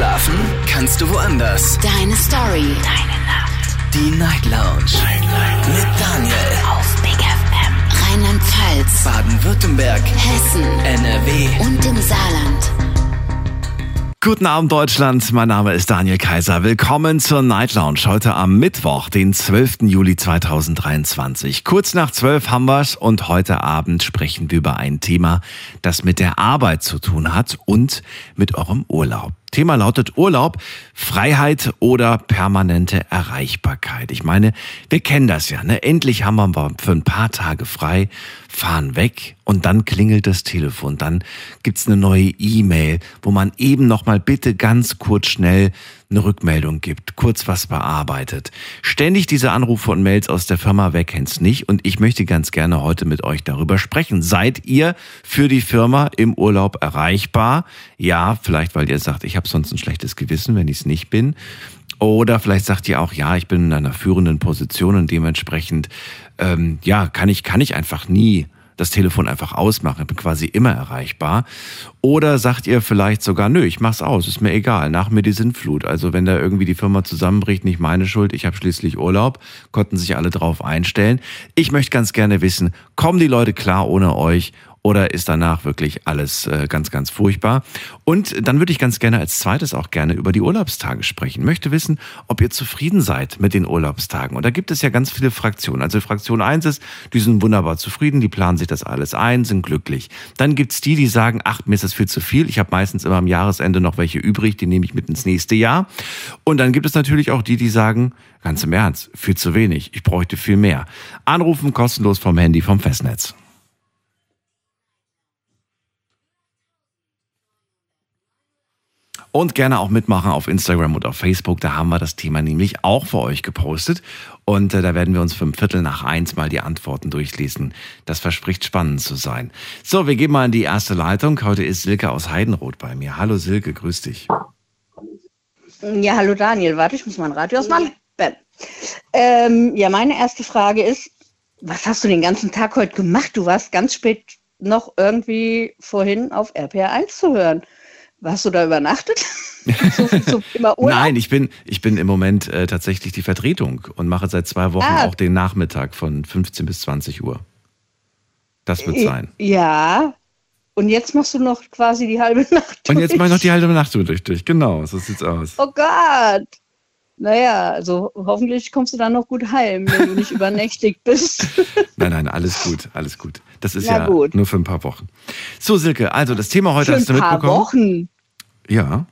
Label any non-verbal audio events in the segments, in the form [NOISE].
Schlafen kannst du woanders. Deine Story. Deine Nacht. Die Night Lounge. Night, Night. Mit Daniel. Auf Big FM. Rheinland-Pfalz. Baden-Württemberg. Hessen. NRW. Und im Saarland. Guten Abend Deutschland, mein Name ist Daniel Kaiser. Willkommen zur Night Lounge heute am Mittwoch, den 12. Juli 2023. Kurz nach 12 haben wir's und heute Abend sprechen wir über ein Thema, das mit der Arbeit zu tun hat und mit eurem Urlaub. Thema lautet Urlaub, Freiheit oder permanente Erreichbarkeit. Ich meine, wir kennen das ja. Ne? Endlich haben wir für ein paar Tage frei, fahren weg und dann klingelt das Telefon. Dann gibt's eine neue E-Mail, wo man eben noch mal bitte ganz kurz schnell eine Rückmeldung gibt, kurz was bearbeitet. Ständig diese Anrufe und Mails aus der Firma, wer kennt's nicht? Und ich möchte ganz gerne heute mit euch darüber sprechen. Seid ihr für die Firma im Urlaub erreichbar? Ja, vielleicht weil ihr sagt, ich habe sonst ein schlechtes Gewissen, wenn ich es nicht bin. Oder vielleicht sagt ihr auch, ja, ich bin in einer führenden Position und dementsprechend, ähm, ja, kann ich, kann ich einfach nie das Telefon einfach ausmachen, bin quasi immer erreichbar. Oder sagt ihr vielleicht sogar, nö, ich mach's aus, ist mir egal, nach mir die Sintflut. Also wenn da irgendwie die Firma zusammenbricht, nicht meine Schuld, ich habe schließlich Urlaub, konnten sich alle drauf einstellen. Ich möchte ganz gerne wissen, kommen die Leute klar ohne euch oder ist danach wirklich alles äh, ganz, ganz furchtbar? Und dann würde ich ganz gerne als zweites auch gerne über die Urlaubstage sprechen. Möchte wissen, ob ihr zufrieden seid mit den Urlaubstagen. Und da gibt es ja ganz viele Fraktionen. Also Fraktion 1 ist, die sind wunderbar zufrieden, die planen sich das alles ein, sind glücklich. Dann gibt's die, die sagen, ach, mir ist das viel zu viel. Ich habe meistens immer am Jahresende noch welche übrig, die nehme ich mit ins nächste Jahr. Und dann gibt es natürlich auch die, die sagen, ganz im Ernst, viel zu wenig, ich bräuchte viel mehr. Anrufen kostenlos vom Handy vom Festnetz. Und gerne auch mitmachen auf Instagram und auf Facebook. Da haben wir das Thema nämlich auch für euch gepostet. Und äh, da werden wir uns ein Viertel nach eins mal die Antworten durchlesen. Das verspricht spannend zu sein. So, wir gehen mal in die erste Leitung. Heute ist Silke aus Heidenroth bei mir. Hallo Silke, grüß dich. Ja, hallo Daniel. Warte, ich muss mein Radio ausmachen. Ähm, ja, meine erste Frage ist, was hast du den ganzen Tag heute gemacht? Du warst ganz spät noch irgendwie vorhin auf RPR 1 zu hören. Warst du da übernachtet? [LAUGHS] so, so Nein, ich bin, ich bin im Moment äh, tatsächlich die Vertretung und mache seit zwei Wochen ah. auch den Nachmittag von 15 bis 20 Uhr. Das wird sein. Ja. Und jetzt machst du noch quasi die halbe [LAUGHS] Nacht durch. Und jetzt mache ich noch die halbe Nacht durch, durch. Genau, so sieht's aus. Oh Gott. Naja, also hoffentlich kommst du dann noch gut heim, wenn du nicht [LAUGHS] übernächtigt bist. nein, nein, alles gut, alles gut. Das ist Na ja gut. nur für ein paar Wochen. So, Silke, also das Thema heute für hast du mitbekommen. Ein paar Wochen. Ja.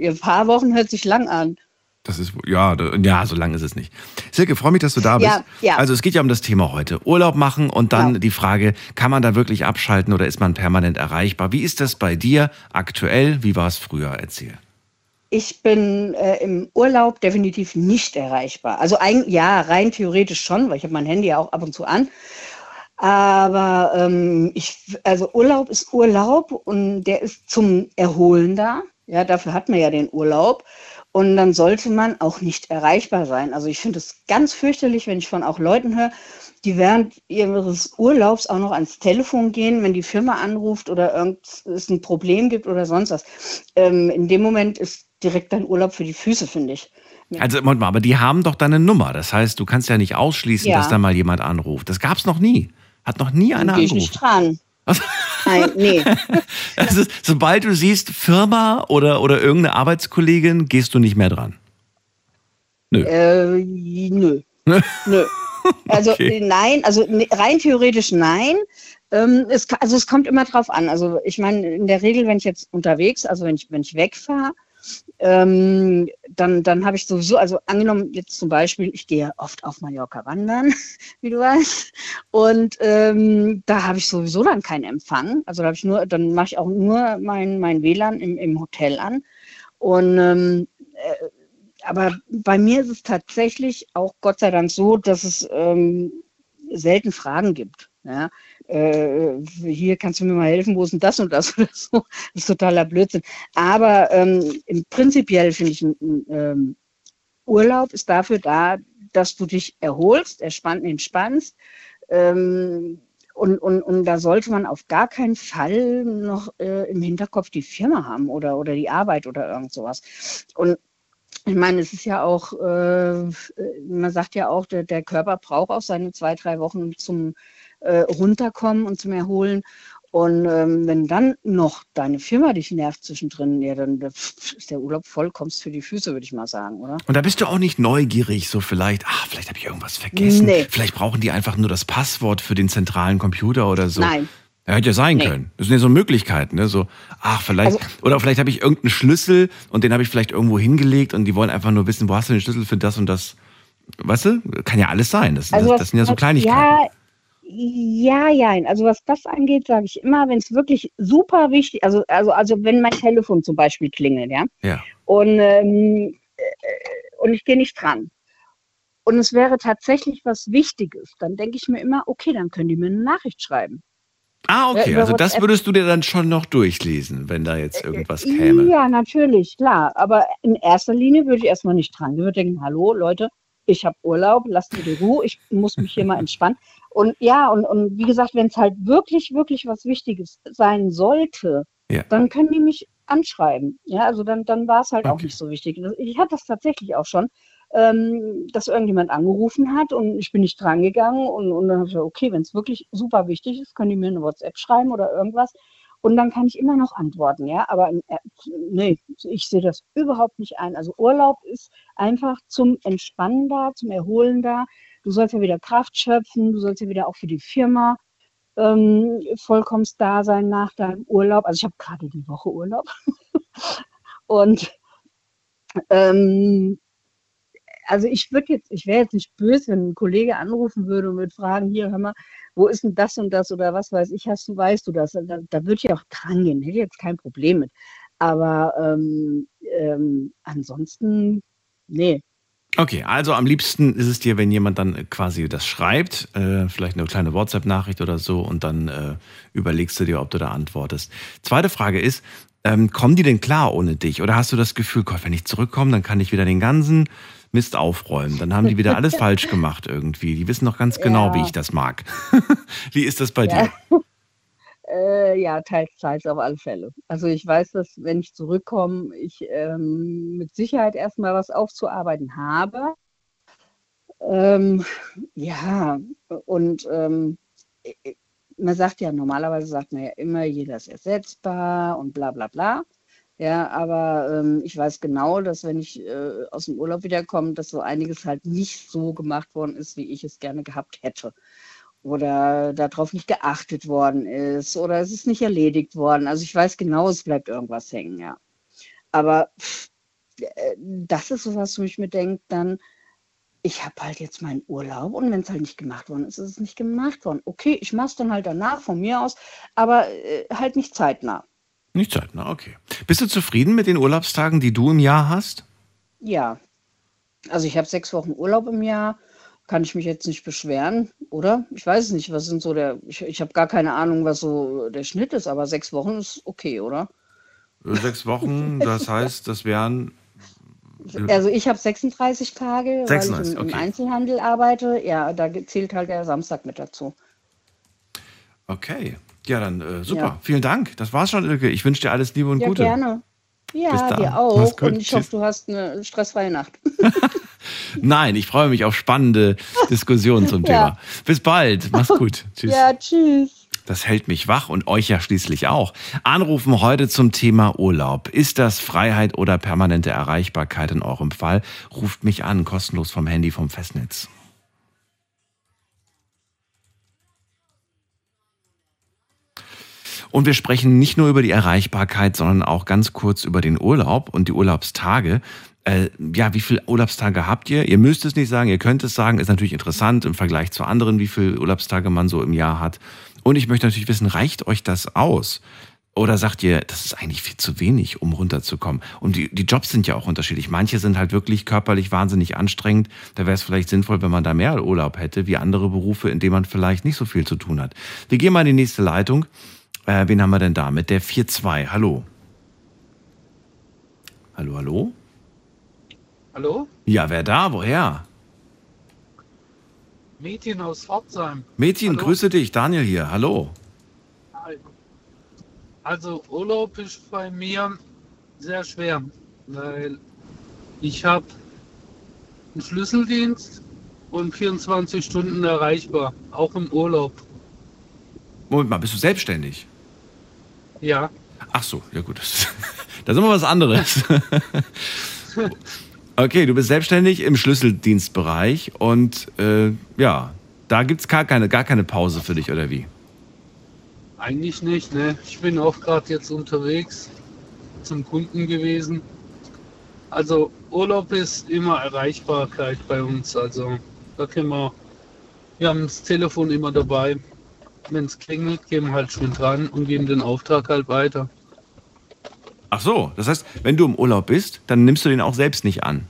Ein paar Wochen hört sich lang an. Das ist, ja, ja, so lang ist es nicht. Silke, freue mich, dass du da bist. Ja, ja. Also es geht ja um das Thema heute. Urlaub machen und dann ja. die Frage, kann man da wirklich abschalten oder ist man permanent erreichbar? Wie ist das bei dir aktuell? Wie war es früher? Erzähl. Ich bin äh, im Urlaub definitiv nicht erreichbar. Also ein, ja, rein theoretisch schon, weil ich habe mein Handy ja auch ab und zu an. Aber ähm, ich, also Urlaub ist Urlaub und der ist zum Erholen da. Ja, dafür hat man ja den Urlaub. Und dann sollte man auch nicht erreichbar sein. Also ich finde es ganz fürchterlich, wenn ich von auch Leuten höre, die während ihres Urlaubs auch noch ans Telefon gehen, wenn die Firma anruft oder es ein Problem gibt oder sonst was. Ähm, in dem Moment ist direkt dein Urlaub für die Füße, finde ich. Also, Moment mal, aber die haben doch deine Nummer. Das heißt, du kannst ja nicht ausschließen, ja. dass da mal jemand anruft. Das gab es noch nie. Hat noch nie einer angerufen. Ich nicht dran. Nein, nee. [LAUGHS] Also, sobald du siehst, Firma oder, oder irgendeine Arbeitskollegin, gehst du nicht mehr dran. Nö. Äh, nö. nö. Also [LAUGHS] okay. nein, also rein theoretisch nein. Ähm, es, also es kommt immer drauf an. Also ich meine, in der Regel, wenn ich jetzt unterwegs, also wenn ich, wenn ich wegfahre, ähm, dann, dann habe ich sowieso, also angenommen jetzt zum Beispiel, ich gehe oft auf Mallorca wandern, [LAUGHS] wie du weißt, und ähm, da habe ich sowieso dann keinen Empfang. Also da habe ich nur, dann mache ich auch nur mein, mein WLAN im, im Hotel an. Und ähm, äh, aber bei mir ist es tatsächlich auch Gott sei Dank so, dass es ähm, selten Fragen gibt. Ja, äh, hier kannst du mir mal helfen, wo ist denn das und das [LAUGHS] oder so. Das ist totaler Blödsinn. Aber ähm, prinzipiell finde ich, ähm, Urlaub ist dafür da, dass du dich erholst, entspannt, entspannst. Ähm, Und, und, und da sollte man auf gar keinen Fall noch äh, im Hinterkopf die Firma haben oder, oder die Arbeit oder irgend sowas. Und ich meine, es ist ja auch, äh, man sagt ja auch, der, der Körper braucht auch seine zwei, drei Wochen zum äh, Runterkommen und zum Erholen. Und ähm, wenn dann noch deine Firma dich nervt zwischendrin, ja, dann ist der Urlaub voll, kommst für die Füße, würde ich mal sagen, oder? Und da bist du auch nicht neugierig, so vielleicht, ach, vielleicht habe ich irgendwas vergessen. Nee. Vielleicht brauchen die einfach nur das Passwort für den zentralen Computer oder so. Nein. Ja, hätte ja sein nee. können. Das sind ja so Möglichkeiten, ne? So, ach, vielleicht, also, oder vielleicht habe ich irgendeinen Schlüssel und den habe ich vielleicht irgendwo hingelegt und die wollen einfach nur wissen, wo hast du den Schlüssel für das und das. Weißt du? Kann ja alles sein. Das, also das, das sind ja so Kleinigkeiten. Ja, ja, ja. Also was das angeht, sage ich immer, wenn es wirklich super wichtig, also also also wenn mein Telefon zum Beispiel klingelt, ja, ja. und ähm, äh, und ich gehe nicht dran und es wäre tatsächlich was Wichtiges, dann denke ich mir immer, okay, dann können die mir eine Nachricht schreiben. Ah, okay. also das würdest du dir dann schon noch durchlesen, wenn da jetzt irgendwas käme. Ja, natürlich, klar. Aber in erster Linie würde ich erstmal nicht dran. Ich würde denken, hallo Leute, ich habe Urlaub, lasst mir die Ruhe, ich muss mich hier mal entspannen. Und ja, und, und wie gesagt, wenn es halt wirklich, wirklich was Wichtiges sein sollte, ja. dann können die mich anschreiben. Ja, also dann, dann war es halt okay. auch nicht so wichtig. Ich hatte das tatsächlich auch schon, ähm, dass irgendjemand angerufen hat und ich bin nicht drangegangen und, und dann habe ich gesagt, okay, wenn es wirklich super wichtig ist, können die mir eine WhatsApp schreiben oder irgendwas. Und dann kann ich immer noch antworten, ja. Aber äh, nee, ich sehe das überhaupt nicht ein. Also Urlaub ist einfach zum Entspannen da, zum Erholen da. Du sollst ja wieder Kraft schöpfen, du sollst ja wieder auch für die Firma ähm, vollkommen da sein nach deinem Urlaub. Also ich habe gerade die Woche Urlaub. [LAUGHS] und ähm, also ich würde jetzt, ich wäre jetzt nicht böse, wenn ein Kollege anrufen würde und würde fragen, hier, hör mal, wo ist denn das und das oder was weiß ich, hast du, weißt du das? Da, da würde ich auch dran gehen, hätte jetzt kein Problem mit. Aber ähm, ähm, ansonsten, nee. Okay, also am liebsten ist es dir, wenn jemand dann quasi das schreibt, äh, vielleicht eine kleine WhatsApp-Nachricht oder so, und dann äh, überlegst du dir, ob du da antwortest. Zweite Frage ist, ähm, kommen die denn klar ohne dich? Oder hast du das Gefühl, Gott, wenn ich zurückkomme, dann kann ich wieder den ganzen Mist aufräumen. Dann haben die wieder alles [LAUGHS] falsch gemacht irgendwie. Die wissen noch ganz genau, ja. wie ich das mag. [LAUGHS] wie ist das bei ja. dir? [LAUGHS] Äh, ja, teils, teils auf alle Fälle. Also ich weiß, dass wenn ich zurückkomme, ich ähm, mit Sicherheit erstmal was aufzuarbeiten habe. Ähm, ja, und ähm, man sagt ja, normalerweise sagt man ja immer, jeder ist ersetzbar und bla bla bla. Ja, aber ähm, ich weiß genau, dass wenn ich äh, aus dem Urlaub wiederkomme, dass so einiges halt nicht so gemacht worden ist, wie ich es gerne gehabt hätte. Oder darauf nicht geachtet worden ist oder es ist nicht erledigt worden. Also ich weiß genau, es bleibt irgendwas hängen, ja. Aber pff, äh, das ist sowas, wo ich mir denke, dann, ich habe halt jetzt meinen Urlaub und wenn es halt nicht gemacht worden ist, ist es nicht gemacht worden. Okay, ich mache es dann halt danach von mir aus, aber äh, halt nicht zeitnah. Nicht zeitnah, okay. Bist du zufrieden mit den Urlaubstagen, die du im Jahr hast? Ja. Also ich habe sechs Wochen Urlaub im Jahr. Kann ich mich jetzt nicht beschweren, oder? Ich weiß es nicht, was sind so der. Ich, ich habe gar keine Ahnung, was so der Schnitt ist, aber sechs Wochen ist okay, oder? Sechs Wochen, [LAUGHS] das heißt, das wären. Also ich habe 36 Tage, 36, weil ich im, okay. Einzelhandel arbeite. Ja, da zählt halt der Samstag mit dazu. Okay. Ja, dann äh, super. Ja. Vielen Dank. Das war's schon, Ilke. Ich wünsche dir alles Liebe und ja, Gute. gerne. Ja, dir auch. Und ich hoffe, du hast eine stressfreie Nacht. [LAUGHS] Nein, ich freue mich auf spannende Diskussionen zum [LAUGHS] Thema. Ja. Bis bald. Mach's gut. [LAUGHS] Tschüss. Ja, tschüss. Das hält mich wach und euch ja schließlich auch. Anrufen heute zum Thema Urlaub. Ist das Freiheit oder permanente Erreichbarkeit in eurem Fall? Ruft mich an, kostenlos vom Handy vom Festnetz. Und wir sprechen nicht nur über die Erreichbarkeit, sondern auch ganz kurz über den Urlaub und die Urlaubstage. Äh, ja, wie viele Urlaubstage habt ihr? Ihr müsst es nicht sagen, ihr könnt es sagen. Ist natürlich interessant im Vergleich zu anderen, wie viele Urlaubstage man so im Jahr hat. Und ich möchte natürlich wissen, reicht euch das aus? Oder sagt ihr, das ist eigentlich viel zu wenig, um runterzukommen? Und die, die Jobs sind ja auch unterschiedlich. Manche sind halt wirklich körperlich wahnsinnig anstrengend. Da wäre es vielleicht sinnvoll, wenn man da mehr Urlaub hätte, wie andere Berufe, in denen man vielleicht nicht so viel zu tun hat. Wir gehen mal in die nächste Leitung. Äh, wen haben wir denn da? Mit der 4-2. Hallo. Hallo, hallo? Hallo? Ja, wer da? Woher? Mädchen aus Pforzheim. Mädchen, Hallo. grüße dich. Daniel hier. Hallo. Also Urlaub ist bei mir sehr schwer, weil ich habe einen Schlüsseldienst und 24 Stunden erreichbar, auch im Urlaub. Moment mal, bist du selbstständig? Ja, Ach so, ja gut. [LAUGHS] Das, das ist immer was anderes. [LAUGHS] Okay, du bist selbstständig im Schlüsseldienstbereich und äh, ja, da gibt es gar keine, gar keine Pause für dich, oder wie? eigentlich nicht. Ne? Ich bin auch gerade jetzt unterwegs zum Kunden gewesen. Also Urlaub ist immer Erreichbarkeit bei uns. Also da können wir, wir haben das Telefon immer dabei. Wenn es klingelt, gehen wir halt schon dran und geben den Auftrag halt weiter. Ach so, das heißt, wenn du im Urlaub bist, dann nimmst du den auch selbst nicht an.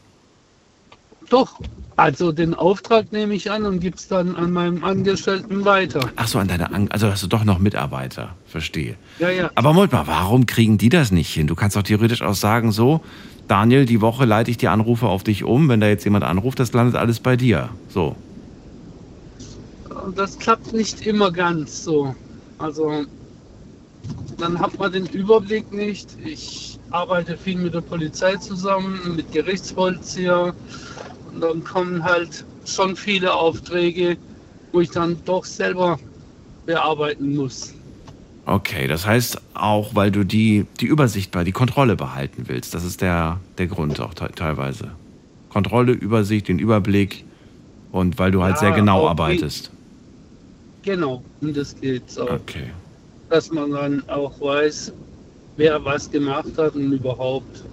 Doch, also den Auftrag nehme ich an und gebe es dann an meinem Angestellten weiter. Ach so, an deine an also hast du doch noch Mitarbeiter, verstehe. Ja, ja. Aber Moment mal, warum kriegen die das nicht hin? Du kannst doch theoretisch auch sagen, so, Daniel, die Woche leite ich die Anrufe auf dich um. Wenn da jetzt jemand anruft, das landet alles bei dir. So. Das klappt nicht immer ganz so. Also dann hat man den Überblick nicht. Ich arbeite viel mit der Polizei zusammen, mit Gerichtsvollzieher. Und dann kommen halt schon viele Aufträge, wo ich dann doch selber bearbeiten muss. Okay, das heißt auch, weil du die, die Übersicht bei, die Kontrolle behalten willst. Das ist der, der Grund auch te teilweise. Kontrolle, Übersicht, den Überblick und weil du halt Ja, sehr genau wie- arbeitest. Genau, und das geht's auch. Okay. Dass man dann auch weiß, wer was gemacht hat und überhaupt.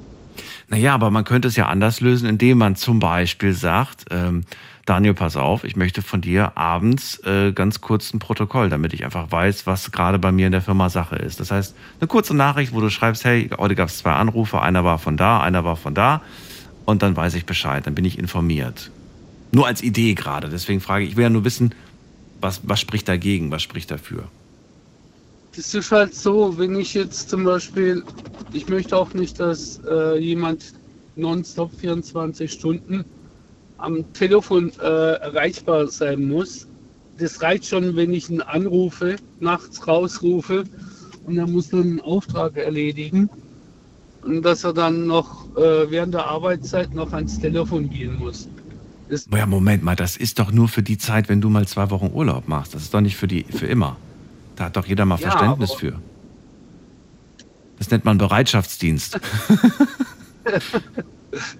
Naja, aber man könnte es ja anders lösen, indem man zum Beispiel sagt, ähm, Daniel, pass auf, ich möchte von dir abends äh, ganz kurz ein Protokoll, damit ich einfach weiß, was gerade bei mir in der Firma Sache ist. Das heißt, eine kurze Nachricht, wo du schreibst, hey, heute gab es zwei Anrufe, einer war von da, einer war von da und dann weiß ich Bescheid, dann bin ich informiert. Nur als Idee gerade, deswegen frage ich, ich will ja nur wissen, was, was spricht dagegen, was spricht dafür? Das ist halt so, wenn ich jetzt zum Beispiel, ich möchte auch nicht, dass äh, jemand nonstop 24 Stunden am Telefon äh, erreichbar sein muss. Das reicht schon, wenn ich ihn anrufe, nachts rausrufe und er muss dann einen Auftrag erledigen. Und dass er dann noch äh, während der Arbeitszeit noch ans Telefon gehen muss. Das, Ja, Moment mal, das ist doch nur für die Zeit, wenn du mal zwei Wochen Urlaub machst. Das ist doch nicht für die für immer. Da hat doch jeder mal Ja, Verständnis für. Das nennt man Bereitschaftsdienst. [LAUGHS]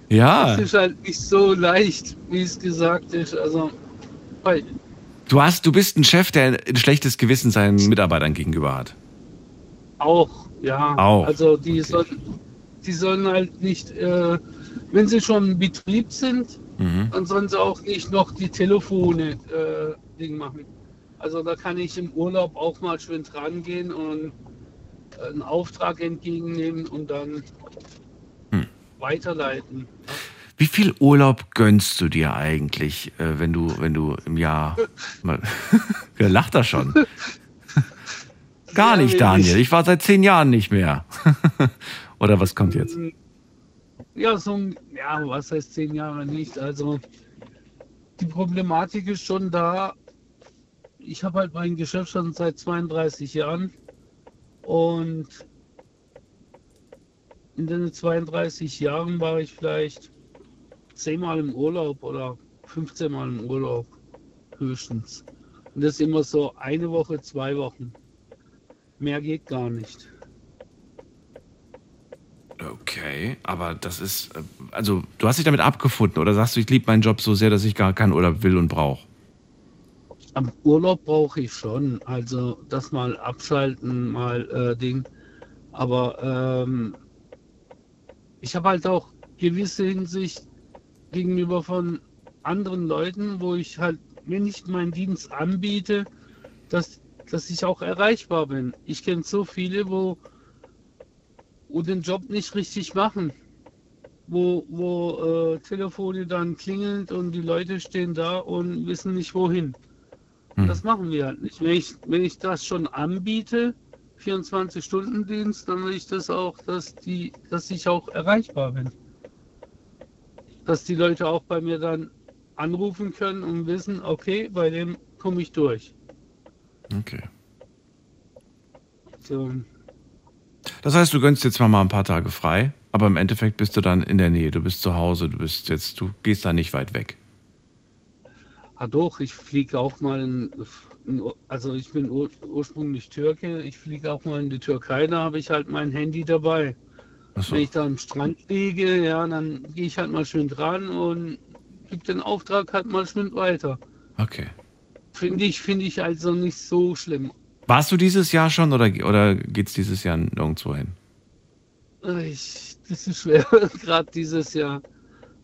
ja, das ist halt nicht so leicht, wie es gesagt ist. Also, weil du hast, du bist ein Chef, der ein schlechtes Gewissen seinen Mitarbeitern gegenüber hat. Auch, ja. Auch, Also die, okay. sollen, die sollen halt nicht, äh, wenn sie schon im Betrieb sind, Mhm. dann sollen sie auch nicht noch die Telefone äh, Ding machen. Also da kann ich im Urlaub auch mal schön dran gehen und äh, einen Auftrag entgegennehmen und dann Hm. weiterleiten. Wie viel Urlaub gönnst du dir eigentlich, äh, wenn du, wenn du im Jahr [LAUGHS] mal [LAUGHS] Wer lacht da schon? [LAUGHS] Gar Sehr nicht. Daniel. Ich war seit zehn Jahren nicht mehr. Oder was kommt jetzt? Ja, so, ein- ja, was heißt zehn Jahre nicht? Also die Problematik ist schon da. Ich habe halt mein Geschäft schon seit 32 Jahren und in den 32 Jahren war ich vielleicht zehnmal im Urlaub oder 15 Mal im Urlaub höchstens. Und das immer so eine Woche, zwei Wochen. Mehr geht gar nicht. Okay, aber das ist, äh, also du hast dich damit abgefunden oder sagst du, ich liebe meinen Job so sehr, dass ich gar keinen Urlaub will und brauche? Am Urlaub brauche ich schon, also das mal abschalten, mal äh, Ding. Aber ähm, ich habe halt auch gewisse Hinsicht gegenüber von anderen Leuten, wo ich halt mir nicht meinen Dienst anbiete, dass, dass ich auch erreichbar bin. Ich kenne so viele, wo, wo den Job nicht richtig machen. Wo, wo äh, Telefone dann klingelt und die Leute stehen da und wissen nicht wohin. Hm. Das machen wir halt nicht. Wenn ich, wenn ich das schon anbiete, 24-Stunden-Dienst, dann will ich das auch, dass die, dass ich auch erreichbar bin. Dass die Leute auch bei mir dann anrufen können und wissen, okay, bei dem komme ich durch. Okay. So. Das heißt, du gönnst jetzt mal ein paar Tage frei, aber im Endeffekt bist du dann in der Nähe, du bist zu Hause, du bist jetzt, du gehst da nicht weit weg. Ah doch, ich fliege auch mal, in, also ich bin ur, ursprünglich Türke, ich fliege auch mal in die Türkei, da habe ich halt mein Handy dabei. So. Wenn ich da am Strand liege, ja, dann gehe ich halt mal schön dran und gebe den Auftrag halt mal schön weiter. Okay. Finde ich, finde ich also nicht so schlimm. Warst du dieses Jahr schon oder, oder geht es dieses Jahr nirgendwo hin? Ich, das ist schwer, [LAUGHS] gerade dieses Jahr,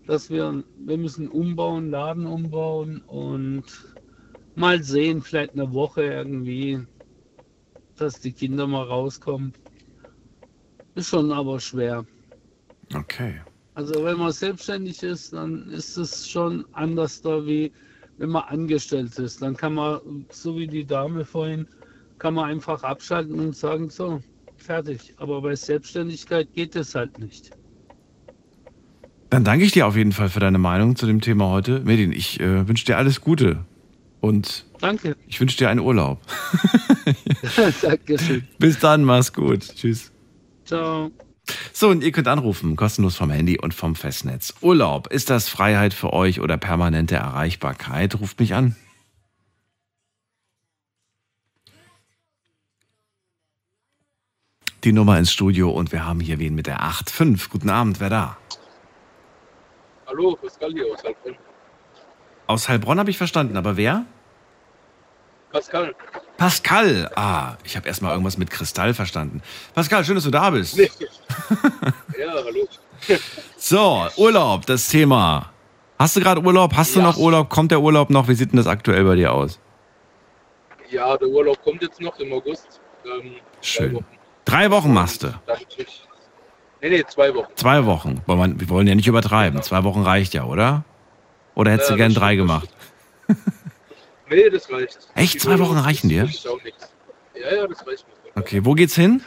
dass wir, wir müssen umbauen, Laden umbauen und mal sehen, vielleicht eine Woche irgendwie, dass die Kinder mal rauskommen. Ist schon aber schwer. Okay. Also wenn man selbstständig ist, dann ist es schon anders da, wie wenn man angestellt ist. Dann kann man, so wie die Dame vorhin, kann man einfach abschalten und sagen, so, fertig. Aber bei Selbstständigkeit geht es halt nicht. Dann danke ich dir auf jeden Fall für deine Meinung zu dem Thema heute. Medin, ich äh, wünsche dir alles Gute und Danke. ich wünsche dir einen Urlaub. [LAUGHS] Dankeschön. [LAUGHS] Bis dann, mach's gut. Tschüss. Ciao. So, und ihr könnt anrufen, kostenlos vom Handy und vom Festnetz. Urlaub, ist das Freiheit für euch oder permanente Erreichbarkeit? Ruft mich an. Die Nummer ins Studio und wir haben hier wen mit der 8.5. Guten Abend, wer da? Hallo, Pascal hier aus Heilbronn. Aus Heilbronn habe ich verstanden, aber wer? Pascal. Pascal. Ah, ich habe erstmal irgendwas mit Kristall verstanden. Pascal, schön, dass du da bist. Nee. [LAUGHS] ja, hallo. So, Urlaub, das Thema. Hast du gerade Urlaub? Hast du Ja. noch Urlaub? Kommt der Urlaub noch? Wie sieht denn das aktuell bei dir aus? Ja, der Urlaub kommt jetzt noch im August. Ähm, Schön. Zwei Wochen. Drei Wochen machst du. Dann. Nee, nee, zwei Wochen. Zwei Wochen. Wir wollen ja nicht übertreiben. Zwei Wochen reicht ja, oder? Oder hättest Ja, du gern drei gemacht? Nee, das reicht. Echt? Zwei Wochen reichen dir? Ja, ja, das reicht mir. Okay, wo geht's hin?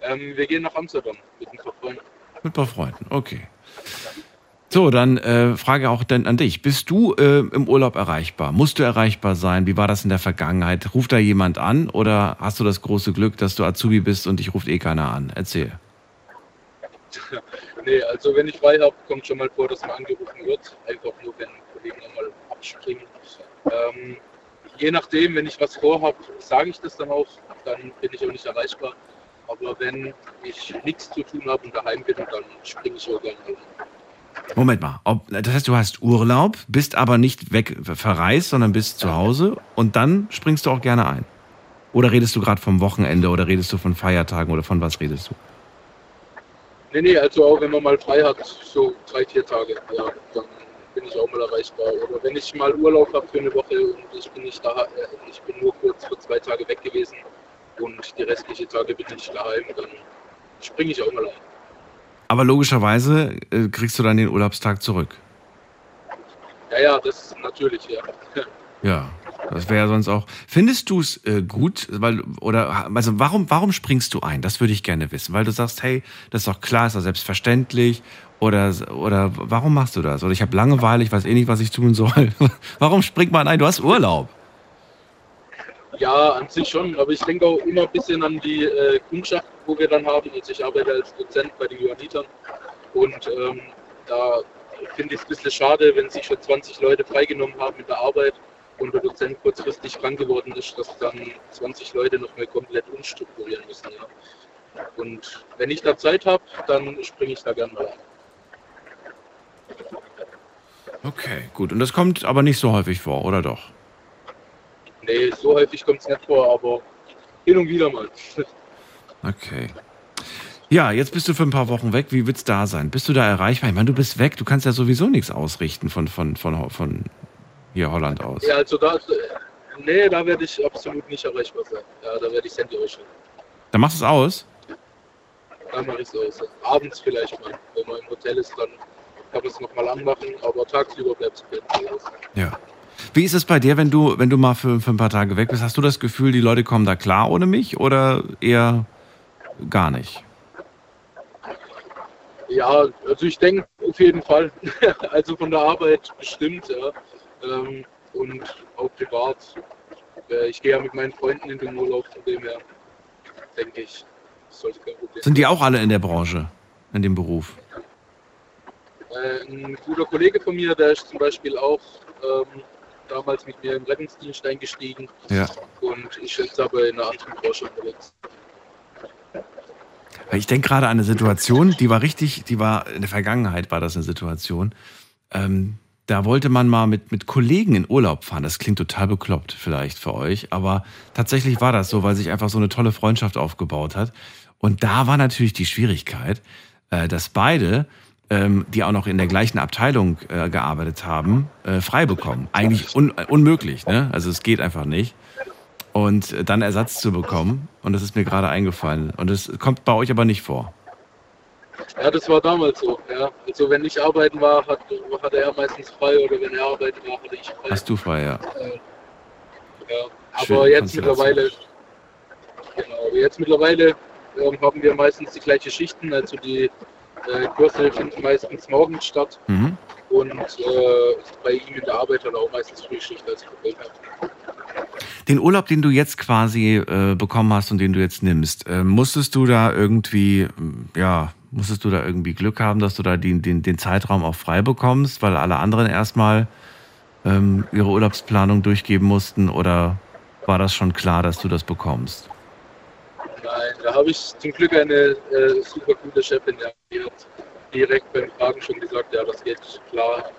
Ähm, wir gehen nach Amsterdam mit ein paar Freunden. Mit ein paar Freunden. Okay. So, dann äh, Frage auch dann an dich. Bist du äh, im Urlaub erreichbar? Musst du erreichbar sein? Wie war das in der Vergangenheit? Ruft da jemand an oder hast du das große Glück, dass du Azubi bist und dich ruft eh keiner an? Erzähl. Nee, also wenn ich frei habe, kommt schon mal vor, dass man angerufen wird. Einfach nur, wenn Kollegen einmal abspringen. Ähm, je nachdem, wenn ich was vorhabe, sage ich das dann auch. Dann bin ich auch nicht erreichbar. Aber wenn ich nichts zu tun habe und daheim bin, dann springe ich auch gerne an. Moment mal. Ob, das heißt, du hast Urlaub, bist aber nicht weg verreist, sondern bist zu Hause und dann springst du auch gerne ein. Oder redest du gerade vom Wochenende oder redest du von Feiertagen oder von was redest du? Nee, nee, also auch wenn man mal frei hat, so drei, vier Tage, ja, dann bin ich auch mal erreichbar. Oder wenn ich mal Urlaub habe für eine Woche und ich bin nicht da, äh, ich bin nur kurz für zwei Tage weg gewesen und die restlichen Tage bin ich daheim, dann springe ich auch mal ein. Aber logischerweise äh, kriegst du dann den Urlaubstag zurück. Ja, ja, das ist natürlich, ja. [LAUGHS] Ja, das wäre sonst auch. Findest du es äh, gut, weil oder also warum warum springst du ein? Das würde ich gerne wissen, weil du sagst, hey, das ist doch klar, ist doch selbstverständlich oder oder warum machst du das? Oder ich habe Langeweile, ich weiß eh nicht, was ich tun soll. [LAUGHS] warum springt man ein? Du hast Urlaub. Ja, an sich schon, aber ich denke auch immer ein bisschen an die äh, Kundschaft, wo wir dann haben. Also ich arbeite als Dozent bei den Johannitern und ähm, da finde ich es ein bisschen schade, wenn sich schon 20 Leute freigenommen haben mit der Arbeit und Dozent kurzfristig krank geworden ist, dass dann 20 Leute noch mal komplett umstrukturieren müssen. Ja. Und wenn ich da Zeit habe, dann springe ich da gerne mal ein. Okay, gut. Und das kommt aber nicht so häufig vor, oder doch? Nee, so häufig kommt es nicht vor, aber hin und wieder mal. [LAUGHS] Okay. Ja, jetzt bist du für ein paar Wochen weg. Wie wird's da sein? Bist du da erreichbar? Ich meine, du bist weg. Du kannst ja sowieso nichts ausrichten von, von, von, von hier Holland aus. Ja, also da, nee, da werde ich absolut nicht erreichbar sein. Ja, da werde ich Handy ausschalten. Dann machst du es aus. Da mache ich es aus. Abends vielleicht mal. Wenn man im Hotel ist, dann kann man es nochmal anmachen, aber tagsüber bleibt es aus. Ja. Wie ist es bei dir, wenn du, wenn du mal für, für ein paar Tage weg bist? Hast du das Gefühl, die Leute kommen da klar ohne mich oder eher gar nicht? Ja, also ich denke auf jeden Fall. [LAUGHS] also von der Arbeit bestimmt, ja. Ähm, und auch privat. Äh, ich gehe ja mit meinen Freunden in den Urlaub, von dem her denke ich, sollte kein Problem Sind die auch alle in der Branche, in dem Beruf? Äh, ein guter Kollege von mir, der ist zum Beispiel auch ähm, damals mit mir im Rettungsdienst eingestiegen. Ja. Und ich jetzt aber in einer anderen Branche unterwegs. Ich denke gerade an eine Situation, die war richtig, die war in der Vergangenheit war das eine Situation. Ähm, da wollte man mal mit, mit Kollegen in Urlaub fahren. Das klingt total bekloppt vielleicht für euch, aber tatsächlich war das so, weil sich einfach so eine tolle Freundschaft aufgebaut hat. Und da war natürlich die Schwierigkeit, äh, dass beide, ähm, die auch noch in der gleichen Abteilung äh, gearbeitet haben, äh, frei bekommen. Eigentlich un unmöglich, ne? Also es geht einfach nicht. Und dann Ersatz zu bekommen, und das ist mir gerade eingefallen. Und das kommt bei euch aber nicht vor. Ja, das war damals so. Ja. Also wenn ich arbeiten war, hat, hatte er meistens frei oder wenn er arbeiten war, hatte ich frei. Hast du frei, ja. Äh, ja. Aber jetzt mittlerweile, genau, jetzt mittlerweile äh, haben wir meistens die gleichen Schichten. Also die äh, Kurse finden meistens morgens statt. Mhm. Und äh, bei ihm in der Arbeit hat er auch meistens Frühschicht als Problem. Den Urlaub, den du jetzt quasi äh, bekommen hast und den du jetzt nimmst, äh, musstest du da irgendwie, ja, Musstest du da irgendwie Glück haben, dass du da den, den, den Zeitraum auch frei bekommst, weil alle anderen erstmal ähm, ihre Urlaubsplanung durchgeben mussten? Oder war das schon klar, dass du das bekommst? Nein, da habe ich zum Glück eine äh, super gute Chefin, die hat direkt beim Fragen schon gesagt, ja, das geht klar.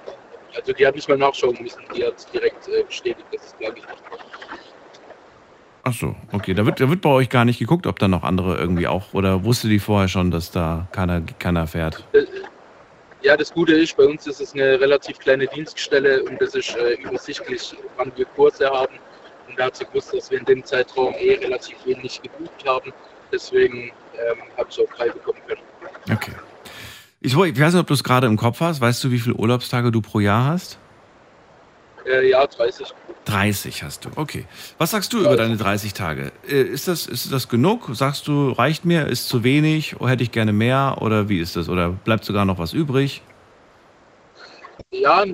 Also die hat nicht mal nachschauen müssen, die hat direkt äh, bestätigt, dass es klar geht. Ach so, okay. Da wird, da wird bei euch gar nicht geguckt, ob da noch andere irgendwie auch, oder wusste die vorher schon, dass da keiner, keiner fährt? Äh, ja, das Gute ist, bei uns ist es eine relativ kleine Dienststelle und es ist äh, übersichtlich, wann wir Kurse haben. Und da hat sie gewusst, dass wir in dem Zeitraum eh relativ wenig gebucht haben. Deswegen ähm, habe ich auch frei bekommen können. Okay. Ich, ich weiß nicht, ob du es gerade im Kopf hast. Weißt du, wie viele Urlaubstage du pro Jahr hast? Äh, ja, 30. 30 hast du, okay. Was sagst du über deine 30 Tage? Äh, ist das, ist das genug? Sagst du, reicht mir, ist zu wenig, oder hätte ich gerne mehr oder wie ist das? Oder bleibt sogar noch was übrig? Ja,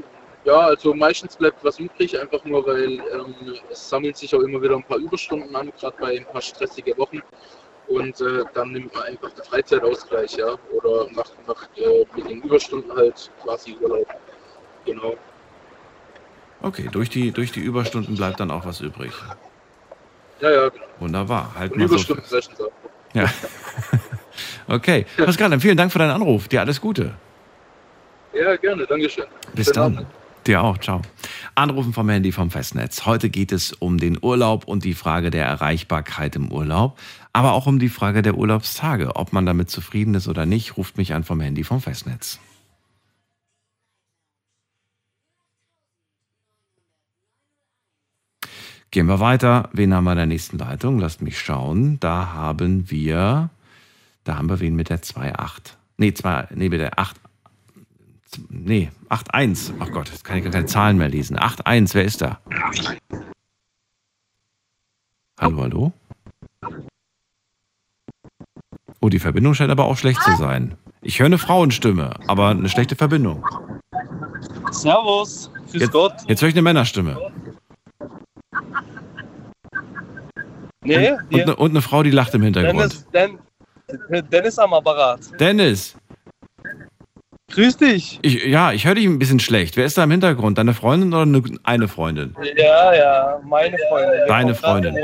ja, also meistens bleibt was übrig, einfach nur, weil ähm, es sammeln sich auch immer wieder ein paar Überstunden an, gerade bei ein paar stressigen Wochen. Und äh, dann nimmt man einfach den Freizeitausgleich, ja, oder macht, macht äh, mit den Überstunden halt quasi Urlaub. Genau. Okay, durch die, durch die Überstunden bleibt dann auch was übrig. Ja, ja, genau. Wunderbar. Halt mal Überstunden so fest. Ja. [LAUGHS] okay. Pascal, vielen Dank für deinen Anruf. Dir alles Gute. Ja, gerne. Dankeschön. Bis Schönen dann. Abend. Dir auch. Ciao. Anrufen vom Handy vom Festnetz. Heute geht es um den Urlaub und die Frage der Erreichbarkeit im Urlaub, aber auch um die Frage der Urlaubstage. Ob man damit zufrieden ist oder nicht, ruft mich an vom Handy vom Festnetz. Gehen wir weiter. Wen haben wir in der nächsten Leitung? Lasst mich schauen. Da haben wir, da haben wir wen mit der 2.8. Nee, 2, nee, mit der 8. Nee, 8.1. Ach Gott, jetzt kann ich gar keine Zahlen mehr lesen. 8.1, wer ist da? Hallo, hallo? Oh, die Verbindung scheint aber auch schlecht zu sein. Ich höre eine Frauenstimme, aber eine schlechte Verbindung. Servus, grüß jetzt, Gott. Jetzt höre ich eine Männerstimme. Nee, und, und, eine, und, eine, Frau, die lacht im Hintergrund. Dennis, Den, Dennis am Apparat. Dennis. Grüß dich. Ich, ja, ich höre dich ein bisschen schlecht. Wer ist da im Hintergrund? Deine Freundin oder eine, eine Freundin? Ja, ja, meine Freundin. Deine Freundin.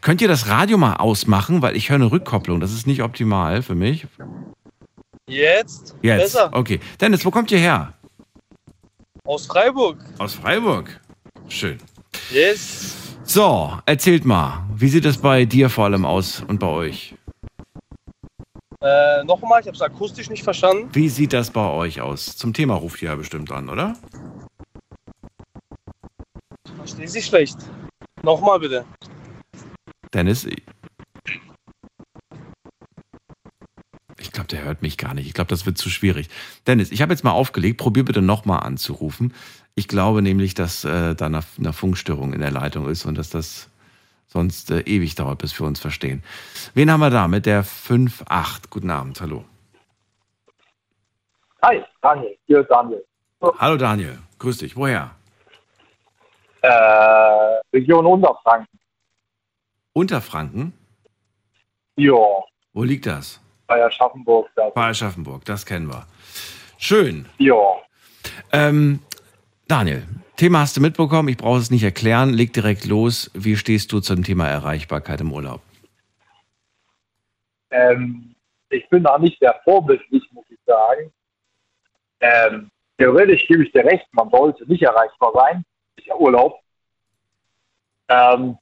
Könnt ihr das Radio mal ausmachen? Weil ich höre eine Rückkopplung. Das ist nicht optimal für mich. Jetzt? Jetzt. Besser. Okay. Dennis, wo kommt ihr her? Aus Freiburg. Aus Freiburg. Schön. Yes. So, erzählt mal, wie sieht es bei dir vor allem aus und bei euch? Äh, nochmal, ich habe es akustisch nicht verstanden. Wie sieht das bei euch aus? Zum Thema ruft ihr ja bestimmt an, oder? Verstehe Sie schlecht. Nochmal bitte. Dennis, ich glaube, der hört mich gar nicht. Ich glaube, das wird zu schwierig. Dennis, ich habe jetzt mal aufgelegt. Probier bitte nochmal anzurufen. Ich glaube nämlich, dass äh, da eine, eine, Funkstörung in der Leitung ist und dass das sonst äh, ewig dauert, bis wir uns verstehen. Wen haben wir da mit der 5.8? Guten Abend, hallo. Hi, Daniel. Hier ist Daniel. Hallo Daniel, grüß dich. Woher? Äh, Region Unterfranken. Unterfranken? Ja, Wo liegt das? bei Aschaffenburg. Da. Bei Aschaffenburg, das kennen wir. Schön. Ja. Ähm, Daniel, Thema hast du mitbekommen, ich brauche es nicht erklären, leg direkt los. Wie stehst du zum Thema Erreichbarkeit im Urlaub? Ähm, ich bin da nicht sehr vorbildlich, muss ich sagen. Ähm, theoretisch gebe ich dir recht, man sollte nicht erreichbar sein. Ist ja Urlaub. Ähm,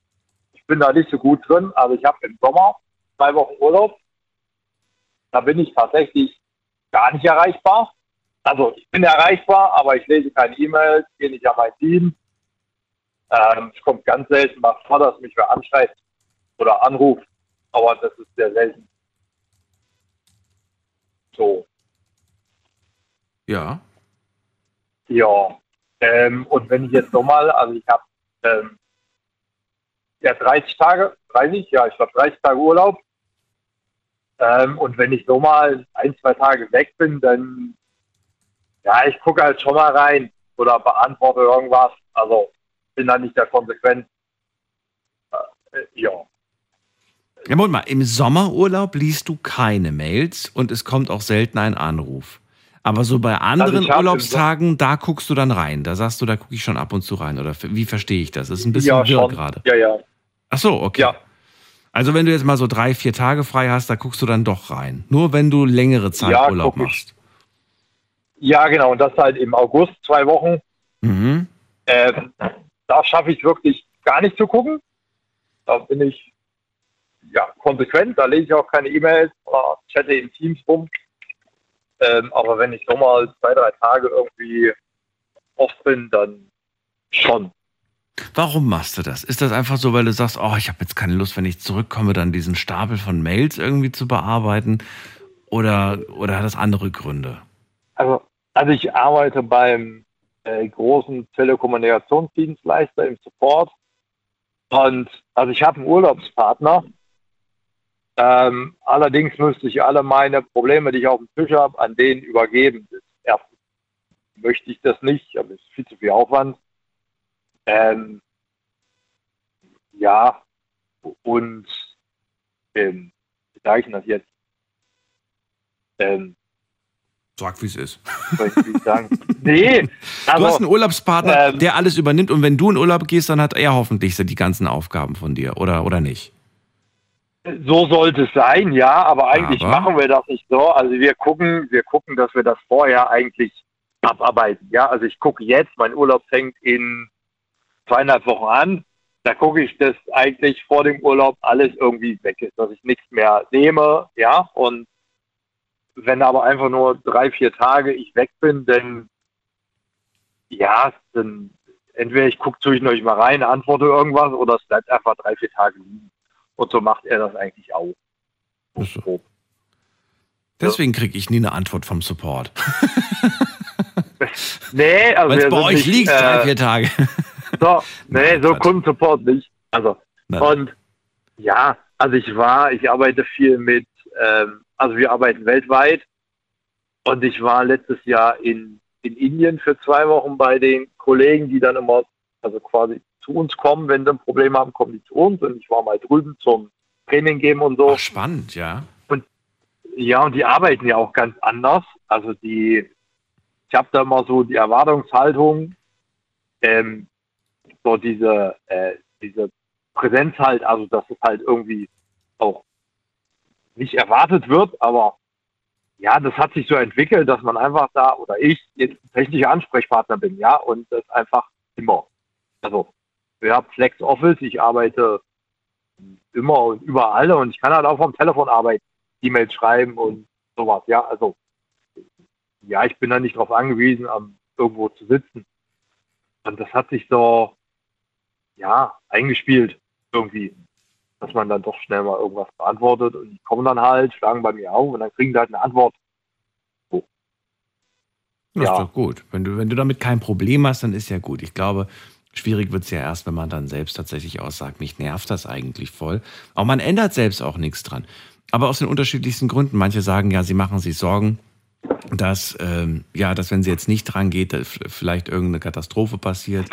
ich bin da nicht so gut drin, aber ich habe im Sommer zwei Wochen Urlaub. Da bin ich tatsächlich gar nicht erreichbar. Also ich bin erreichbar, aber ich lese keine E-Mails, gehe nicht an mein Team. Ähm, es kommt ganz selten mal vor, dass mich wer anschreibt oder anruft, aber das ist sehr selten. So, Ja. ja. Ähm, und wenn ich jetzt nochmal, also ich habe ähm, ja 30 Tage, 30, ja, ich glaube 30 Tage Urlaub. Ähm, und wenn ich so mal ein, zwei Tage weg bin, dann ja, ich gucke halt schon mal rein oder beantworte irgendwas. Also bin da nicht der konsequent. Äh, ja. Ja, Moment mal, im Sommerurlaub liest du keine Mails und es kommt auch selten ein Anruf. Aber so bei anderen Also hab im Urlaubstagen, da guckst du dann rein. Da sagst du, da gucke ich schon ab und zu rein. Oder wie verstehe ich das? Das ist ein bisschen ja, wirr gerade. Ja, ja. Ach so, okay. Ja. Also wenn du jetzt mal so drei, vier Tage frei hast, da guckst du dann doch rein. Nur wenn du längere Zeit Ja, Urlaub guck ich. Ja, genau. Und das halt im August, zwei Wochen. Mhm. Ähm, da schaffe ich wirklich gar nicht zu gucken. Da bin ich ja konsequent, da lese ich auch keine E-Mails oder chatte in Teams rum. Ähm, aber wenn ich so mal zwei, drei Tage irgendwie off bin, dann schon. Warum machst du das? Ist das einfach so, weil du sagst, oh, ich habe jetzt keine Lust, wenn ich zurückkomme, dann diesen Stapel von Mails irgendwie zu bearbeiten? Oder, oder hat das andere Gründe? Also, also ich arbeite beim äh, großen Telekommunikationsdienstleister im Support. Und also ich habe einen Urlaubspartner. Ähm, allerdings müsste ich alle meine Probleme, die ich auf dem Tisch habe, an den übergeben. Erstens möchte ich das nicht, aber es ist viel zu viel Aufwand. Ähm, ja, und ähm, wie sage ich das jetzt? Ähm, Sag, wie es ist. soll ich wie sagen? [LAUGHS] Nee, du also, hast einen Urlaubspartner, ähm, der alles übernimmt und wenn du in Urlaub gehst, dann hat er hoffentlich die ganzen Aufgaben von dir, oder, oder nicht? So sollte es sein, ja, aber eigentlich Aber? machen wir das nicht so. Also wir gucken, wir gucken, dass wir das vorher eigentlich abarbeiten. Ja, also ich gucke jetzt, mein Urlaub fängt in zweieinhalb Wochen an. Da gucke ich, dass eigentlich vor dem Urlaub alles irgendwie weg ist, dass ich nichts mehr nehme, ja. Und wenn aber einfach nur drei, vier Tage ich weg bin, dann ja, dann entweder ich gucke zwischendurch mal rein, antworte irgendwas oder es bleibt einfach drei, vier Tage liegen. Und so macht er das eigentlich auch. So. Deswegen kriege ich nie eine Antwort vom Support. [LAUGHS] Nee, also Weil es bei euch nicht, liegt, drei, äh, vier Tage. So, [LAUGHS] nee, Nein, so. Kundensupport nicht. Also, Nein. und ja, also ich war, ich arbeite viel mit, ähm, also wir arbeiten weltweit und ich war letztes Jahr in, in Indien für zwei Wochen bei den Kollegen, die dann immer, also quasi zu uns kommen, wenn sie ein Problem haben, kommen die zu uns und ich war mal drüben zum Training geben und so. Ach, spannend, ja. Ja, und die arbeiten ja auch ganz anders. Also die, ich habe da immer so die Erwartungshaltung, ähm, so diese, äh, diese Präsenz halt, also dass es halt irgendwie auch nicht erwartet wird, aber ja, das hat sich so entwickelt, dass man einfach da oder ich jetzt technischer Ansprechpartner bin, ja, und das einfach immer. Also, wir haben Flex Office, ich arbeite immer und überall und ich kann halt auch vom Telefon arbeiten. E-Mails schreiben und sowas. Ja, also ja, ich bin da nicht darauf angewiesen, am irgendwo zu sitzen. Und das hat sich so ja eingespielt irgendwie, dass man dann doch schnell mal irgendwas beantwortet und die kommen dann halt, schlagen bei mir auf und dann kriegen sie halt eine Antwort. Das Ja. ist doch gut. Wenn du, wenn du damit kein Problem hast, dann ist ja gut. Ich glaube, schwierig wird es ja erst, wenn man dann selbst tatsächlich aussagt, mich nervt das eigentlich voll. Aber man ändert selbst auch nichts dran. Aber aus den unterschiedlichsten Gründen. Manche sagen ja, sie machen sich Sorgen, dass, ähm, ja, dass wenn sie jetzt nicht dran geht, vielleicht irgendeine Katastrophe passiert.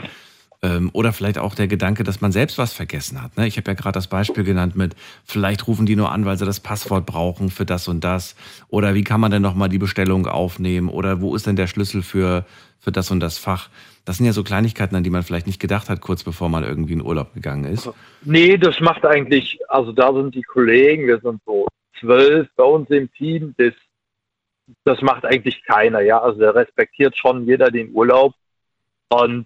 Ähm, oder vielleicht auch der Gedanke, dass man selbst was vergessen hat. Ne? Ich habe ja gerade das Beispiel genannt mit, vielleicht rufen die nur an, weil sie das Passwort brauchen für das und das. Oder wie kann man denn nochmal die Bestellung aufnehmen? Oder wo ist denn der Schlüssel für, für das und das Fach? Das sind ja so Kleinigkeiten, an die man vielleicht nicht gedacht hat, kurz bevor man irgendwie in Urlaub gegangen ist. Nee, das macht eigentlich, also da sind die Kollegen, wir sind so zwölf bei uns im Team, das, das macht eigentlich keiner, ja. Also der respektiert schon jeder den Urlaub. Und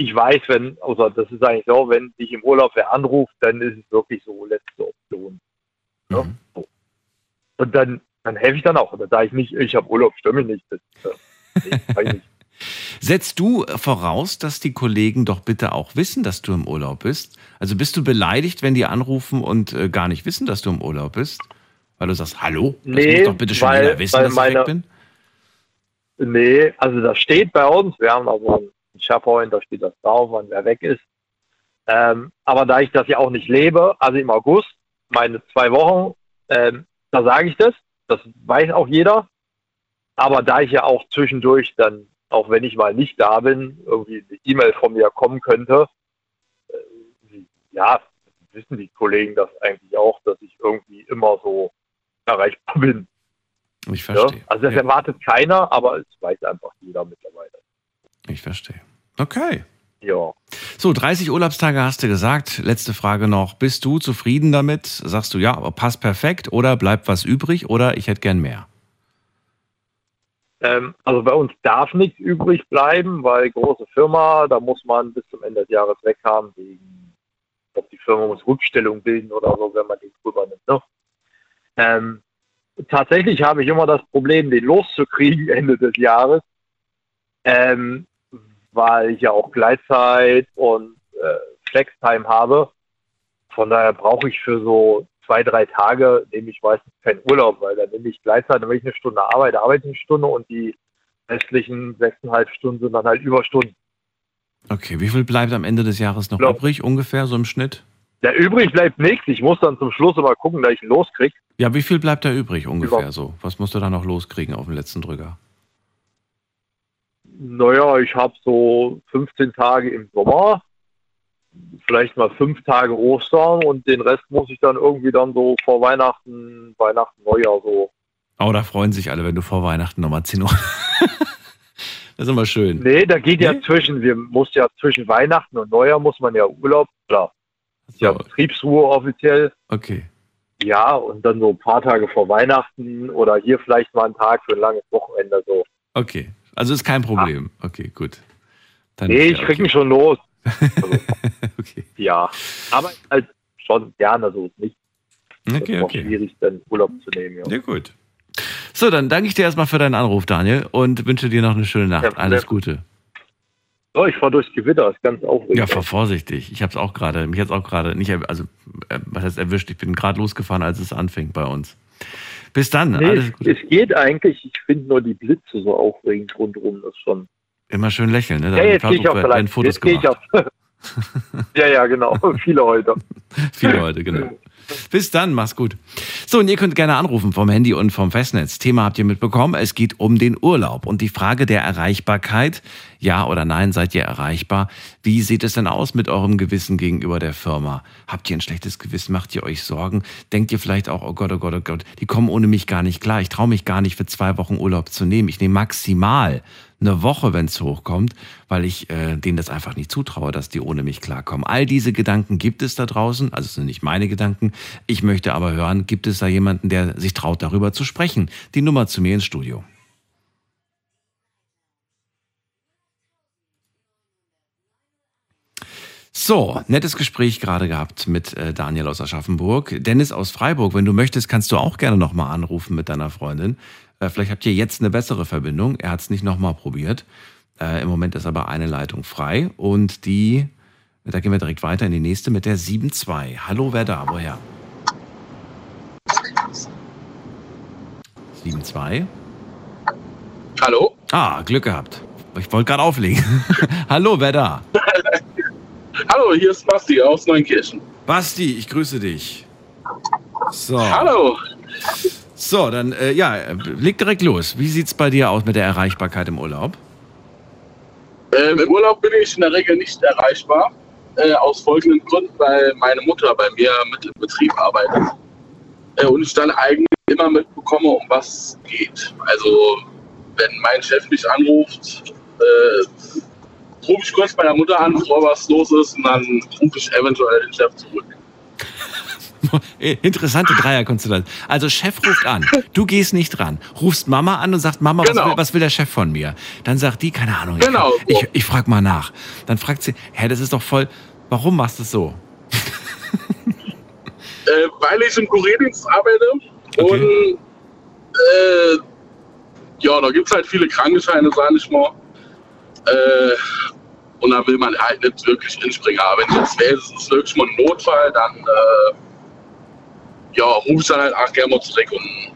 ich weiß, wenn, also das ist eigentlich so, wenn dich im Urlaub wer anruft, dann ist es wirklich so letzte Option. Ja? Mhm. So. Und dann, dann helfe ich dann auch. Da sage ich nicht, ich habe Urlaub, stimme nicht. Das, nee, [LAUGHS] nicht. Setzt du voraus, dass die Kollegen doch bitte auch wissen, dass du im Urlaub bist? Also bist du beleidigt, wenn die anrufen und äh, gar nicht wissen, dass du im Urlaub bist? Weil du sagst, hallo, das nee, muss doch bitte schon weil, jeder wissen, dass meine, ich weg bin? Nee, also das steht bei uns. Wir haben also ein SharePoint, da steht das drauf, wann wer weg ist. Ähm, aber da ich das ja auch nicht lebe, also im August, meine zwei Wochen, ähm, da sage ich das. Das weiß auch jeder. Aber da ich ja auch zwischendurch dann, auch wenn ich mal nicht da bin, irgendwie eine E-Mail von mir kommen könnte, äh, ja, wissen die Kollegen das eigentlich auch, dass ich irgendwie immer so erreichbar bin. Ich verstehe. Ja? Also das ja. erwartet keiner, aber es weiß einfach jeder mittlerweile. Ich verstehe. Okay. Ja. So, 30 Urlaubstage hast du gesagt. Letzte Frage noch. Bist du zufrieden damit? Sagst du, ja, passt perfekt oder bleibt was übrig oder ich hätte gern mehr? Ähm, also bei uns darf nichts übrig bleiben, weil große Firma, da muss man bis zum Ende des Jahres weg haben, wegen, ob die Firma muss Rückstellung bilden oder so, wenn man den drüber nimmt. Ne? Ähm, tatsächlich habe ich immer das Problem, den loszukriegen [LAUGHS] Ende des Jahres. Ähm, weil ich ja auch Gleitzeit und äh, Flextime habe. Von daher brauche ich für so zwei, drei Tage, nehme ich meistens keinen Urlaub, weil dann nehme ich Gleitzeit, wenn ich eine Stunde arbeite, arbeite ich eine Stunde und die restlichen sechseinhalb Stunden sind dann halt Überstunden. Okay, wie viel bleibt am Ende des Jahres noch Glaub. übrig, ungefähr so im Schnitt? Ja, übrig bleibt nichts. Ich muss dann zum Schluss immer gucken, dass ich ihn loskriege. Ja, wie viel bleibt da übrig ungefähr Über. so? Was musst du da noch loskriegen auf dem letzten Drücker? Naja, ich habe so 15 Tage im Sommer, vielleicht mal fünf Tage Ostern und den Rest muss ich dann irgendwie dann so vor Weihnachten, Weihnachten, Neujahr so. Oh, da freuen sich alle, wenn du vor Weihnachten nochmal 10 Uhr. [LAUGHS] das ist immer schön. Nee, da geht nee? ja zwischen, wir muss ja zwischen Weihnachten und Neujahr muss man ja Urlaub, klar. So. ja Betriebsruhe offiziell. Okay. Ja, und dann so ein paar Tage vor Weihnachten oder hier vielleicht mal einen Tag für ein langes Wochenende so. Okay, also ist kein Problem. Ah. Okay, gut. Dann nee, ich krieg okay. ihn schon los. Also, [LAUGHS] okay. Ja, aber halt schon gerne so nicht. Okay, okay. schwierig, dann Urlaub zu nehmen. Ja. ja, gut. So, dann danke ich dir erstmal für deinen Anruf, Daniel, und wünsche dir noch eine schöne Nacht. Ja, Alles Gute. Oh, ich fahre durchs Gewitter, ist ganz aufregend. Ja, fahr vorsichtig. Ich habe es auch gerade, mich hat auch gerade nicht, also äh, was heißt erwischt? Ich bin gerade losgefahren, als es anfing bei uns. Bis dann. Nee, alles Gute. Es geht eigentlich. Ich finde nur die Blitze so aufregend rundherum. Das schon. Immer schön lächeln, ne? Da ja, jetzt gehe ich auf werden Fotos jetzt gemacht. Ich auf. [LAUGHS] ja, ja, genau. [LAUGHS] Viele heute. Viele heute, genau. Bis dann, mach's gut. So, und ihr könnt gerne anrufen vom Handy und vom Festnetz. Thema habt ihr mitbekommen. Es geht um den Urlaub und die Frage der Erreichbarkeit. Ja oder nein, seid ihr erreichbar? Wie sieht es denn aus mit eurem Gewissen gegenüber der Firma? Habt ihr ein schlechtes Gewissen? Macht ihr euch Sorgen? Denkt ihr vielleicht auch, oh Gott, oh Gott, oh Gott, die kommen ohne mich gar nicht klar. Ich traue mich gar nicht für zwei Wochen Urlaub zu nehmen. Ich nehme maximal eine Woche, wenn es hochkommt, weil ich äh, denen das einfach nicht zutraue, dass die ohne mich klarkommen. All diese Gedanken gibt es da draußen, also es sind nicht meine Gedanken. Ich möchte aber hören, gibt es da jemanden, der sich traut, darüber zu sprechen? Die Nummer zu mir ins Studio. So, nettes Gespräch gerade gehabt mit äh, Daniel aus Aschaffenburg. Dennis aus Freiburg, wenn du möchtest, kannst du auch gerne nochmal anrufen mit deiner Freundin. Äh, vielleicht habt ihr jetzt eine bessere Verbindung. Er hat es nicht nochmal probiert. Äh, Im Moment ist aber eine Leitung frei und die, da gehen wir direkt weiter in die nächste mit der 7.2. Hallo, wer da? Woher? 7.2. Hallo? Ah, Glück gehabt. Ich wollte gerade auflegen. [LAUGHS] Hallo, wer da? [LAUGHS] Hallo, hier ist Basti aus Neunkirchen. Basti, ich grüße dich. So. Hallo. So, dann, äh, ja, leg direkt los. Wie sieht es bei dir aus mit der Erreichbarkeit im Urlaub? Ähm, Im Urlaub bin ich in der Regel nicht erreichbar. Äh, aus folgenden Gründen, weil meine Mutter bei mir mit im Betrieb arbeitet. Äh, und ich dann eigentlich immer mitbekomme, um was es geht. Also, wenn mein Chef mich anruft, äh, rufe ich kurz meiner Mutter an, bevor was los ist, und dann rufe ich eventuell den Chef zurück. [LAUGHS] Interessante Dreierkonstellation. Also Chef ruft an, du gehst nicht dran, rufst Mama an und sagst, Mama, genau. was, will, was, will, der Chef von mir? Dann sagt die, keine Ahnung, genau. ich, ich, ich frage mal nach. Dann fragt sie, hä, das ist doch voll, warum machst du es so? äh, weil ich im Kurierdienst arbeite okay. und äh, ja, da gibt es halt viele Krankenscheine, sage ich mal. Äh, und da will man halt nicht wirklich inspringen. Aber wenn jetzt wäre, es ist wirklich mal ein Notfall, dann äh, ja, rufe ich dann halt auch gerne mal zurück und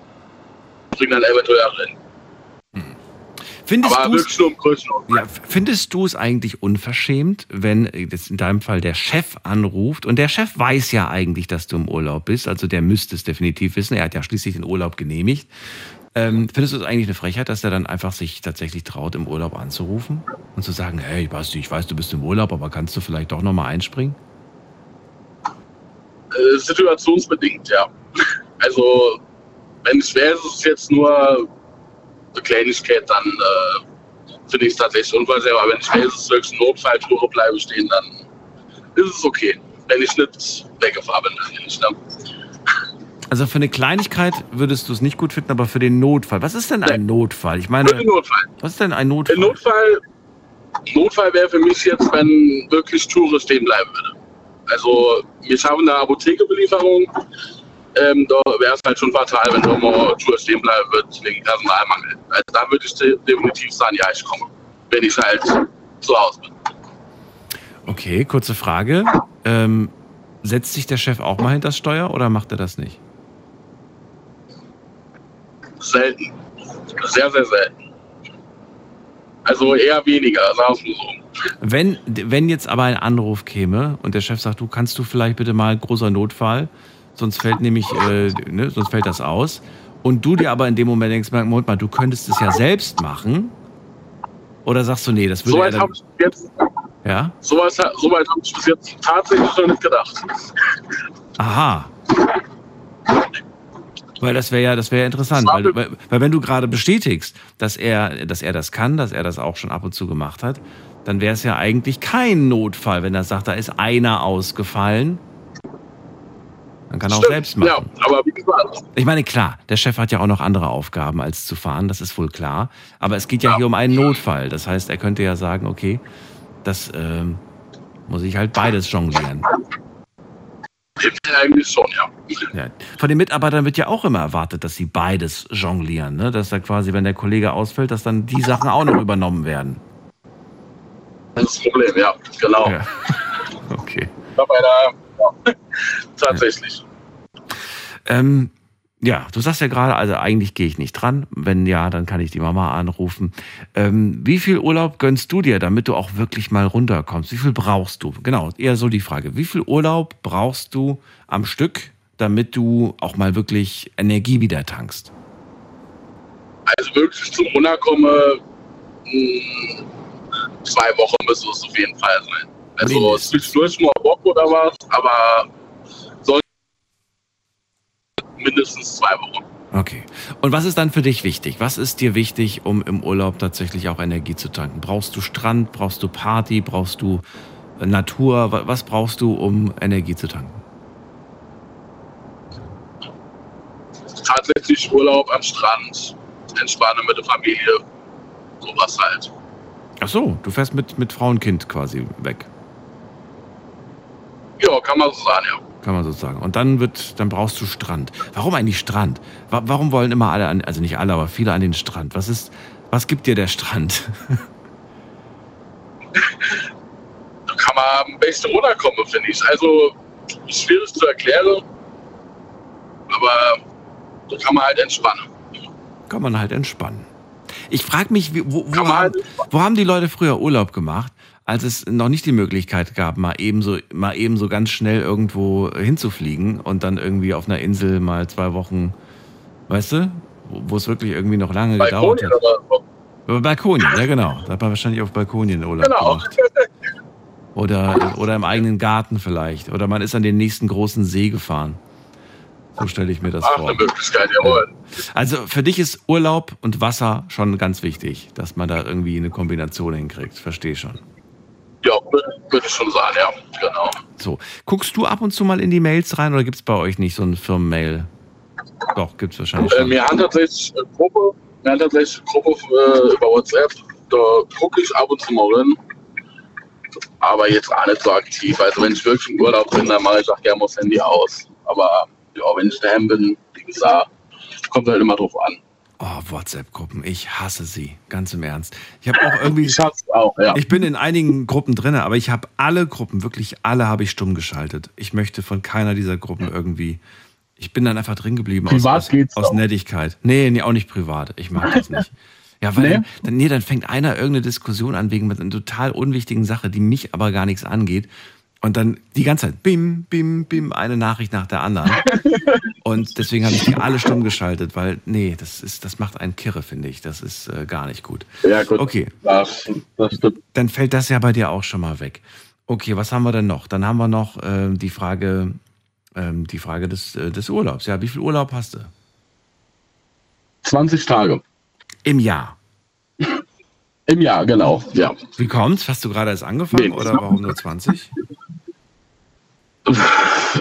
bringe dann eventuell rein. Hm. Findest Aber wirklich nur im Größenordnung. Ja, findest du es eigentlich unverschämt, wenn jetzt in deinem Fall der Chef anruft und der Chef weiß ja eigentlich, dass du im Urlaub bist, also der müsste es definitiv wissen, er hat ja schließlich den Urlaub genehmigt ähm, findest du es eigentlich eine Frechheit, dass der dann einfach sich tatsächlich traut, im Urlaub anzurufen und zu sagen, hey, Basti, ich weiß, du bist im Urlaub, aber kannst du vielleicht doch nochmal einspringen? Äh, situationsbedingt, ja. [LAUGHS] Also, wenn es wäre, ist es jetzt nur eine Kleinigkeit, dann äh, finde ich es tatsächlich unverschämt. Aber wenn ich wäre, ist es wirklich ein Notfall, bleibe stehen, dann ist es okay. Wenn ich nicht weggefahren bin, natürlich. Ne? Also für eine Kleinigkeit würdest du es nicht gut finden, aber für den Notfall. Was ist denn ein Notfall? Ich meine, Notfall. was ist denn ein Notfall? Ein Notfall, Notfall wäre für mich jetzt, wenn wirklich Toure stehen bleiben würde. Also wir haben eine Apothekebelieferung. Ähm, da wäre es halt schon fatal, wenn irgendwo Tour stehen bleiben wird wegen Personalmangel. Also da würde ich definitiv sagen, ja, ich komme, wenn ich halt zu Hause bin. Okay, kurze Frage. Ähm, setzt sich der Chef auch mal hinter das Steuer oder macht er das nicht? Selten. Sehr, sehr selten. Also eher weniger, sagen wir so. Wenn, wenn jetzt aber ein Anruf käme und der Chef sagt, du kannst du vielleicht bitte mal großer Notfall, sonst fällt nämlich, äh, ne, sonst fällt das aus. Und du dir aber in dem Moment denkst, Moment mal, du könntest es ja selbst machen. Oder sagst du, nee, das würde so weit habe ich jetzt, ja? So weit, so weit habe ich bis jetzt tatsächlich noch nicht gedacht. Aha. Weil das wäre ja, das wäre ja interessant, weil, weil, weil, wenn du gerade bestätigst, dass er, dass er das kann, dass er das auch schon ab und zu gemacht hat, dann wäre es ja eigentlich kein Notfall, wenn er sagt, da ist einer ausgefallen. Dann kann er auch selbst machen. Ja, aber wie gesagt. Ich meine, klar, der Chef hat ja auch noch andere Aufgaben als zu fahren, das ist wohl klar. Aber es geht ja, ja. hier um einen Notfall. Das heißt, er könnte ja sagen, okay, das ähm, muss ich halt beides jonglieren. Eigentlich schon, ja. ja. Von den Mitarbeitern wird ja auch immer erwartet, dass sie beides jonglieren. Ne? Dass da quasi, wenn der Kollege ausfällt, dass dann die Sachen auch noch übernommen werden. Das ist das Problem, ja, genau. Ja. [LAUGHS] Okay. Ja, bei der, ja. Tatsächlich. Ähm, ja, du sagst ja gerade, also eigentlich gehe ich nicht dran. Wenn ja, dann kann ich die Mama anrufen. Ähm, wie viel Urlaub gönnst du dir, damit du auch wirklich mal runterkommst? Wie viel brauchst du? Genau, eher so die Frage. Wie viel Urlaub brauchst du am Stück, damit du auch mal wirklich Energie wieder tankst? Also wirklich zum Runterkommen, hm, zwei Wochen müsste es auf jeden Fall sein. Also zwischendurch mal Bock oder was, aber mindestens zwei Wochen. Okay. Und was ist dann für dich wichtig? Was ist dir wichtig, um im Urlaub tatsächlich auch Energie zu tanken? Brauchst du Strand? Brauchst du Party? Brauchst du äh, Natur? Was brauchst du, um Energie zu tanken? Tatsächlich Urlaub am Strand, entspannen mit der Familie, sowas halt. Ach so, du fährst mit, mit Frau und Kind quasi weg. Ja, kann man so sagen, ja kann man so sagen. Und dann wird, dann brauchst du Strand. Warum eigentlich Strand? Warum wollen immer alle an, also nicht alle, aber viele an den Strand? Was ist, was gibt dir der Strand? [LAUGHS] da kann man am besten runterkommen, finde ich. Also, schwierig zu erklären, aber da kann man halt entspannen. Kann man halt entspannen. Ich frage mich, wo, wo, haben, halt wo haben die Leute früher Urlaub gemacht? Als es noch nicht die Möglichkeit gab, mal eben so, mal eben so ganz schnell irgendwo hinzufliegen und dann irgendwie auf einer Insel mal zwei Wochen Weißt du? Wo es wirklich irgendwie noch lange Balkon gedauert hat. oder Über Balkonien, ja genau. Da hat man wahrscheinlich auf Balkonien Urlaub Genau. gemacht. Oder, oder im eigenen Garten vielleicht. Oder man ist an den nächsten großen See gefahren. So stelle ich mir das Ach, vor. eine Möglichkeit, jawohl. Also für dich ist Urlaub und Wasser schon ganz wichtig, dass man da irgendwie eine Kombination hinkriegt. Verstehe schon. Ja, würde ich schon sagen, ja, genau. So, guckst du ab und zu mal in die Mails rein oder gibt es bei euch nicht so ein Firmenmail? Doch, gibt es wahrscheinlich Äh, wir haben tatsächlich eine Gruppe, wir haben tatsächlich eine Gruppe äh, über WhatsApp, da gucke ich ab und zu mal rein. Aber jetzt auch nicht so aktiv. Also wenn ich wirklich im Urlaub bin, dann mache ich auch gerne mal das Handy aus. Aber ja, wenn ich daheim bin, wie gesagt, kommt halt immer drauf an. Oh, WhatsApp-Gruppen, ich hasse sie, ganz im Ernst. Ich habe auch irgendwie. [LAUGHS] Ich hab's auch, ja. Ich bin in einigen Gruppen drin, aber ich habe alle Gruppen, wirklich alle habe ich stumm geschaltet. Ich möchte von keiner dieser Gruppen irgendwie. Ich bin dann einfach drin geblieben Privat aus, aus, geht's aus auch. Nettigkeit. Nee, nee, auch nicht privat. Ich mag das nicht. Ja, weil Nee? Dann, dann, nee, dann fängt einer irgendeine Diskussion an wegen einer total unwichtigen Sache, die mich aber gar nichts angeht. Und dann die ganze Zeit bim, bim, bim, eine Nachricht nach der anderen. [LAUGHS] Und deswegen habe ich die alle stumm geschaltet, weil, nee, das ist, das macht einen Kirre, finde ich. Das ist äh, gar nicht gut. Ja, gut. Okay. Das, das. Dann fällt das ja bei dir auch schon mal weg. Okay, was haben wir denn noch? Dann haben wir noch ähm, die Frage, ähm, die Frage des, äh, des Urlaubs. Ja, wie viel Urlaub hast du? 20 Tage. Im Jahr. Im Jahr, genau, ja. Wie kommt's? Hast du gerade erst angefangen Nee. oder warum nur 20?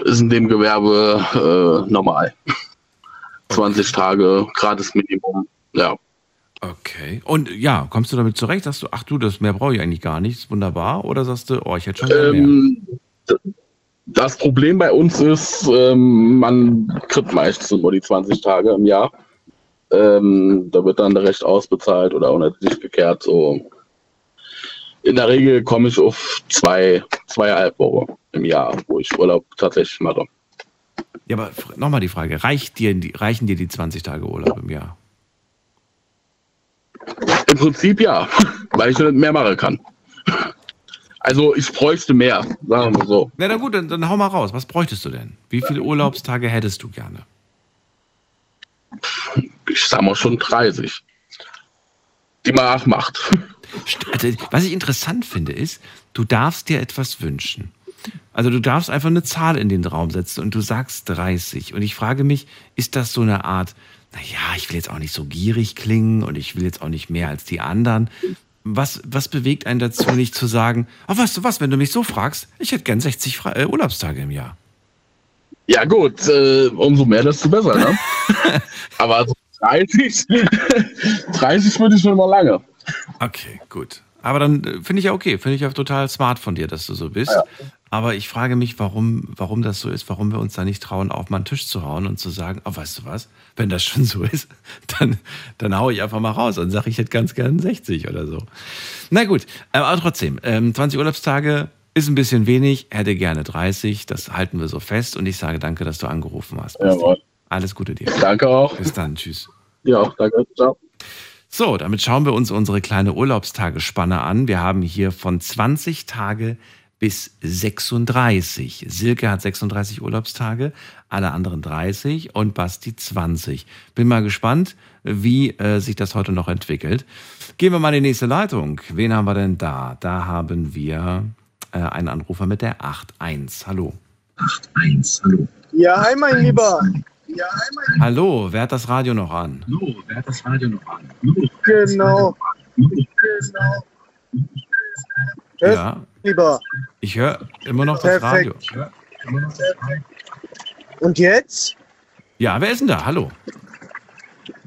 Ist in dem Gewerbe äh, normal. 20 Tage, gratis Minimum, ja. Okay. Und ja, kommst du damit zurecht? Sagst du, ach du, das mehr brauche ich eigentlich gar nicht, ist wunderbar? Oder sagst du, oh, ich hätte schon mehr? Ähm, das Problem bei uns ist, ähm, man kriegt meistens nur die 20 Tage im Jahr. Ähm, da wird dann recht ausbezahlt oder unter sich gekehrt. So. In der Regel komme ich auf zwei, zweieinhalb Wochen im Jahr, wo ich Urlaub tatsächlich mache. Ja, aber nochmal die Frage, reicht dir, reichen dir die 20 Tage Urlaub im Jahr? Im Prinzip ja, [LAUGHS] weil ich nicht mehr machen kann. Also ich bräuchte mehr, sagen wir mal so. Na dann gut, dann, dann hau mal raus. Was bräuchtest du denn? Wie viele Urlaubstage hättest du gerne? Ich sag mal schon 30. Die man auch macht. Also, was ich interessant finde, ist, du darfst dir etwas wünschen. Also du darfst einfach eine Zahl in den Raum setzen und du sagst 30. Und ich frage mich, ist das so eine Art, naja, ich will jetzt auch nicht so gierig klingen und ich will jetzt auch nicht mehr als die anderen. Was, was bewegt einen dazu, nicht zu sagen, oh, weißt du was, wenn du mich so fragst, ich hätte gern 60 Fre äh, Urlaubstage im Jahr. Ja gut, äh, umso mehr, desto besser, ne? [LAUGHS] Aber also 30, 30 würde ich schon mal lange. Okay, gut. Aber dann äh, finde ich ja okay, finde ich ja total smart von dir, dass du so bist. Aber ich frage mich, warum, warum das so ist, warum wir uns da nicht trauen, auf mal einen Tisch zu hauen und zu sagen, oh, weißt du was, wenn das schon so ist, [LAUGHS] dann, dann hau ich einfach mal raus und sage, ich hätte ganz gern 60 oder so. Na gut, äh, aber trotzdem, ähm, 20 Urlaubstage ist ein bisschen wenig, hätte gerne 30, das halten wir so fest und ich sage danke, dass du angerufen hast. Jawohl. Alles Gute dir. Danke auch. Bis dann, tschüss. Ja, danke. Ciao. So, damit schauen wir uns unsere kleine Urlaubstagespanne an. Wir haben hier von 20 Tage bis 36. Silke hat 36 Urlaubstage, alle anderen 30 und Basti 20. Bin mal gespannt, wie äh, sich das heute noch entwickelt. Gehen wir mal in die nächste Leitung. Wen haben wir denn da? Da haben wir äh, einen Anrufer mit der 8.1. Hallo. Ja, hi, mein Lieber. Hallo, wer hat das Radio noch an? Genau. Hörst Ja, Lieber. ich höre immer noch das Radio. Und jetzt? Ja, wer ist denn da? Hallo.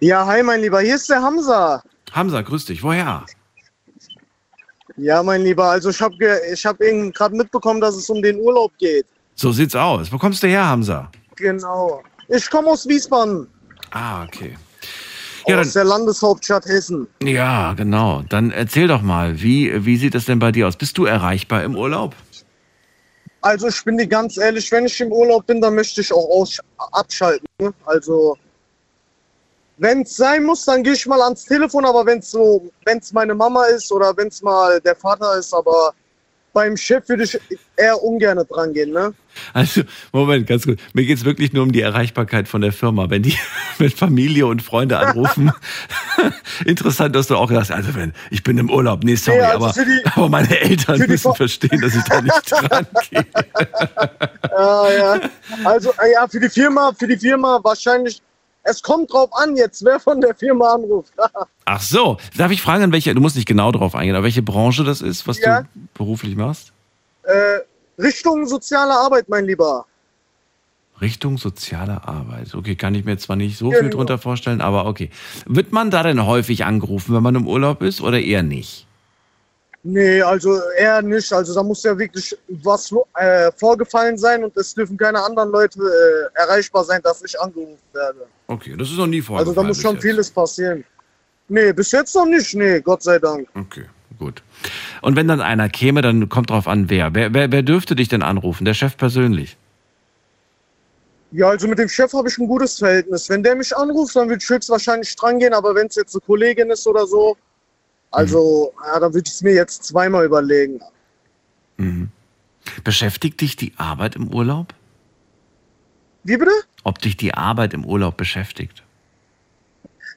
Ja, hi, mein Lieber. Hier ist der Hamza. Hamza, grüß dich. Woher? Ja, mein Lieber. Also, ich habe ich hab gerade mitbekommen, dass es um den Urlaub geht. So sieht's aus. Wo kommst du her, Hamza? Genau. Ich komme aus Wiesbaden, Ah, okay. Ja, aus dann, der Landeshauptstadt Hessen. ja, genau. Dann erzähl doch mal, wie, wie sieht es denn bei dir aus? Bist du erreichbar im Urlaub? Also, ich bin dir ganz ehrlich, wenn ich im Urlaub bin, dann möchte ich auch aus abschalten. ne? Also, wenn es sein muss, dann gehe ich mal ans Telefon, aber wenn es so, wenn es meine Mama ist oder wenn es mal der Vater ist, aber beim Chef würde ich eher ungern dran gehen, ne? Also, Moment, ganz gut. Mir geht es wirklich nur um die Erreichbarkeit von der Firma. Wenn die [LAUGHS] mit Familie und Freunde anrufen, [LAUGHS] interessant, dass du auch sagst, also wenn, ich bin im Urlaub, nee, sorry, Nee, also aber, die- aber meine Eltern müssen verstehen, dass ich da nicht [LAUGHS] dran gehe. Ja, ja. Also, äh, ja, für die Firma, für die Firma wahrscheinlich. Es kommt drauf an jetzt, wer von der Firma anruft. [LAUGHS] Ach so, darf ich fragen, an welche, du musst nicht genau drauf eingehen, aber welche Branche das ist, was Ja. du beruflich machst? äh, Richtung soziale Arbeit, mein Lieber. Richtung soziale Arbeit. Okay, kann ich mir zwar nicht so viel Genau. drunter vorstellen, aber okay. Wird man da denn häufig angerufen, wenn man im Urlaub ist oder eher nicht? Nee, also eher nicht. Also da muss ja wirklich was äh, vorgefallen sein und es dürfen keine anderen Leute äh, erreichbar sein, dass ich angerufen werde. Okay, das ist noch nie Also vorgefallen. da muss schon jetzt. vieles passieren. Nee, bis jetzt noch nicht, nee, Gott sei Dank. Okay, gut. Und wenn dann einer käme, dann kommt drauf an, wer. Wer, wer, wer dürfte dich denn anrufen? Der Chef persönlich? Ja, also mit dem Chef habe ich ein gutes Verhältnis. Wenn der mich anruft, dann würde ich höchstwahrscheinlich dran gehen, aber wenn es jetzt eine Kollegin ist oder so, also, ja, dann würde ich es mir jetzt zweimal überlegen. Mhm. Beschäftigt dich die Arbeit im Urlaub? Wie bitte? Ob dich die Arbeit im Urlaub beschäftigt?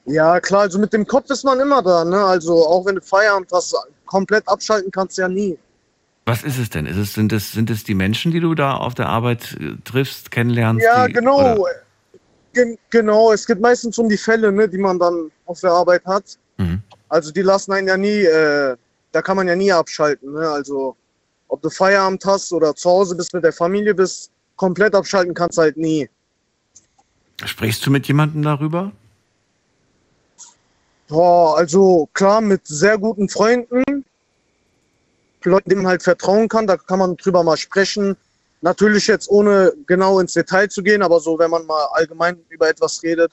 Ja, klar, also mit dem Kopf ist man immer da, ne? Also auch wenn du Feierabend hast, komplett abschalten kannst du ja nie. Was ist es denn? Ist es, sind, es, sind es die Menschen, die du da auf der Arbeit äh, triffst, kennenlernst? Ja, die, genau. Gen genau, es geht meistens um die Fälle, ne, die man dann auf der Arbeit hat. Mhm. Also die lassen einen ja nie, äh, da kann man ja nie abschalten. Ne? Also ob du Feierabend hast oder zu Hause bist, mit der Familie bist, komplett abschalten kannst du halt nie. Sprichst du mit jemandem darüber? Boah, also klar, mit sehr guten Freunden, Leuten, denen man halt vertrauen kann, da kann man drüber mal sprechen. Natürlich jetzt ohne genau ins Detail zu gehen, aber so, wenn man mal allgemein über etwas redet,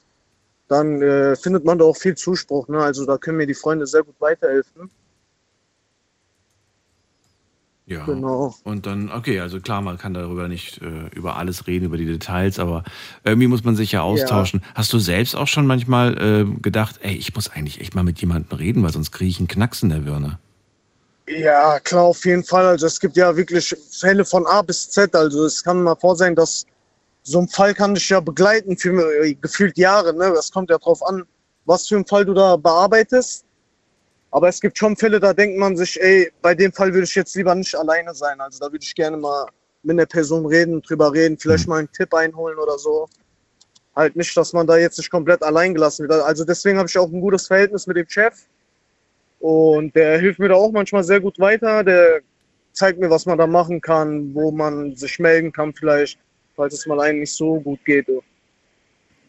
dann äh, findet man da auch viel Zuspruch. Ne? Also da können mir die Freunde sehr gut weiterhelfen. Ja. Genau. Und dann, okay, also klar, man kann darüber nicht äh, über alles reden, über die Details, aber irgendwie muss man sich ja austauschen. Hast du selbst auch schon manchmal äh, gedacht, ey, ich muss eigentlich echt mal mit jemandem reden, weil sonst kriege ich einen Knacks in der Birne? Ja, klar, auf jeden Fall. Also es gibt ja wirklich Fälle von A bis Z. Also es kann mal vor sein, dass so ein Fall kann dich ja begleiten für äh, gefühlt Jahre. Ne? Das kommt ja drauf an, was für einen Fall du da bearbeitest. Aber es gibt schon Fälle, da denkt man sich, ey, bei dem Fall würde ich jetzt lieber nicht alleine sein. Also da würde ich gerne mal mit der Person reden, drüber reden, vielleicht mal einen Tipp einholen oder so. Halt nicht, dass man da jetzt nicht komplett allein gelassen wird. Also deswegen habe ich auch ein gutes Verhältnis mit dem Chef. Und der hilft mir da auch manchmal sehr gut weiter. Der zeigt mir, was man da machen kann, wo man sich melden kann, vielleicht, falls es mal einem nicht so gut geht.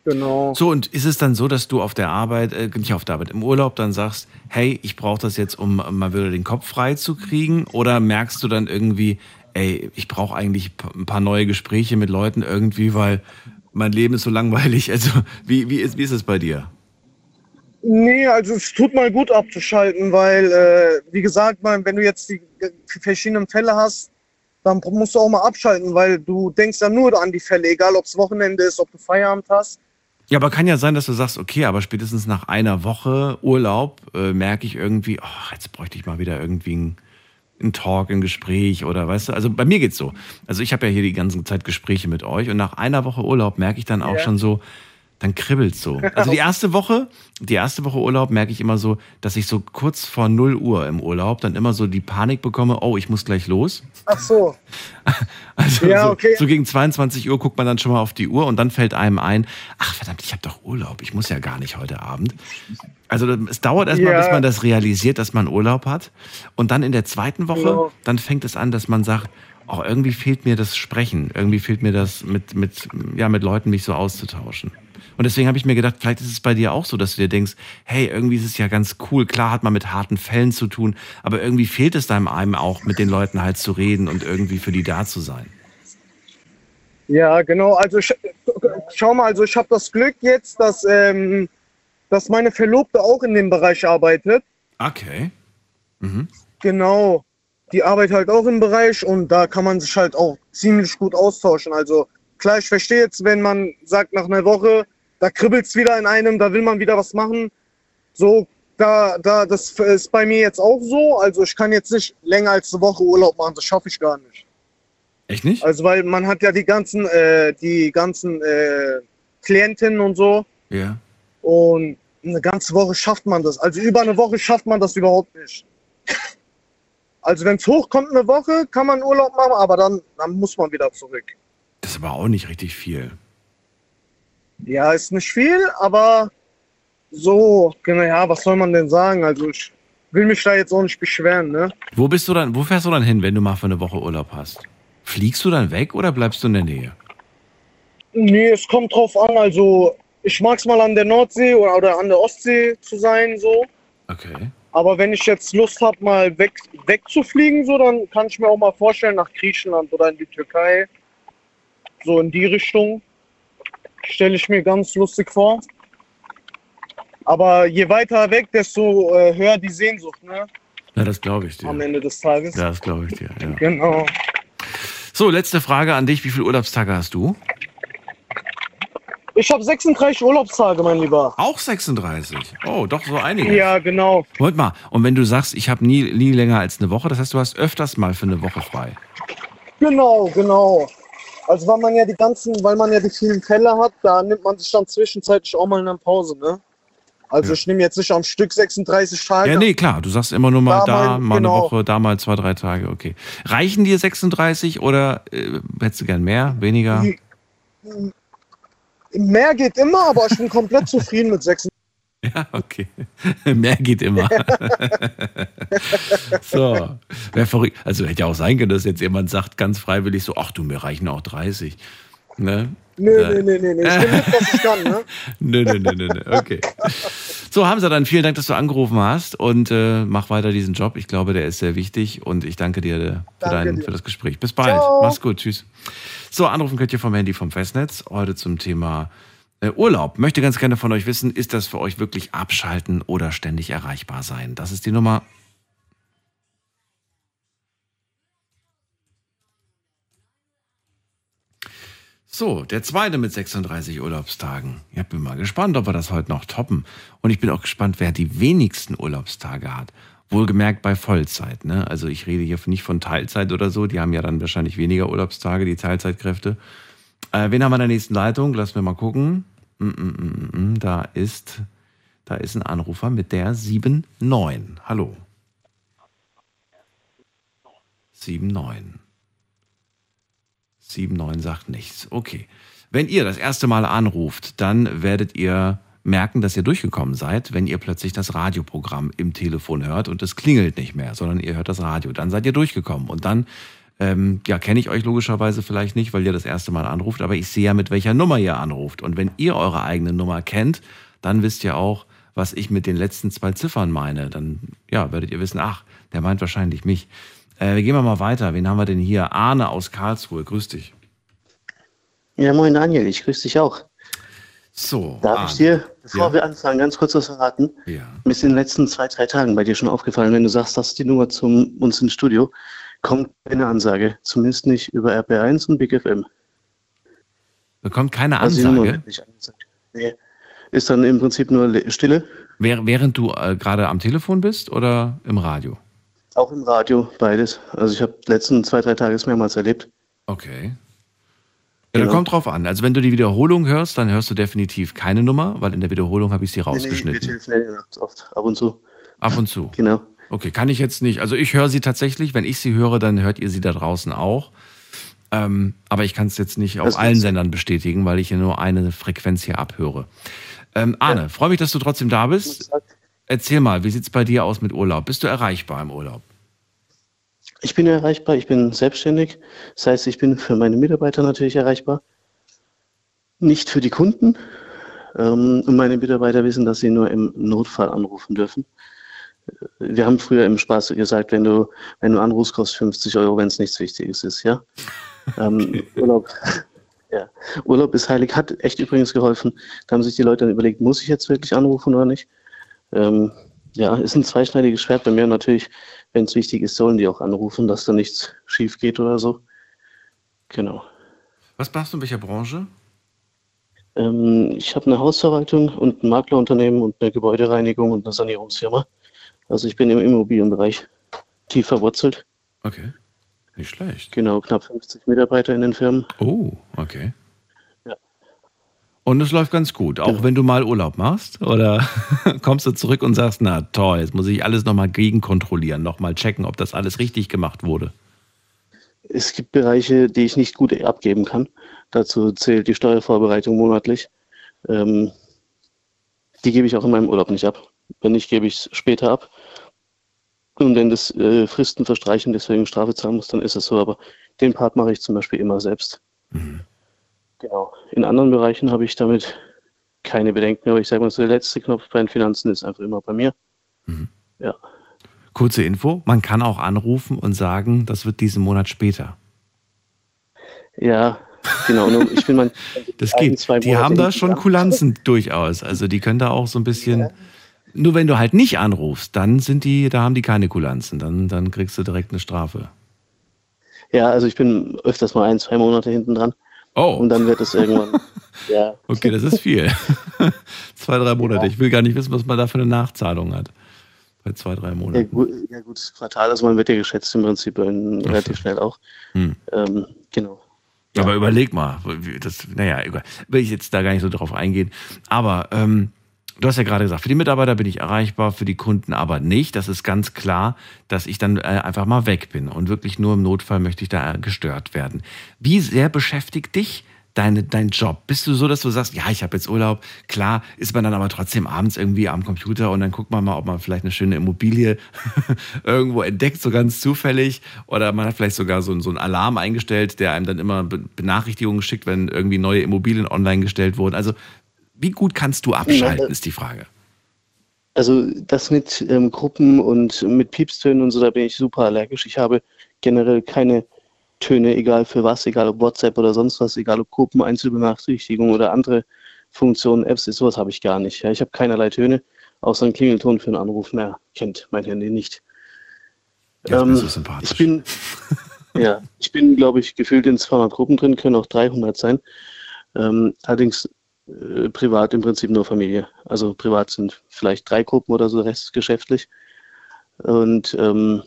Genau. So, und ist es dann so, dass du auf der Arbeit, äh, nicht auf der Arbeit, im Urlaub dann sagst, hey, ich brauche das jetzt, um mal wieder den Kopf frei zu kriegen? Oder merkst du dann irgendwie, ey, ich brauche eigentlich ein paar neue Gespräche mit Leuten irgendwie, weil mein Leben ist so langweilig. [LAUGHS] Also, wie, wie, ist, wie ist es bei dir? Nee, also es tut mal gut abzuschalten, weil, äh, wie gesagt, man, wenn du jetzt die verschiedenen Fälle hast, dann musst du auch mal abschalten, weil du denkst ja nur an die Fälle, egal ob es Wochenende ist, ob du Feierabend hast. Ja, aber kann ja sein, dass du sagst, okay, aber spätestens nach einer Woche Urlaub äh, merke ich irgendwie, oh, jetzt bräuchte ich mal wieder irgendwie ein, ein Talk, ein Gespräch oder weißt du, also bei mir geht's so. Also ich habe ja hier die ganze Zeit Gespräche mit euch und nach einer Woche Urlaub merke ich dann auch Ja. schon so, dann kribbelt's so. Also die erste Woche, die erste Woche Urlaub merke ich immer so, dass ich so kurz vor 0 Uhr im Urlaub dann immer so die Panik bekomme, oh, ich muss gleich los. Ach so. [LAUGHS] Also Ja, so, okay. so gegen 22 Uhr guckt man dann schon mal auf die Uhr und dann fällt einem ein, ach verdammt, ich habe doch Urlaub, ich muss ja gar nicht heute Abend. Also es dauert erstmal, Ja. bis man das realisiert, dass man Urlaub hat. Und dann in der zweiten Woche, Genau. dann fängt es an, dass man sagt, oh, irgendwie fehlt mir das Sprechen, irgendwie fehlt mir das mit, mit, ja, mit Leuten mich so auszutauschen. Und deswegen habe ich mir gedacht, vielleicht ist es bei dir auch so, dass du dir denkst, hey, irgendwie ist es ja ganz cool. Klar hat man mit harten Fällen zu tun, aber irgendwie fehlt es deinem einem auch, mit den Leuten halt zu reden und irgendwie für die da zu sein. Ja, genau. Also ich, schau mal, also ich habe das Glück jetzt, dass, ähm, dass meine Verlobte auch in dem Bereich arbeitet. Okay. Mhm. Genau. Die arbeitet halt auch im Bereich und da kann man sich halt auch ziemlich gut austauschen. Also klar, ich verstehe jetzt, wenn man sagt nach einer Woche, da kribbelt's wieder in einem, da will man wieder was machen. So da, da, das ist bei mir jetzt auch so. Also ich kann jetzt nicht länger als eine Woche Urlaub machen, das schaffe ich gar nicht. Echt nicht? Also weil man hat ja die ganzen, äh, die ganzen äh, Klientinnen und so. Ja. Und eine ganze Woche schafft man das. Also über eine Woche schafft man das überhaupt nicht. Also wenn es hochkommt eine Woche, kann man Urlaub machen, aber dann, dann muss man wieder zurück. Das ist aber auch nicht richtig viel. Ja, ist nicht viel, aber so, genau, ja, was soll man denn sagen? Also ich will mich da jetzt auch nicht beschweren, ne? Wo bist du dann, wo fährst du dann hin, wenn du mal für eine Woche Urlaub hast? Fliegst du dann weg oder bleibst du in der Nähe? Nee, es kommt drauf an. Also ich mag es mal an der Nordsee oder, oder an der Ostsee zu sein, so. Okay. Aber wenn ich jetzt Lust habe, mal weg, wegzufliegen, so, dann kann ich mir auch mal vorstellen, nach Griechenland oder in die Türkei. So in die Richtung. Stelle ich mir ganz lustig vor. Aber je weiter weg, desto äh, höher die Sehnsucht, ne? Ja, das glaube ich dir. Am Ende des Tages. Ja, das glaube ich dir, ja. Genau. So, letzte Frage an dich. Wie viele Urlaubstage hast du? Ich habe 36 Urlaubstage, mein Lieber. Auch 36? Oh, doch so einige. Ja, genau. Moment mal, und wenn du sagst, ich habe nie, nie länger als eine Woche, das heißt, du hast öfters mal für eine Woche frei. Genau, genau. Also weil man ja die ganzen, weil man ja die vielen Fälle hat, da nimmt man sich dann zwischenzeitlich auch mal eine Pause, ne? Also Ja. ich nehme jetzt nicht am Stück 36 Tage. Ja, nee, klar. Du sagst immer nur mal Da da, mal- mal genau. eine Woche, da mal zwei, drei Tage. Okay. Reichen dir 36 oder äh, hättest du gern mehr, weniger? Mehr geht immer, aber ich bin komplett zufrieden mit 36. Ja, okay. [LAUGHS] mehr geht immer. [LAUGHS] so. Wäre verrückt. Also hätte ja auch sein können, dass jetzt jemand sagt, ganz freiwillig so, ach du, mir reichen auch 30. Ne? Nö, Ja. nö, nö, nö, nö. Ich bin mit, was ich kann, ne? [LAUGHS] Nö, nö, nö, nö, nö. Okay. So, Hamza, dann vielen Dank, dass du angerufen hast und äh, mach weiter diesen Job. Ich glaube, der ist sehr wichtig und ich danke dir äh, für, Danke dein, dir. für das Gespräch. Bis bald. Ciao. Mach's gut. Tschüss. So, anrufen könnt ihr vom Handy vom Festnetz. Heute zum Thema äh, Urlaub. Möchte ganz gerne von euch wissen, ist das für euch wirklich abschalten oder ständig erreichbar sein? Das ist die Nummer. So, der zweite mit 36 Urlaubstagen. Ich bin mal gespannt, ob wir das heute noch toppen. Und ich bin auch gespannt, wer die wenigsten Urlaubstage hat. Wohlgemerkt bei Vollzeit. Ne? Also ich rede hier nicht von Teilzeit oder so. Die haben ja dann wahrscheinlich weniger Urlaubstage, die Teilzeitkräfte. Äh, wen haben wir in der nächsten Leitung? Lass mir mal gucken. Mm, mm, mm, Da ist, da ist ein Anrufer mit der 79. Hallo. 79. 79 sagt nichts. Okay. Wenn ihr das erste Mal anruft, dann werdet ihr merken, dass ihr durchgekommen seid, wenn ihr plötzlich das Radioprogramm im Telefon hört und es klingelt nicht mehr, sondern ihr hört das Radio. Dann seid ihr durchgekommen. Und dann, ähm, ja, kenne ich euch logischerweise vielleicht nicht, weil ihr das erste Mal anruft, aber ich sehe ja, mit welcher Nummer ihr anruft. Und wenn ihr eure eigene Nummer kennt, dann wisst ihr auch, was ich mit den letzten zwei Ziffern meine. Dann, ja, werdet ihr wissen, ach, der meint wahrscheinlich mich. Äh, gehen wir mal weiter. Wen haben wir denn hier? Arne aus Karlsruhe. Grüß dich. Ja, moin Daniel, ich grüße dich auch. So. Darf Arne. ich dir, bevor Ja. wir anfangen, ganz kurz was verraten? Ja. Mir ist in den letzten zwei, drei Tagen bei dir schon aufgefallen, wenn du sagst, das ist die Nummer zum uns ins Studio, kommt keine Ansage. Zumindest nicht über RP1 und Big FM. Bekommt keine Also Ansage, angezeigt. Nee. Ist dann im Prinzip nur Le- Stille, während, du äh, gerade am Telefon bist oder im Radio? auch im Radio, beides. Also ich habe die letzten zwei, drei Tage es mehrmals erlebt. Okay. Ja, da Genau. kommt drauf an. Also wenn du die Wiederholung hörst, dann hörst du definitiv keine Nummer, weil in der Wiederholung habe ich sie Nee, nee, wir rausgeschnitten. telefonieren oft, ab und zu. Ab und zu. Genau. Okay, kann ich jetzt nicht. Also ich höre sie tatsächlich. Wenn ich sie höre, dann hört ihr sie da draußen auch. Ähm, aber ich kann es jetzt nicht auf Das allen Sendern bestätigen, weil ich hier nur eine Frequenz hier abhöre. Ähm, Arne, freue mich, dass du trotzdem da bist. Erzähl mal, wie sieht's bei dir aus mit Urlaub? Bist du erreichbar im Urlaub? Ich bin erreichbar, ich bin selbstständig. Das heißt, ich bin für meine Mitarbeiter natürlich erreichbar. Nicht für die Kunden. Ähm, und meine Mitarbeiter wissen, dass sie nur im Notfall anrufen dürfen. Wir haben früher im Spaß gesagt, wenn du, wenn du anrufst, kostet 50 Euro, wenn es nichts Wichtiges ist, ja. [LAUGHS] Ähm, Urlaub, [LAUGHS] ja. Urlaub ist heilig, hat echt übrigens geholfen. Da haben sich die Leute dann überlegt, muss ich jetzt wirklich anrufen oder nicht? Ähm, ja, ist ein zweischneidiges Schwert bei mir natürlich. Wenn es wichtig ist, sollen die auch anrufen, dass da nichts schief geht oder so. Genau. Was machst du in welcher Branche? Ähm, ich habe eine Hausverwaltung und ein Maklerunternehmen und eine Gebäudereinigung und eine Sanierungsfirma. Also ich bin im Immobilienbereich tief verwurzelt. Okay. Nicht schlecht. Genau, knapp 50 Mitarbeiter in den Firmen. Oh, okay. Ja. Und es läuft ganz gut, auch Genau. wenn du mal Urlaub machst? Oder [LAUGHS] kommst du zurück und sagst, na toll, jetzt muss ich alles nochmal gegenkontrollieren, nochmal checken, ob das alles richtig gemacht wurde? Es gibt Bereiche, die ich nicht gut abgeben kann. Dazu zählt die Steuervorbereitung monatlich. Ähm, die gebe ich auch in meinem Urlaub nicht ab. Wenn nicht, gebe ich es später ab. Und wenn das äh, Fristen verstreichen, deswegen Strafe zahlen muss, dann ist es so. Aber den Part mache ich zum Beispiel immer selbst. Genau. In anderen Bereichen habe ich damit keine Bedenken. Aber ich sage mal so, der letzte Knopf bei den Finanzen ist einfach immer bei mir. Ja. Kurze Info, man kann auch anrufen und sagen, das wird diesen Monat später. Ja, genau. Ich bin mein, [LAUGHS] Das geht. zwei Die haben da schon. Kulanzen durchaus. Also die können da auch so ein bisschen. Nur wenn du halt nicht anrufst, dann sind die, da haben die keine Kulanzen. Dann, dann kriegst du direkt eine Strafe. Ja, also ich bin öfters mal ein, zwei Monate hinten dran. Oh. Und dann wird es irgendwann. [LAUGHS] ja. Okay, das ist viel. [LAUGHS] zwei, drei Monate. Ich will gar nicht wissen, was man da für eine Nachzahlung hat. Bei zwei, drei Ja Monaten. gut, ja, gut, das Quartal, also man wird ja geschätzt im Prinzip in, relativ schnell auch. Hm. Ähm, genau. Aber überleg mal, das, naja, egal. will ich jetzt da gar nicht so drauf eingehen. Aber ähm, du hast ja gerade gesagt, für die Mitarbeiter bin ich erreichbar, für die Kunden aber nicht. Das ist ganz klar, dass ich dann äh, einfach mal weg bin und wirklich nur im Notfall möchte ich da äh, gestört werden. Wie sehr beschäftigt dich deine, dein Job? Bist du so, dass du sagst, ja, ich habe jetzt Urlaub, klar, ist man dann aber trotzdem abends irgendwie am Computer und dann guckt man mal, ob man vielleicht eine schöne Immobilie [LAUGHS] irgendwo entdeckt, so ganz zufällig. Oder man hat vielleicht sogar so, so einen Alarm eingestellt, der einem dann immer Be- Benachrichtigungen schickt, wenn irgendwie neue Immobilien online gestellt wurden. Also, wie gut kannst du abschalten, ist die Frage. Also das mit ähm, Gruppen und mit Piepstönen und so, da bin ich super allergisch. Ich habe generell keine Töne, egal für was, egal ob WhatsApp oder sonst was, egal ob Gruppen, Einzelbenachrichtigungen oder andere Funktionen, Apps, sowas habe ich gar nicht. Ja, ich habe keinerlei Töne, außer einen Klingelton für einen Anruf. Mehr kennt mein Handy nicht. Ja, Ähm, das ist so sympathisch. ich bin, [LAUGHS] ja, ich bin, glaube ich, gefühlt in 200 Gruppen drin, können auch 300 sein. Ähm, allerdings äh, privat im Prinzip nur Familie. Also privat sind vielleicht drei Gruppen oder so, der Rest ist geschäftlich. Und ähm,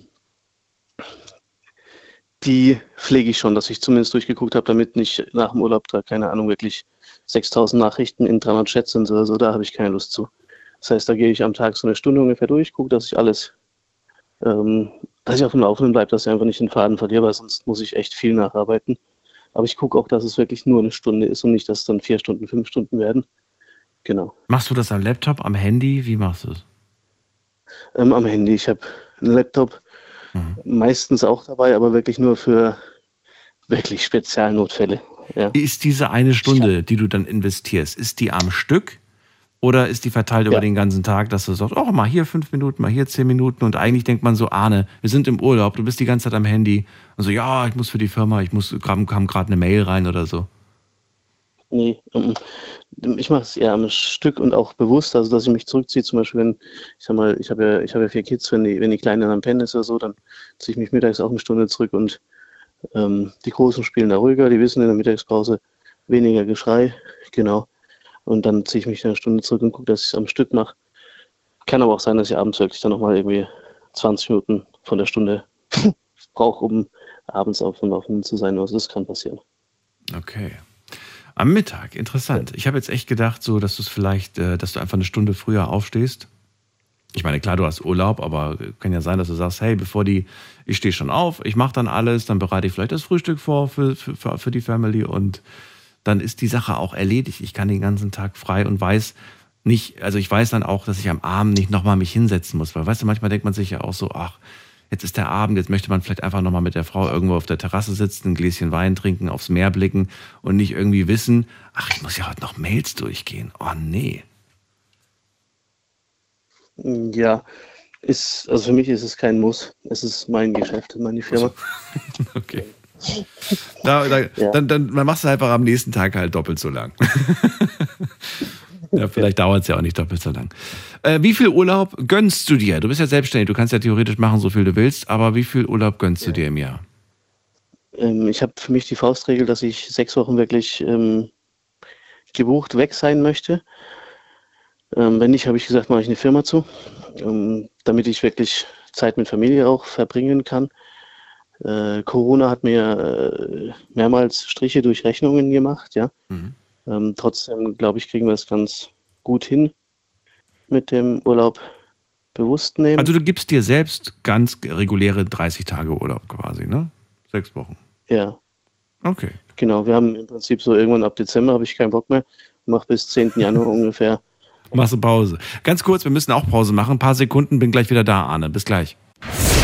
die pflege ich schon, dass ich zumindest durchgeguckt habe, damit nicht nach dem Urlaub da, keine Ahnung, wirklich 6000 Nachrichten in 300 Chats sind oder so, da habe ich keine Lust zu. Das heißt, da gehe ich am Tag so eine Stunde ungefähr durch, gucke, dass ich alles, ähm, dass ich auf dem Laufenden bleibe, dass ich einfach nicht den Faden verliere, weil sonst muss ich echt viel nacharbeiten. Aber ich gucke auch, dass es wirklich nur eine Stunde ist und nicht, dass es dann vier Stunden, fünf Stunden werden. Genau. Machst du das am Laptop, am Handy? Wie machst du es? Ähm, am Handy. Ich habe einen Laptop meistens auch dabei, aber wirklich nur für wirklich Spezialnotfälle. Ja. Ist diese eine Stunde, die du dann investierst, ist die am Stück oder ist die verteilt über den ganzen Tag, dass du sagst, oh, mal hier fünf Minuten, mal hier zehn Minuten? Und eigentlich denkt man so, Arne, wir sind im Urlaub, du bist die ganze Zeit am Handy. Und so, ja, ich muss für die Firma, ich muss, kam, kam gerade eine Mail rein oder so. Nee, ähm, ich mache es eher am Stück und auch bewusst, also dass ich mich zurückziehe, zum Beispiel, wenn, ich sag mal, ich habe ja, ich habe ja vier Kids, wenn die, wenn die Kleine am Pennen ist oder so, dann ziehe ich mich mittags auch eine Stunde zurück und ähm, die Großen spielen da ruhiger, die wissen in der Mittagspause weniger Geschrei, genau. Und dann ziehe ich mich eine Stunde zurück und gucke, dass ich es am Stück mache. Kann aber auch sein, dass ich abends wirklich dann nochmal irgendwie 20 Minuten von der Stunde [LAUGHS] brauche, um abends auf dem Laufenden zu sein. Also das kann passieren. Okay. Am Mittag, interessant. Ich habe jetzt echt gedacht, so, dass du es vielleicht, äh, dass du einfach eine Stunde früher aufstehst. Ich meine, klar, du hast Urlaub, aber kann ja sein, dass du sagst, hey, bevor die, ich stehe schon auf, ich mache dann alles, dann bereite ich vielleicht das Frühstück vor für, für, für für die Family und dann ist die Sache auch erledigt. Ich kann den ganzen Tag frei und weiß nicht, also ich weiß dann auch, dass ich am Abend nicht nochmal mich hinsetzen muss, weil weißt du, manchmal denkt man sich ja auch so, ach, jetzt ist der Abend, jetzt möchte man vielleicht einfach nochmal mit der Frau irgendwo auf der Terrasse sitzen, ein Gläschen Wein trinken, aufs Meer blicken und nicht irgendwie wissen, ach, ich muss ja heute noch Mails durchgehen. Oh nee. Ja, ist, also für mich ist es kein Muss. Es ist mein Geschäft, meine Firma. [LAUGHS] Okay. Da, da, dann, dann, dann machst du einfach am nächsten Tag halt doppelt so lang. [LAUGHS] ja, vielleicht dauert es ja auch nicht doppelt so lang. Äh, wie viel Urlaub gönnst du dir? Du bist ja selbstständig, du kannst ja theoretisch machen, so viel du willst, aber wie viel Urlaub gönnst du dir im Jahr? Ähm, ich habe für mich die Faustregel, dass ich sechs Wochen wirklich ähm, gebucht weg sein möchte. Ähm, wenn nicht, habe ich gesagt, mache ich eine Firma zu, ähm, damit ich wirklich Zeit mit Familie auch verbringen kann. Äh, Corona hat mir äh, mehrmals Striche durch Rechnungen gemacht, ja. Mhm. Ähm, trotzdem, glaube ich, kriegen wir es ganz gut hin mit dem Urlaub bewusst nehmen. Also du gibst dir selbst ganz reguläre 30 Tage Urlaub quasi, ne? Sechs Wochen. Ja. Okay. Genau, wir haben im Prinzip so irgendwann ab Dezember habe ich keinen Bock mehr. Mach bis 10. Januar [LAUGHS] ungefähr. Machst du Pause. Ganz kurz, wir müssen auch Pause machen. Ein paar Sekunden, bin gleich wieder da, Arne. Bis gleich.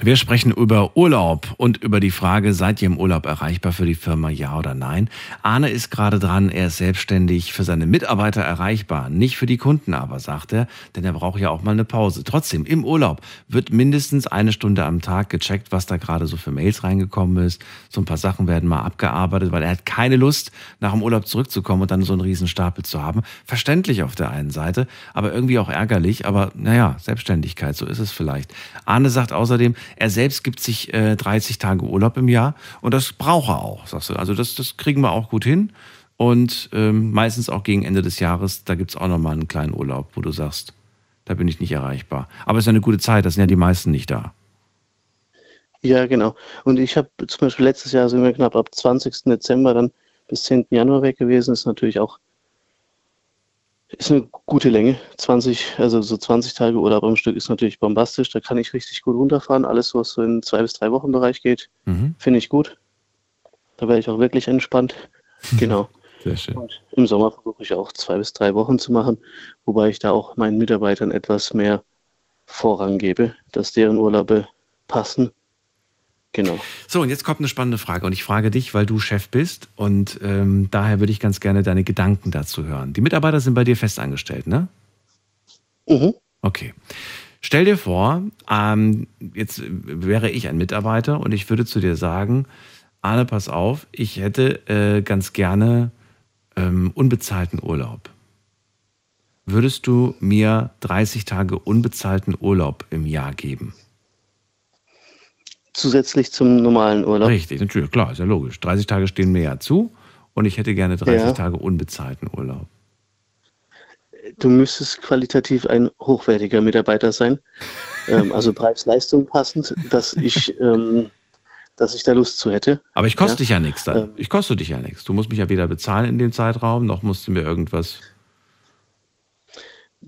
Wir sprechen über Urlaub und über die Frage, seid ihr im Urlaub erreichbar für die Firma, ja oder nein? Arne ist gerade dran, er ist selbstständig für seine Mitarbeiter erreichbar, nicht für die Kunden aber, sagt er, denn er braucht ja auch mal eine Pause. Trotzdem, im Urlaub wird mindestens eine Stunde am Tag gecheckt, was da gerade so für Mails reingekommen ist. So ein paar Sachen werden mal abgearbeitet, weil er hat keine Lust, nach dem Urlaub zurückzukommen und dann so einen riesen Stapel zu haben. Verständlich auf der einen Seite, aber irgendwie auch ärgerlich, aber naja, Selbstständigkeit, so ist es vielleicht. Arne sagt außerdem, er selbst gibt sich äh, 30 Tage Urlaub im Jahr und das braucht er auch, sagst du. Also das, das kriegen wir auch gut hin. Und ähm, meistens auch gegen Ende des Jahres, da gibt es auch nochmal einen kleinen Urlaub, wo du sagst, da bin ich nicht erreichbar. Aber es ist eine gute Zeit, da sind ja die meisten nicht da. Ja, genau. Und ich habe zum Beispiel letztes Jahr sind wir knapp ab 20. Dezember dann bis 10. Januar weg gewesen. Ist natürlich auch ist eine gute Länge. 20, also so 20 Tage Urlaub am Stück ist natürlich bombastisch. Da kann ich richtig gut runterfahren. Alles, was so in zwei bis drei Wochen Bereich geht, mhm. finde ich gut. Da werde ich auch wirklich entspannt. [LAUGHS] Genau. Sehr schön. Und im Sommer versuche ich auch zwei bis drei Wochen zu machen, wobei ich da auch meinen Mitarbeitern etwas mehr Vorrang gebe, dass deren Urlaube passen Genau. So, und jetzt kommt eine spannende Frage. Und ich frage dich, weil du Chef bist. Und ähm, daher würde ich ganz gerne deine Gedanken dazu hören. Die Mitarbeiter sind bei dir festangestellt, ne? Mhm. Okay. Stell dir vor, ähm, jetzt wäre ich ein Mitarbeiter und ich würde zu dir sagen, Arne, pass auf, ich hätte äh, ganz gerne ähm, unbezahlten Urlaub. Würdest du mir 30 Tage unbezahlten Urlaub im Jahr geben? Zusätzlich zum normalen Urlaub. Richtig, natürlich, klar, ist ja logisch. 30 Tage stehen mir ja zu und ich hätte gerne 30 ja. Tage unbezahlten Urlaub. Du müsstest qualitativ ein hochwertiger Mitarbeiter sein. ähm, also Preis-Leistung passend, dass ich, ähm, dass ich da Lust zu hätte. Aber ich koste ja. dich ja nichts dann. Ähm, ich koste dich ja nichts. Du musst mich ja weder bezahlen in dem Zeitraum, noch musst du mir irgendwas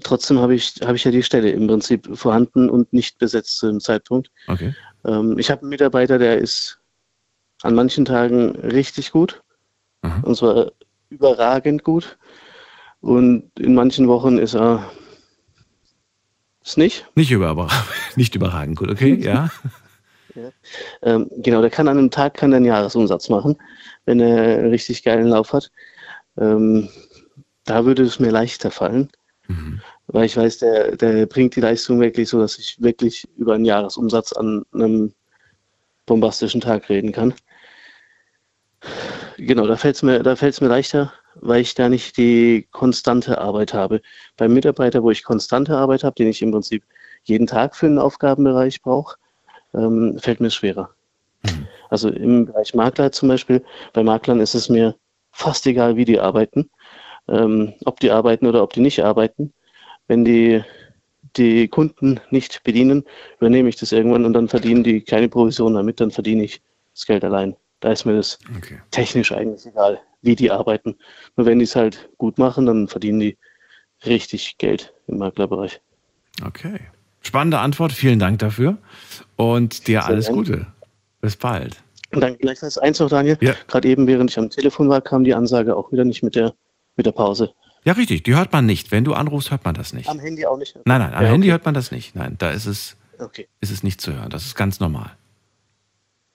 trotzdem habe ich, habe ich ja die Stelle im Prinzip vorhanden und nicht besetzt zu dem Zeitpunkt. Okay. Ähm, ich habe einen Mitarbeiter, der ist an manchen Tagen richtig gut. Mhm. Und zwar überragend gut. Und in manchen Wochen ist er es nicht. Nicht, über, [LAUGHS] nicht überragend gut, okay, [LAUGHS] ja. ja. Ähm, genau, der kann an einem Tag kann einen Jahresumsatz machen, wenn er einen richtig geilen Lauf hat. Ähm, da würde es mir leichter fallen. Mhm. Weil ich weiß, der, der bringt die Leistung wirklich so, dass ich wirklich über einen Jahresumsatz an einem bombastischen Tag reden kann. Genau, da fällt es mir, mir leichter, weil ich da nicht die konstante Arbeit habe. Beim Mitarbeiter, wo ich konstante Arbeit habe, den ich im Prinzip jeden Tag für einen Aufgabenbereich brauche, ähm, fällt mir schwerer. Mhm. Also im Bereich Makler zum Beispiel, bei Maklern ist es mir fast egal, wie die arbeiten ähm, ob die arbeiten oder ob die nicht arbeiten. Wenn die die Kunden nicht bedienen, übernehme ich das irgendwann und dann verdienen die keine Provision damit, dann verdiene ich das Geld allein. Da ist mir das okay. technisch eigentlich egal, wie die arbeiten. Nur wenn die es halt gut machen, dann verdienen die richtig Geld im Maklerbereich. Okay. Spannende Antwort, vielen Dank dafür und dir Sehr alles gerne. Gute. Bis bald. Und dann gleichfalls eins noch, Daniel. Ja. Gerade eben, während ich am Telefon war, kam die Ansage auch wieder nicht mit der mit der Pause. Ja, richtig. Die hört man nicht. Wenn du anrufst, hört man das nicht. Am Handy auch nicht? Nein, nein, am ja, Handy hört man das nicht. Nein, da ist es, okay. ist es nicht zu hören. Das ist ganz normal.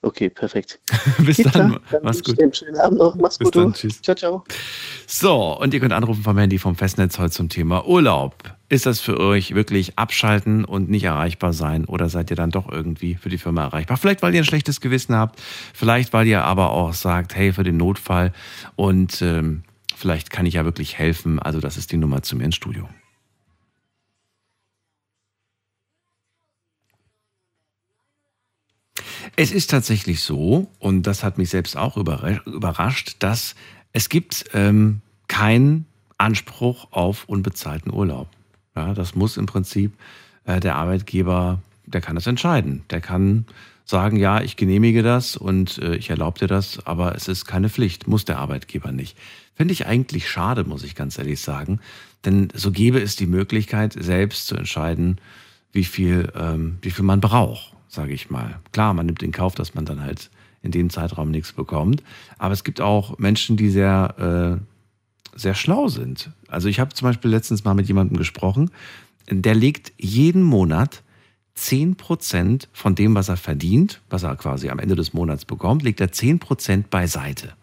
Okay, perfekt. [LAUGHS] Bis Geht dann. dann. Mach's gut. Einen schönen Abend noch. Mach's Bis gut. Dann. Tschüss. Ciao, ciao. So, und ihr könnt anrufen vom Handy vom Festnetz heute zum Thema Urlaub. Ist das für euch wirklich abschalten und nicht erreichbar sein oder seid ihr dann doch irgendwie für die Firma erreichbar? Vielleicht, weil ihr ein schlechtes Gewissen habt, vielleicht, weil ihr aber auch sagt, hey, für den Notfall und ähm, vielleicht kann ich ja wirklich helfen. Also das ist die Nummer zu mir ins Studio. Es ist tatsächlich so, und das hat mich selbst auch überrascht, dass es gibt ähm, keinen Anspruch auf unbezahlten Urlaub. Ja, das muss im Prinzip äh, der Arbeitgeber, der kann das entscheiden. Der kann sagen, ja, ich genehmige das und äh, ich erlaube dir das, aber es ist keine Pflicht, muss der Arbeitgeber nicht. Finde ich eigentlich schade, muss ich ganz ehrlich sagen. Denn so gäbe es die Möglichkeit, selbst zu entscheiden, wie viel, ähm, wie viel man braucht, sage ich mal. Klar, man nimmt in Kauf, dass man dann halt in dem Zeitraum nichts bekommt. Aber es gibt auch Menschen, die sehr, äh, sehr schlau sind. Also ich habe zum Beispiel letztens mal mit jemandem gesprochen, der legt jeden Monat 10% von dem, was er verdient, was er quasi am Ende des Monats bekommt, legt er 10% beiseite.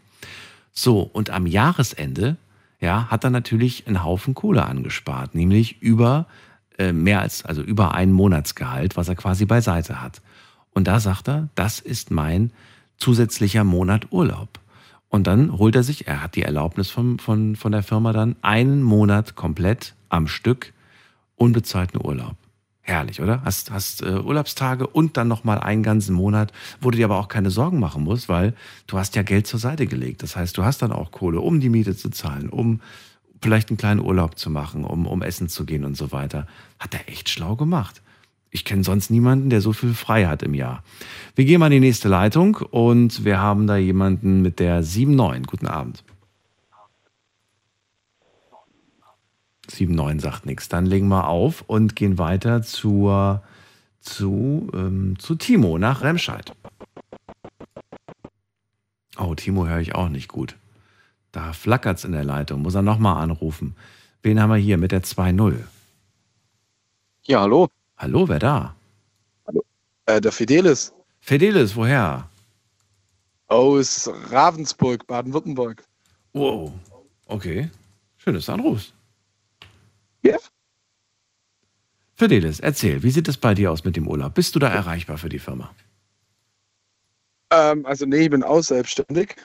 So, und am Jahresende, ja, hat er natürlich einen Haufen Kohle angespart, nämlich über äh, mehr als, also über ein Monatsgehalt, was er quasi beiseite hat. Und da sagt er, das ist mein zusätzlicher Monat Urlaub. Und dann holt er sich, er hat die Erlaubnis von, von, von der Firma dann, einen Monat komplett am Stück unbezahlten Urlaub. Herrlich, oder? Hast, hast äh, Urlaubstage und dann nochmal einen ganzen Monat, wo du dir aber auch keine Sorgen machen musst, weil du hast ja Geld zur Seite gelegt. Das heißt, du hast dann auch Kohle, um die Miete zu zahlen, um vielleicht einen kleinen Urlaub zu machen, um, um essen zu gehen und so weiter. Hat er echt schlau gemacht. Ich kenne sonst niemanden, der so viel frei hat im Jahr. Wir gehen mal in die nächste Leitung und wir haben da jemanden mit der 7-9. Guten Abend. 7-9 sagt nichts. Dann legen wir auf und gehen weiter zur, zu, ähm, zu Timo nach Remscheid. Oh, Timo höre ich auch nicht gut. Da flackert es in der Leitung. Muss er nochmal anrufen. Wen haben wir hier mit der 2-0? Ja, hallo. Hallo, wer da? Hallo. Äh, der Fidelis. Fidelis, woher? Aus Ravensburg, Baden-Württemberg. Wow. Okay. Schönes Anruf. Ja. Fidelis, erzähl, wie sieht es bei dir aus mit dem Urlaub? Bist du da erreichbar für die Firma? Ähm, also nee, ich bin auch selbstständig.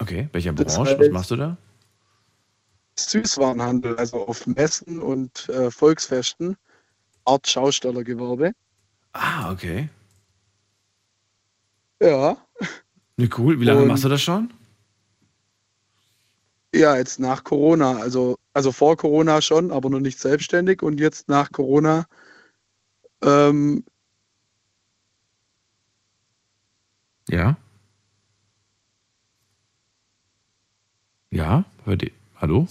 Okay, welcher das Branche? Was machst du da? Süßwarenhandel, also auf Messen und äh, Volksfesten, Art Schaustellergewerbe. Ah, okay. Ja. Ne, cool. Wie lange und, machst du das schon? Ja, jetzt nach Corona, also, also vor Corona schon, aber noch nicht selbstständig und jetzt nach Corona ähm, Ja. Ja, hör die. Hallo?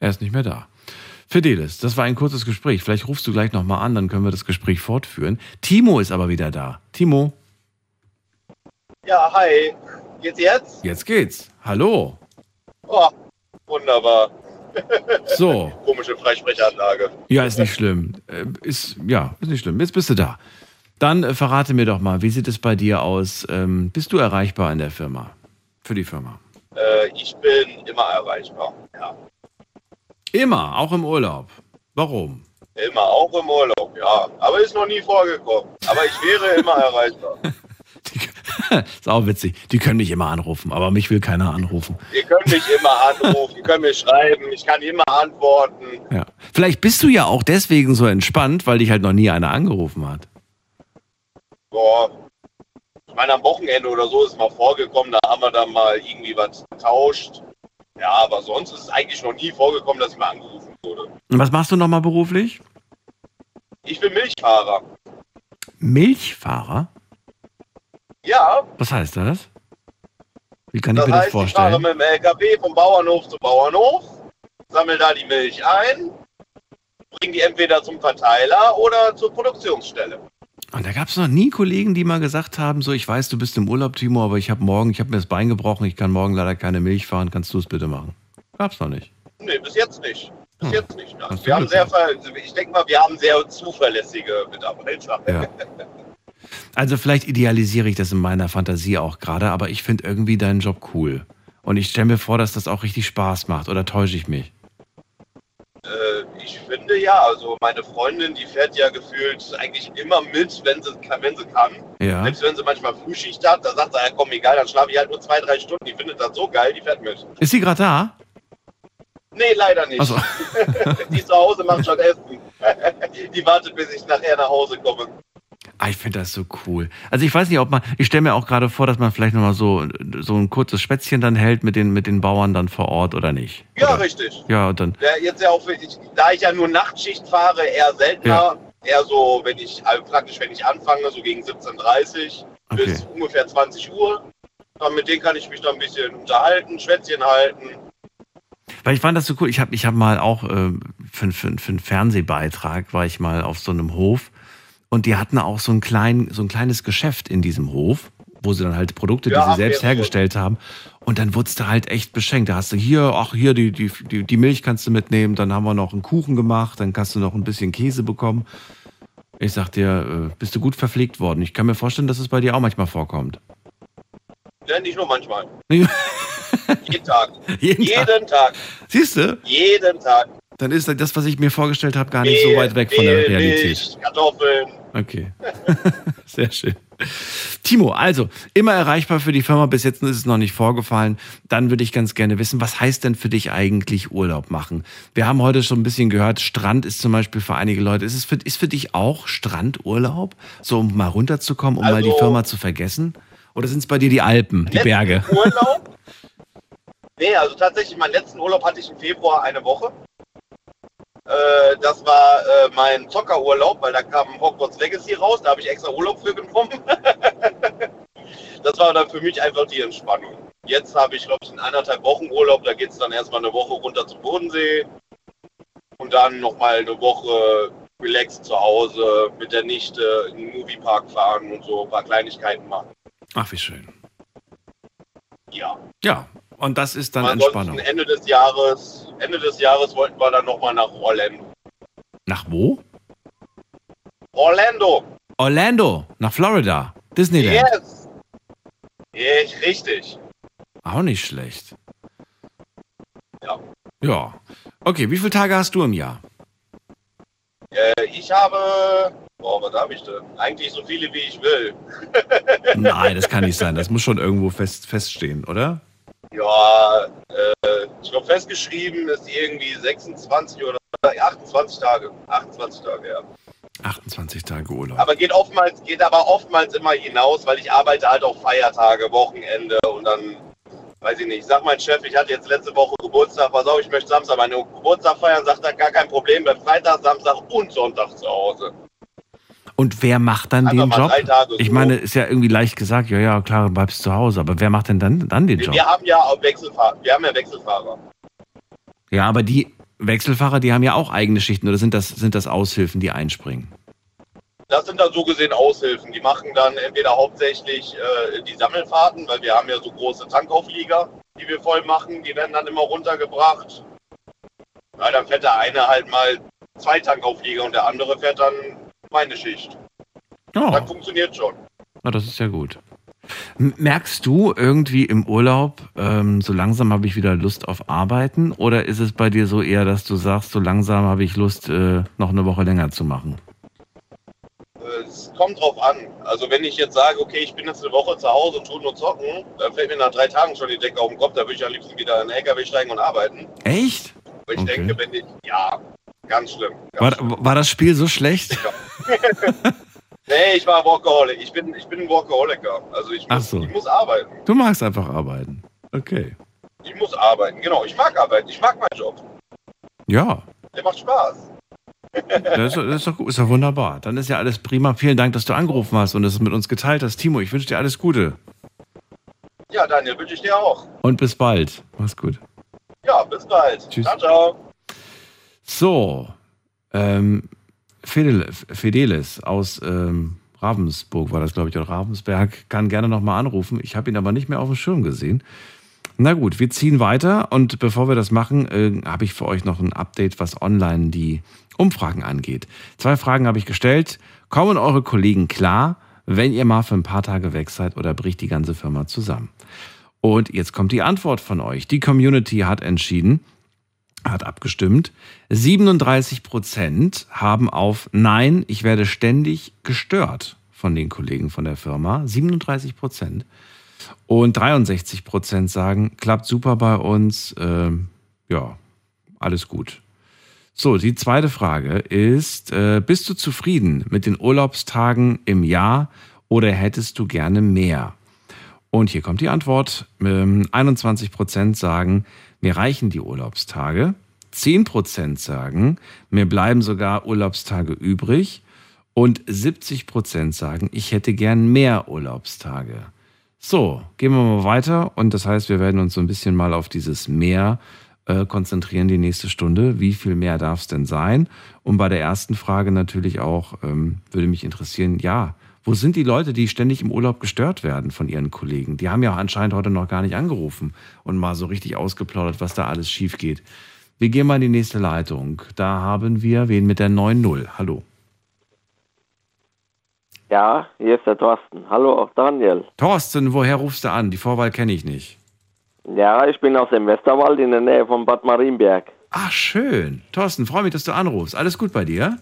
Er ist nicht mehr da. Fidelis, das war ein kurzes Gespräch. Vielleicht rufst du gleich nochmal an, dann können wir das Gespräch fortführen. Timo ist aber wieder da. Timo. Ja, hi. Geht's jetzt? Jetzt geht's. Hallo. Oh, wunderbar. [LAUGHS] So. Komische Freisprechanlage. Ja, ist nicht schlimm. Äh, ist, ja, ist nicht schlimm. Jetzt bist du da. Dann äh, verrate mir doch mal, wie sieht es bei dir aus? Ähm, bist du erreichbar in der Firma? Für die Firma? Äh, ich bin immer erreichbar, ja. Immer, auch im Urlaub. Warum? Immer, auch im Urlaub, ja. Aber ist noch nie vorgekommen. Aber ich wäre immer [LAUGHS] erreichbar. Ist auch witzig. Die können mich immer anrufen, aber mich will keiner anrufen. Die können mich immer anrufen, die können mir schreiben, ich kann immer antworten. Ja. Vielleicht bist du ja auch deswegen so entspannt, weil dich halt noch nie einer angerufen hat. Boah. Ich meine, am Wochenende oder so ist es mal vorgekommen, da haben wir dann mal irgendwie was getauscht. Ja, aber sonst ist es eigentlich noch nie vorgekommen, dass ich mal angerufen wurde. Und was machst du nochmal beruflich? Ich bin Milchfahrer. Milchfahrer? Ja. Was heißt das? Wie kann ich das mir heißt, das vorstellen? Ich fahre mit dem LKW vom Bauernhof zu Bauernhof, sammle da die Milch ein, bringe die entweder zum Verteiler oder zur Produktionsstelle. Und da gab es noch nie Kollegen, die mal gesagt haben, so ich weiß, du bist im Urlaub, Timo, aber ich habe morgen, ich habe mir das Bein gebrochen, ich kann morgen leider keine Milch fahren, kannst du es bitte machen? Gab's noch nicht. Nee, bis jetzt nicht. Bis hm. jetzt nicht. Wir haben sehr, ich denke mal, wir haben sehr zuverlässige Mitarbeiter. Ja. [LAUGHS] Also vielleicht idealisiere ich das in meiner Fantasie auch gerade, aber ich finde irgendwie deinen Job cool. Und ich stelle mir vor, dass das auch richtig Spaß macht. Oder täusche ich mich? Äh, ich finde ja. Also meine Freundin, die fährt ja gefühlt eigentlich immer mit, wenn sie, kann- wenn sie kann. Ja. Selbst wenn sie manchmal Frühschicht hat, da sagt sie, ja komm, egal, dann schlafe ich halt nur zwei, drei Stunden. Die findet das so geil, die fährt mit. Ist sie gerade da? Nee, leider nicht. So. [LAUGHS] die ist zu Hause, macht schon Essen. [LAUGHS] die wartet, bis ich nachher nach Hause komme. Ah, ich finde das so cool. Also ich weiß nicht, ob man, ich stelle mir auch gerade vor, dass man vielleicht nochmal so, so ein kurzes Spätzchen dann hält mit den, mit den Bauern dann vor Ort oder nicht. Ja, richtig. Ja, und dann, Ja, jetzt ja auch, ich, da ich ja nur Nachtschicht fahre, eher seltener. Eher so, wenn ich, also praktisch, wenn ich anfange, so gegen 17.30 Okay. bis ungefähr 20 Uhr. Dann mit denen kann ich mich dann ein bisschen unterhalten, Schwätzchen halten. weil ich fand das so cool. Ich habe ich hab mal auch äh, für, für, für einen Fernsehbeitrag war ich mal auf so einem Hof und die hatten auch so ein, klein, so ein kleines Geschäft in diesem Hof, wo sie dann halt Produkte, Ja, die sie selbst hergestellt haben. Und dann wurdest du halt echt beschenkt. Da hast du hier, ach hier, die, die, die, die Milch kannst du mitnehmen, dann haben wir noch einen Kuchen gemacht, dann kannst du noch ein bisschen Käse bekommen. Ich sag dir, äh, bist du gut verpflegt worden. Ich kann mir vorstellen, dass es bei dir auch manchmal vorkommt. Ja, nicht nur manchmal. [LAUGHS] Jeden Tag. Jeden Jeden Tag. Siehst du? Jeden Tag. Dann ist das, was ich mir vorgestellt habe, gar nicht so weit weg von der Realität. Kartoffeln. Okay. [LAUGHS] Sehr schön. Timo, also immer erreichbar für die Firma. Bis jetzt ist es noch nicht vorgefallen. Dann würde ich ganz gerne wissen, was heißt denn für dich eigentlich Urlaub machen? Wir haben heute schon ein bisschen gehört, Strand ist zum Beispiel für einige Leute. Ist es für, ist für dich auch Strandurlaub? So, um mal runterzukommen, um mal die Also- Firma zu vergessen? Oder sind es bei dir die Alpen, die Berge? Urlaub? Nee, also tatsächlich, meinen letzten Urlaub hatte ich im Februar eine Woche. Äh, das war äh, mein Zockerurlaub, weil da kam Hogwarts Legacy raus, da habe ich extra Urlaub für genommen. [LAUGHS] das war dann für mich einfach die Entspannung. Jetzt habe ich, glaube ich, in anderthalb Wochen Urlaub, da geht es dann erstmal eine Woche runter zum Bodensee und dann nochmal eine Woche relaxed zu Hause mit der Nichte in den Moviepark fahren und so ein paar Kleinigkeiten machen. Ach, wie schön. Ja. Ja, und das ist dann Ansonsten Entspannung. Ende des Jahres, Ende des Jahres wollten wir dann nochmal nach Orlando. Nach wo? Orlando. Orlando, nach Florida. Disneyland. Yes. Ich, richtig. Auch nicht schlecht. Ja. Ja. Okay, wie viele Tage hast du im Jahr? Äh, ich habe, boah, was habe ich denn? Eigentlich so viele wie ich will. [LAUGHS] Nein, das kann nicht sein. Das muss schon irgendwo fest, feststehen, oder? Ja, äh, ich glaube festgeschrieben ist irgendwie 26 oder 28 Tage. 28 Tage, ja. 28 Tage Urlaub. Aber geht oftmals, geht aber oftmals immer hinaus, weil ich arbeite halt auch Feiertage, Wochenende und dann, weiß ich nicht, sag mein Chef, ich hatte jetzt letzte Woche Geburtstag, pass auf, ich möchte Samstag meinen Geburtstag feiern, sagt er, gar kein Problem, bleib Freitag, Samstag und Sonntag zu Hause. Und wer macht dann Einfach den Job? Ich meine, ist ja irgendwie leicht gesagt, ja, ja, klar, du bleibst zu Hause. Aber wer macht denn dann, dann den Job? Wir haben ja auch Wechselfahrer, wir haben ja Wechselfahrer. Ja, aber die Wechselfahrer, die haben ja auch eigene Schichten oder sind das, sind das Aushilfen, die einspringen? Das sind dann so gesehen Aushilfen. Die machen dann entweder hauptsächlich äh, die Sammelfahrten, weil wir haben ja so große Tankauflieger, die wir voll machen. Die werden dann immer runtergebracht. Ja, dann fährt der eine halt mal zwei Tankauflieger und der andere fährt dann meine Schicht. Ja. Das funktioniert schon. Ah, das ist ja gut. Merkst du irgendwie im Urlaub, ähm, so langsam habe ich wieder Lust auf Arbeiten? Oder ist es bei dir so eher, dass du sagst, so langsam habe ich Lust, äh, noch eine Woche länger zu machen? Es kommt drauf an. Also wenn ich jetzt sage, okay, ich bin jetzt eine Woche zu Hause und tue nur zocken, dann fällt mir nach drei Tagen schon die Decke auf den Kopf. Da würde ich am liebsten wieder in den LKW steigen und arbeiten. Echt? Aber ich Okay. denke, wenn ich, ja, ganz schlimm. War, war das Spiel so schlecht? [LAUGHS] Nee, ich war Workaholic. Ich bin, ich bin ein Workaholiker. Also ich muss, so. ich muss arbeiten. Du magst einfach arbeiten. Okay. Ich muss arbeiten. Genau, ich mag arbeiten. Ich mag meinen Job. Ja, Der macht Spaß. das ist, das ist, doch, gut, ist doch wunderbar. Dann ist ja alles prima. Vielen Dank, dass du angerufen hast und es mit uns geteilt hast. Timo, ich wünsche dir alles Gute. Ja, Daniel, wünsche ich dir auch. Und bis bald. Mach's gut. Ja, bis bald. Tschüss. Ciao, ciao. So, ähm, Fidel, Fidelis aus ähm, Ravensburg war das, glaube ich, oder Ravensberg, kann gerne nochmal anrufen. Ich habe ihn aber nicht mehr auf dem Schirm gesehen. Na gut, wir ziehen weiter und bevor wir das machen, äh, habe ich für euch noch ein Update, was online die Umfragen angeht. Zwei Fragen habe ich gestellt. Kommen eure Kollegen klar, wenn ihr mal für ein paar Tage weg seid oder bricht die ganze Firma zusammen? Und jetzt kommt die Antwort von euch. Die Community hat entschieden, hat abgestimmt. 37 Prozent haben auf Nein, ich werde ständig gestört von den Kollegen von der Firma. 37 Prozent. Und 63 Prozent sagen, klappt super bei uns. Äh, ja, alles gut. So, die zweite Frage ist, äh, bist du zufrieden mit den Urlaubstagen im Jahr oder hättest du gerne mehr? Und hier kommt die Antwort. 21 ähm, Prozent sagen, mir reichen die Urlaubstage. 10 Prozent sagen, mir bleiben sogar Urlaubstage übrig. Und 70 Prozent sagen, ich hätte gern mehr Urlaubstage. So, gehen wir mal weiter. Und das heißt, wir werden uns so ein bisschen mal auf dieses Mehr äh, konzentrieren die nächste Stunde. Wie viel mehr darf es denn sein? Und bei der ersten Frage natürlich auch, ähm, würde mich interessieren, ja, wo sind die Leute, die ständig im Urlaub gestört werden von ihren Kollegen? Die haben ja anscheinend heute noch gar nicht angerufen und mal so richtig ausgeplaudert, was da alles schief geht. Wir gehen mal in die nächste Leitung. Da haben wir wen mit der 9.0. Hallo. Ja, hier ist der Thorsten. Hallo, auch Daniel. Thorsten, woher rufst du an? Die Vorwahl kenne ich nicht. Ja, ich bin aus dem Westerwald in der Nähe von Bad Marienberg. Ach, schön. Thorsten, freue mich, dass du anrufst. Alles gut bei dir?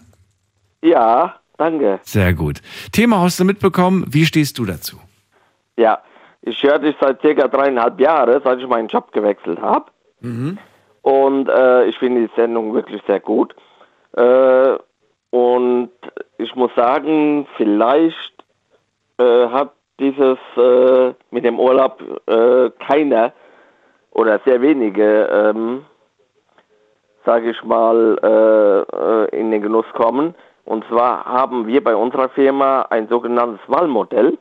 Ja, danke. Sehr gut. Thema hast du mitbekommen. Wie stehst du dazu? Ja, ich höre dich seit circa dreieinhalb Jahren, seit ich meinen Job gewechselt habe. Mhm. Und äh, ich finde die Sendung wirklich sehr gut. Äh, und ich muss sagen, vielleicht äh, hat dieses äh, mit dem Urlaub äh, keiner oder sehr wenige, ähm, sage ich mal, äh, in den Genuss kommen. Und zwar haben wir bei unserer Firma ein sogenanntes Wahlmodell.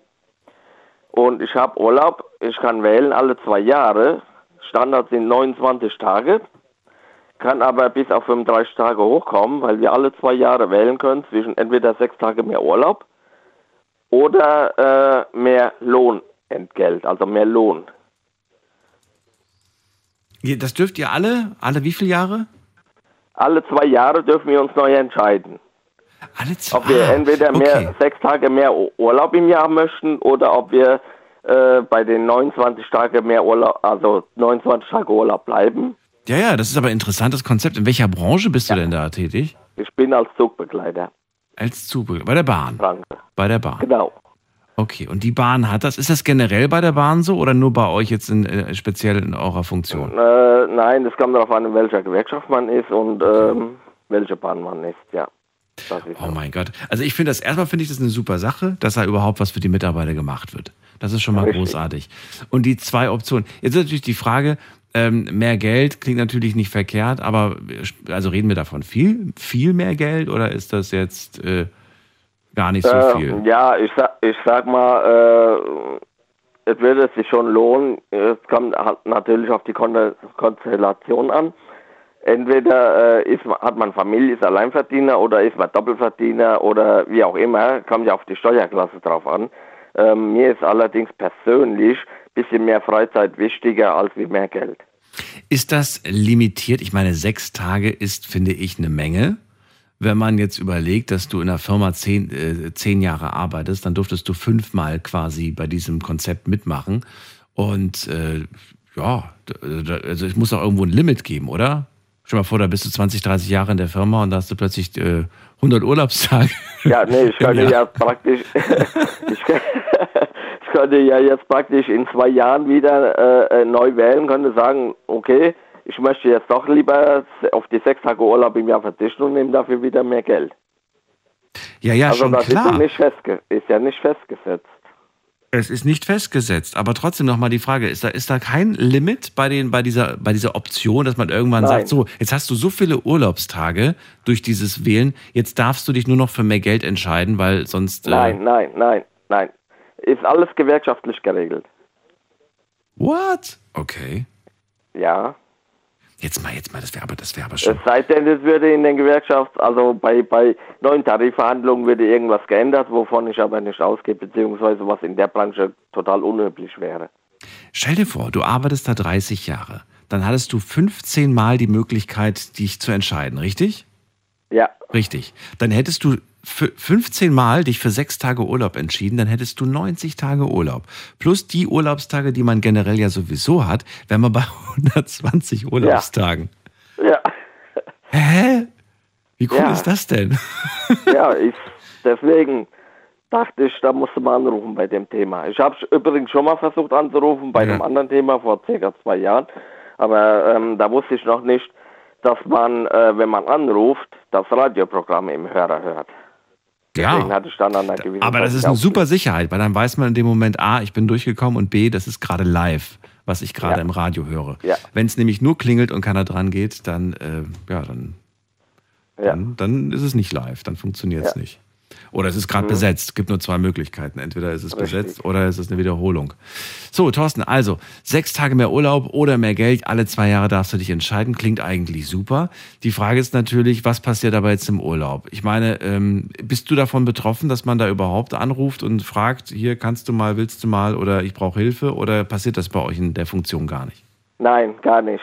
Und ich habe Urlaub, ich kann wählen alle zwei Jahre. Standard sind 29 Tage, kann aber bis auf 35 Tage hochkommen, weil wir alle zwei Jahre wählen können zwischen entweder sechs Tage mehr Urlaub oder äh, mehr Lohnentgelt, also mehr Lohn. Das dürft ihr alle? Alle wie viele Jahre? Alle zwei Jahre dürfen wir uns neu entscheiden. Alle zwei? Ob wir entweder mehr, okay. sechs Tage mehr Urlaub im Jahr möchten oder ob wir äh, bei den 29 Tagen mehr Urlaub, also 29 Tage Urlaub bleiben. Ja, ja, das ist aber ein interessantes Konzept. In welcher Branche bist ja. du denn da tätig? Ich bin als Zugbegleiter. Als Zugbegleiter? Bei der Bahn? Danke. Bei der Bahn. Genau. Okay, und die Bahn hat das. Ist das generell bei der Bahn so oder nur bei euch jetzt in, äh, speziell in eurer Funktion? Äh, nein, das kommt darauf an, in welcher Gewerkschaft man ist und ähm, welche Bahn man ist, ja. Oh mein Gott. Also ich finde das, erstmal finde ich das eine super Sache, dass da überhaupt was für die Mitarbeiter gemacht wird. Das ist schon mal Richtig. großartig. Und die zwei Optionen. Jetzt ist natürlich die Frage, ähm, mehr Geld klingt natürlich nicht verkehrt, aber also reden wir davon viel, viel mehr Geld oder ist das jetzt äh, gar nicht so äh, viel? Ja, ich sag, ich sag mal, äh, es würde sich schon lohnen. Es kommt halt natürlich auf die Konstellation an. Entweder äh, ist, hat man Familie, ist Alleinverdiener oder ist man Doppelverdiener oder wie auch immer, kommt ja auf die Steuerklasse drauf an. Ähm, mir ist allerdings persönlich ein bisschen mehr Freizeit wichtiger als wie mehr Geld. Ist das limitiert? Ich meine, sechs Tage ist, finde ich, eine Menge. Wenn man jetzt überlegt, dass du in der Firma zehn, äh, zehn Jahre arbeitest, dann durftest du fünfmal quasi bei diesem Konzept mitmachen. Und äh, ja, also es muss auch irgendwo ein Limit geben, oder? Stell dir mal vor, da bist du 20, 30 Jahre in der Firma und da hast du plötzlich äh, 100 Urlaubstage. Ja, nee, [LAUGHS] ich könnte ja praktisch, [LAUGHS] [LAUGHS] ich, ich, könnte ja jetzt praktisch in zwei Jahren wieder äh, äh, neu wählen, könnte sagen, okay, ich möchte jetzt doch lieber auf die sechs Tage Urlaub im Jahr verzichten und nehme dafür wieder mehr Geld. Ja, ja, also schon das klar. Ist, ja nicht festge ist ja nicht festgesetzt. Es ist nicht festgesetzt, aber trotzdem nochmal die Frage, ist da, ist da kein Limit bei, den, bei, dieser, bei dieser Option, dass man irgendwann Nein. sagt, so, jetzt hast du so viele Urlaubstage durch dieses Wählen, jetzt darfst du dich nur noch für mehr Geld entscheiden, weil sonst... Äh nein, nein, nein, nein. Ist alles gewerkschaftlich geregelt. What? Okay. Ja. Jetzt mal, jetzt mal, das wäre aber, das wäre aber schon. Es sei denn, es würde in den Gewerkschafts-, also bei, bei neuen Tarifverhandlungen würde irgendwas geändert, wovon ich aber nicht ausgehe, beziehungsweise was in der Branche total unüblich wäre. Stell dir vor, du arbeitest da 30 Jahre. Dann hattest du 15 Mal die Möglichkeit, dich zu entscheiden, richtig? Ja. Richtig. Dann hättest du 15 Mal dich für sechs Tage Urlaub entschieden, dann hättest du 90 Tage Urlaub. Plus die Urlaubstage, die man generell ja sowieso hat, wären wir bei [LAUGHS] 120 Urlaubstagen. Ja. ja. Hä? Wie cool Ja. ist das denn? [LAUGHS] ja, ich, deswegen dachte ich, da musst du mal anrufen bei dem Thema. Ich habe übrigens schon mal versucht anzurufen bei Ja. einem anderen Thema vor circa zwei Jahren, aber ähm, da wusste ich noch nicht, dass man, äh, wenn man anruft, das Radioprogramm im Hörer hört. Deswegen Ja. hatte ich dann an einer gewissen Aber das ist eine super Sicherheit, weil dann weiß man in dem Moment, A, ich bin durchgekommen und B, das ist gerade live, was ich gerade Ja. im Radio höre. Ja. Wenn es nämlich nur klingelt und keiner dran geht, dann, äh, ja, dann, Ja. dann, dann ist es nicht live, dann funktioniert es nicht. Oder es ist gerade Mhm. besetzt. Es gibt nur zwei Möglichkeiten. Entweder ist es Richtig. besetzt oder es ist eine Wiederholung. So, Thorsten, also sechs Tage mehr Urlaub oder mehr Geld, alle zwei Jahre darfst du dich entscheiden. Klingt eigentlich super. Die Frage ist natürlich, was passiert aber jetzt im Urlaub? Ich meine, ähm, bist du davon betroffen, dass man da überhaupt anruft und fragt, hier kannst du mal, willst du mal oder ich brauche Hilfe? Oder passiert das bei euch in der Funktion gar nicht? Nein, gar nicht.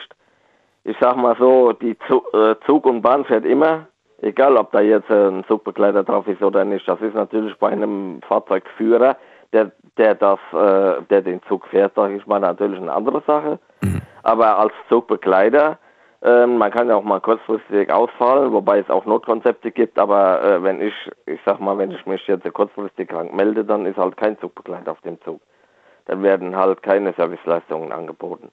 Ich sag mal so, die äh, Zug und Bahn fährt immer, egal ob da jetzt äh, ein Zugbegleiter drauf ist oder nicht. Das ist natürlich bei einem Fahrzeugführer, der, der das, äh, der den Zug fährt, sage ich mal, natürlich eine andere Sache. Aber als Zugbegleiter, ähm, man kann ja auch mal kurzfristig ausfallen, wobei es auch Notkonzepte gibt, aber äh, wenn ich, ich sag mal, wenn ich mich jetzt kurzfristig krank melde, dann ist halt kein Zugbegleiter auf dem Zug. Dann werden halt keine Serviceleistungen angeboten.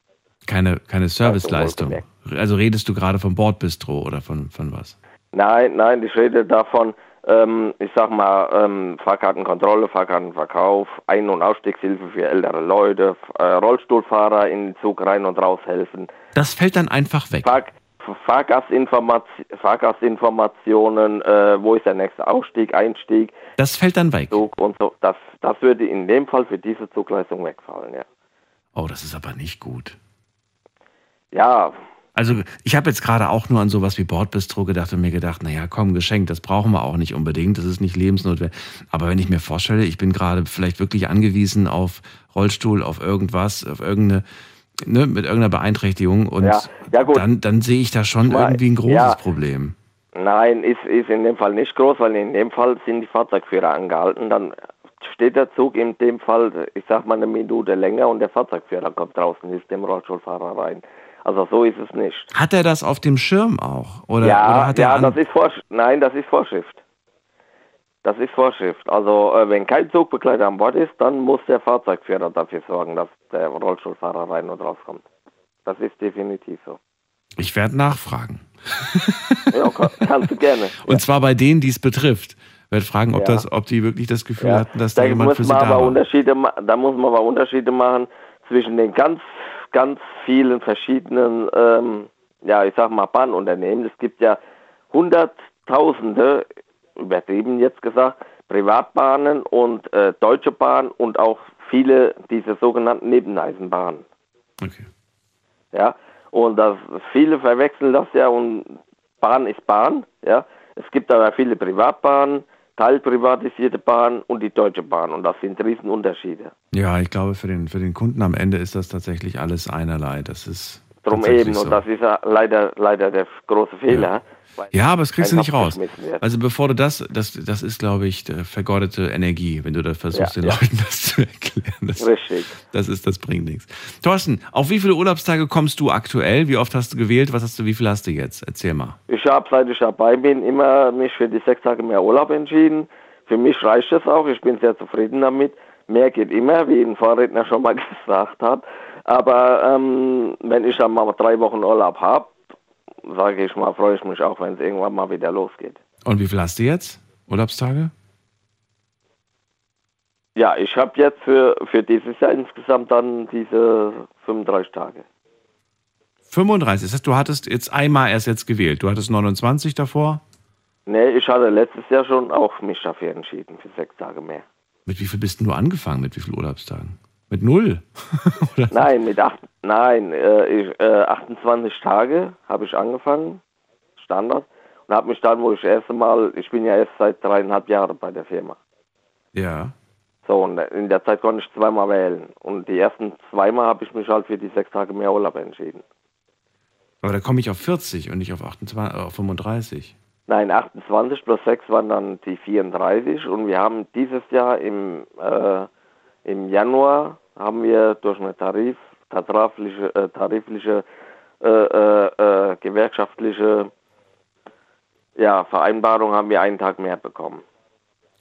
Keine, keine Serviceleistung. Also redest du gerade vom Bordbistro oder von, von was? Nein, nein, ich rede davon, ähm, ich sag mal, ähm, Fahrkartenkontrolle, Fahrkartenverkauf, Ein- und Ausstiegshilfe für ältere Leute, äh, Rollstuhlfahrer in den Zug rein und raus helfen, Das fällt dann einfach weg. Fahr Fahrgastinformation, Fahrgastinformationen, äh, wo ist der nächste Ausstieg, Einstieg, Das fällt dann weg. Zug und so. Das, das würde in dem Fall für diese Zugleistung wegfallen, ja. Oh, das ist aber nicht gut. Ja, Also ich habe jetzt gerade auch nur an sowas wie Bordbistro gedacht und mir gedacht, naja, komm, Geschenk, das brauchen wir auch nicht unbedingt, das ist nicht lebensnotwendig. Aber wenn ich mir vorstelle, ich bin gerade vielleicht wirklich angewiesen auf Rollstuhl, auf irgendwas, auf irgendeine, ne, mit irgendeiner Beeinträchtigung und Ja, ja, dann, dann sehe ich da schon Mal, irgendwie ein großes ja. Problem. Nein, ist, ist in dem Fall nicht groß, weil in dem Fall sind die Fahrzeugführer angehalten. Dann steht der Zug in dem Fall, ich sag mal, eine Minute länger und der Fahrzeugführer kommt draußen, hilft dem Rollstuhlfahrer rein. Also so ist es nicht. Hat er das auf dem Schirm auch? Oder, ja, oder hat er ja, das ist Vorschrift. Nein, das ist Vorschrift. Das ist Vorschrift. Also äh, wenn kein Zugbegleiter an Bord ist, dann muss der Fahrzeugführer dafür sorgen, dass der Rollstuhlfahrer rein und rauskommt. Das ist definitiv so. Ich werde nachfragen. [LAUGHS] Ja, kann, kannst du gerne. [LAUGHS] Und zwar bei denen, die es betrifft. Ich werde fragen, ob, Ja. das, ob die wirklich das Gefühl Ja, hatten, dass da da jemand für sie da war. Unterschiede, da muss man aber Unterschiede machen zwischen den ganz, ganz vielen verschiedenen, ähm, ja, ich sag mal Bahnunternehmen. Es gibt ja hunderttausende, übertrieben jetzt gesagt, Privatbahnen und äh, Deutsche Bahn und auch viele dieser sogenannten Nebeneisenbahnen. Okay. Ja, und das, viele verwechseln das ja und Bahn ist Bahn, ja. Es gibt aber viele Privatbahnen, teilprivatisierte Bahnen und die Deutsche Bahn und das sind Riesenunterschiede. Ja, ich glaube, für den, für den Kunden am Ende ist das tatsächlich alles einerlei. Das ist Drum eben, so. und das ist ja leider, leider der große Fehler. weil Ja, aber das kriegst du nicht raus. Also bevor du das, das, das ist, glaube ich, äh, vergeudete Energie, wenn du da versuchst, Ja, den ja. Leuten das zu erklären. Das, Richtig. Das ist, das bringt nichts. Thorsten, auf wie viele Urlaubstage kommst du aktuell? Wie oft hast du gewählt? Was hast du, wie viel hast du jetzt? Erzähl mal. Ich habe, seit ich dabei bin, immer mich für die sechs Tage mehr Urlaub entschieden. Für mich reicht es auch. Ich bin sehr zufrieden damit. Mehr geht immer, wie ein Vorredner schon mal [LAUGHS] gesagt hat. Aber ähm, wenn ich dann mal drei Wochen Urlaub habe, sage ich mal, freue ich mich auch, wenn es irgendwann mal wieder losgeht. Und wie viel hast du jetzt? Urlaubstage? Ja, ich habe jetzt für, für dieses Jahr insgesamt dann diese 35 Tage. 35. Das heißt, du hattest jetzt einmal erst jetzt gewählt. Du hattest 29 davor. Nee, ich hatte letztes Jahr schon auch mich dafür entschieden, für sechs Tage mehr. Mit wie viel bist denn du angefangen? Mit wie viel Urlaubstagen? Mit null? [LAUGHS] Nein, mit acht, nein, äh, ich, äh, 28 Tage habe ich angefangen, Standard, und habe mich dann, wo ich das erste Mal, ich bin ja erst seit dreieinhalb Jahren bei der Firma. Ja. So, und in der Zeit konnte ich zweimal wählen. Und die ersten zweimal habe ich mich halt für die sechs Tage mehr Urlaub entschieden. Aber da komme ich auf 40 und nicht auf, 28, äh, auf 35. Nein, 28 plus 6 waren dann die 34 und wir haben dieses Jahr im, äh, im Januar haben wir durch eine Tarif, tarifliche, äh, tarifliche äh, äh, äh, gewerkschaftliche Ja, Vereinbarung haben wir einen Tag mehr bekommen.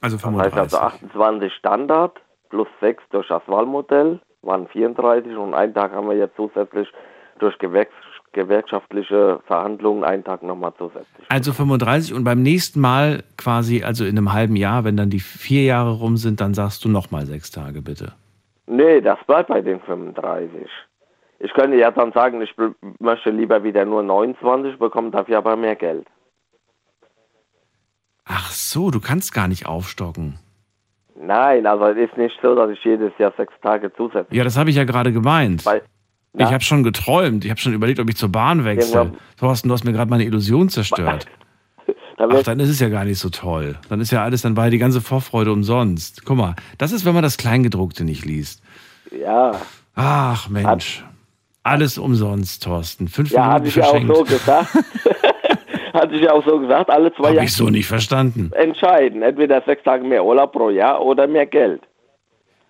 Also Das heißt also 28 Standard plus 6 durch das Wahlmodell waren 34 und einen Tag haben wir jetzt zusätzlich durch Gewerks gewerkschaftliche Verhandlungen einen Tag nochmal zusätzlich. Also 35 und beim nächsten Mal quasi, also in einem halben Jahr, wenn dann die vier Jahre rum sind, dann sagst du nochmal sechs Tage bitte. Nee, das bleibt bei den 35. Ich könnte ja dann sagen, ich möchte lieber wieder nur 29 bekommen, dafür aber mehr Geld. Ach so, du kannst gar nicht aufstocken. Nein, also es ist nicht so, dass ich jedes Jahr sechs Tage zusätzlich. Ja, das habe ich ja gerade gemeint. Weil, ich habe schon geträumt. Ich habe schon überlegt, ob ich zur Bahn wechsle. Irgendwann- Thorsten, du hast mir gerade meine Illusion zerstört. [LAUGHS] Ach, dann ist es ja gar nicht so toll. Dann ist ja alles, dann war ja die ganze Vorfreude umsonst. Guck mal, das ist, wenn man das Kleingedruckte nicht liest. Ja, Ach Mensch. Alles umsonst, Thorsten. Fünf ja, hatte Minuten ich ja auch verschenkt. so gesagt. [LAUGHS] hatte ich ja auch so gesagt, alle zwei Habe Jahre ich so nicht verstanden. entscheiden. Entweder sechs Tage mehr Urlaub pro Jahr oder mehr Geld.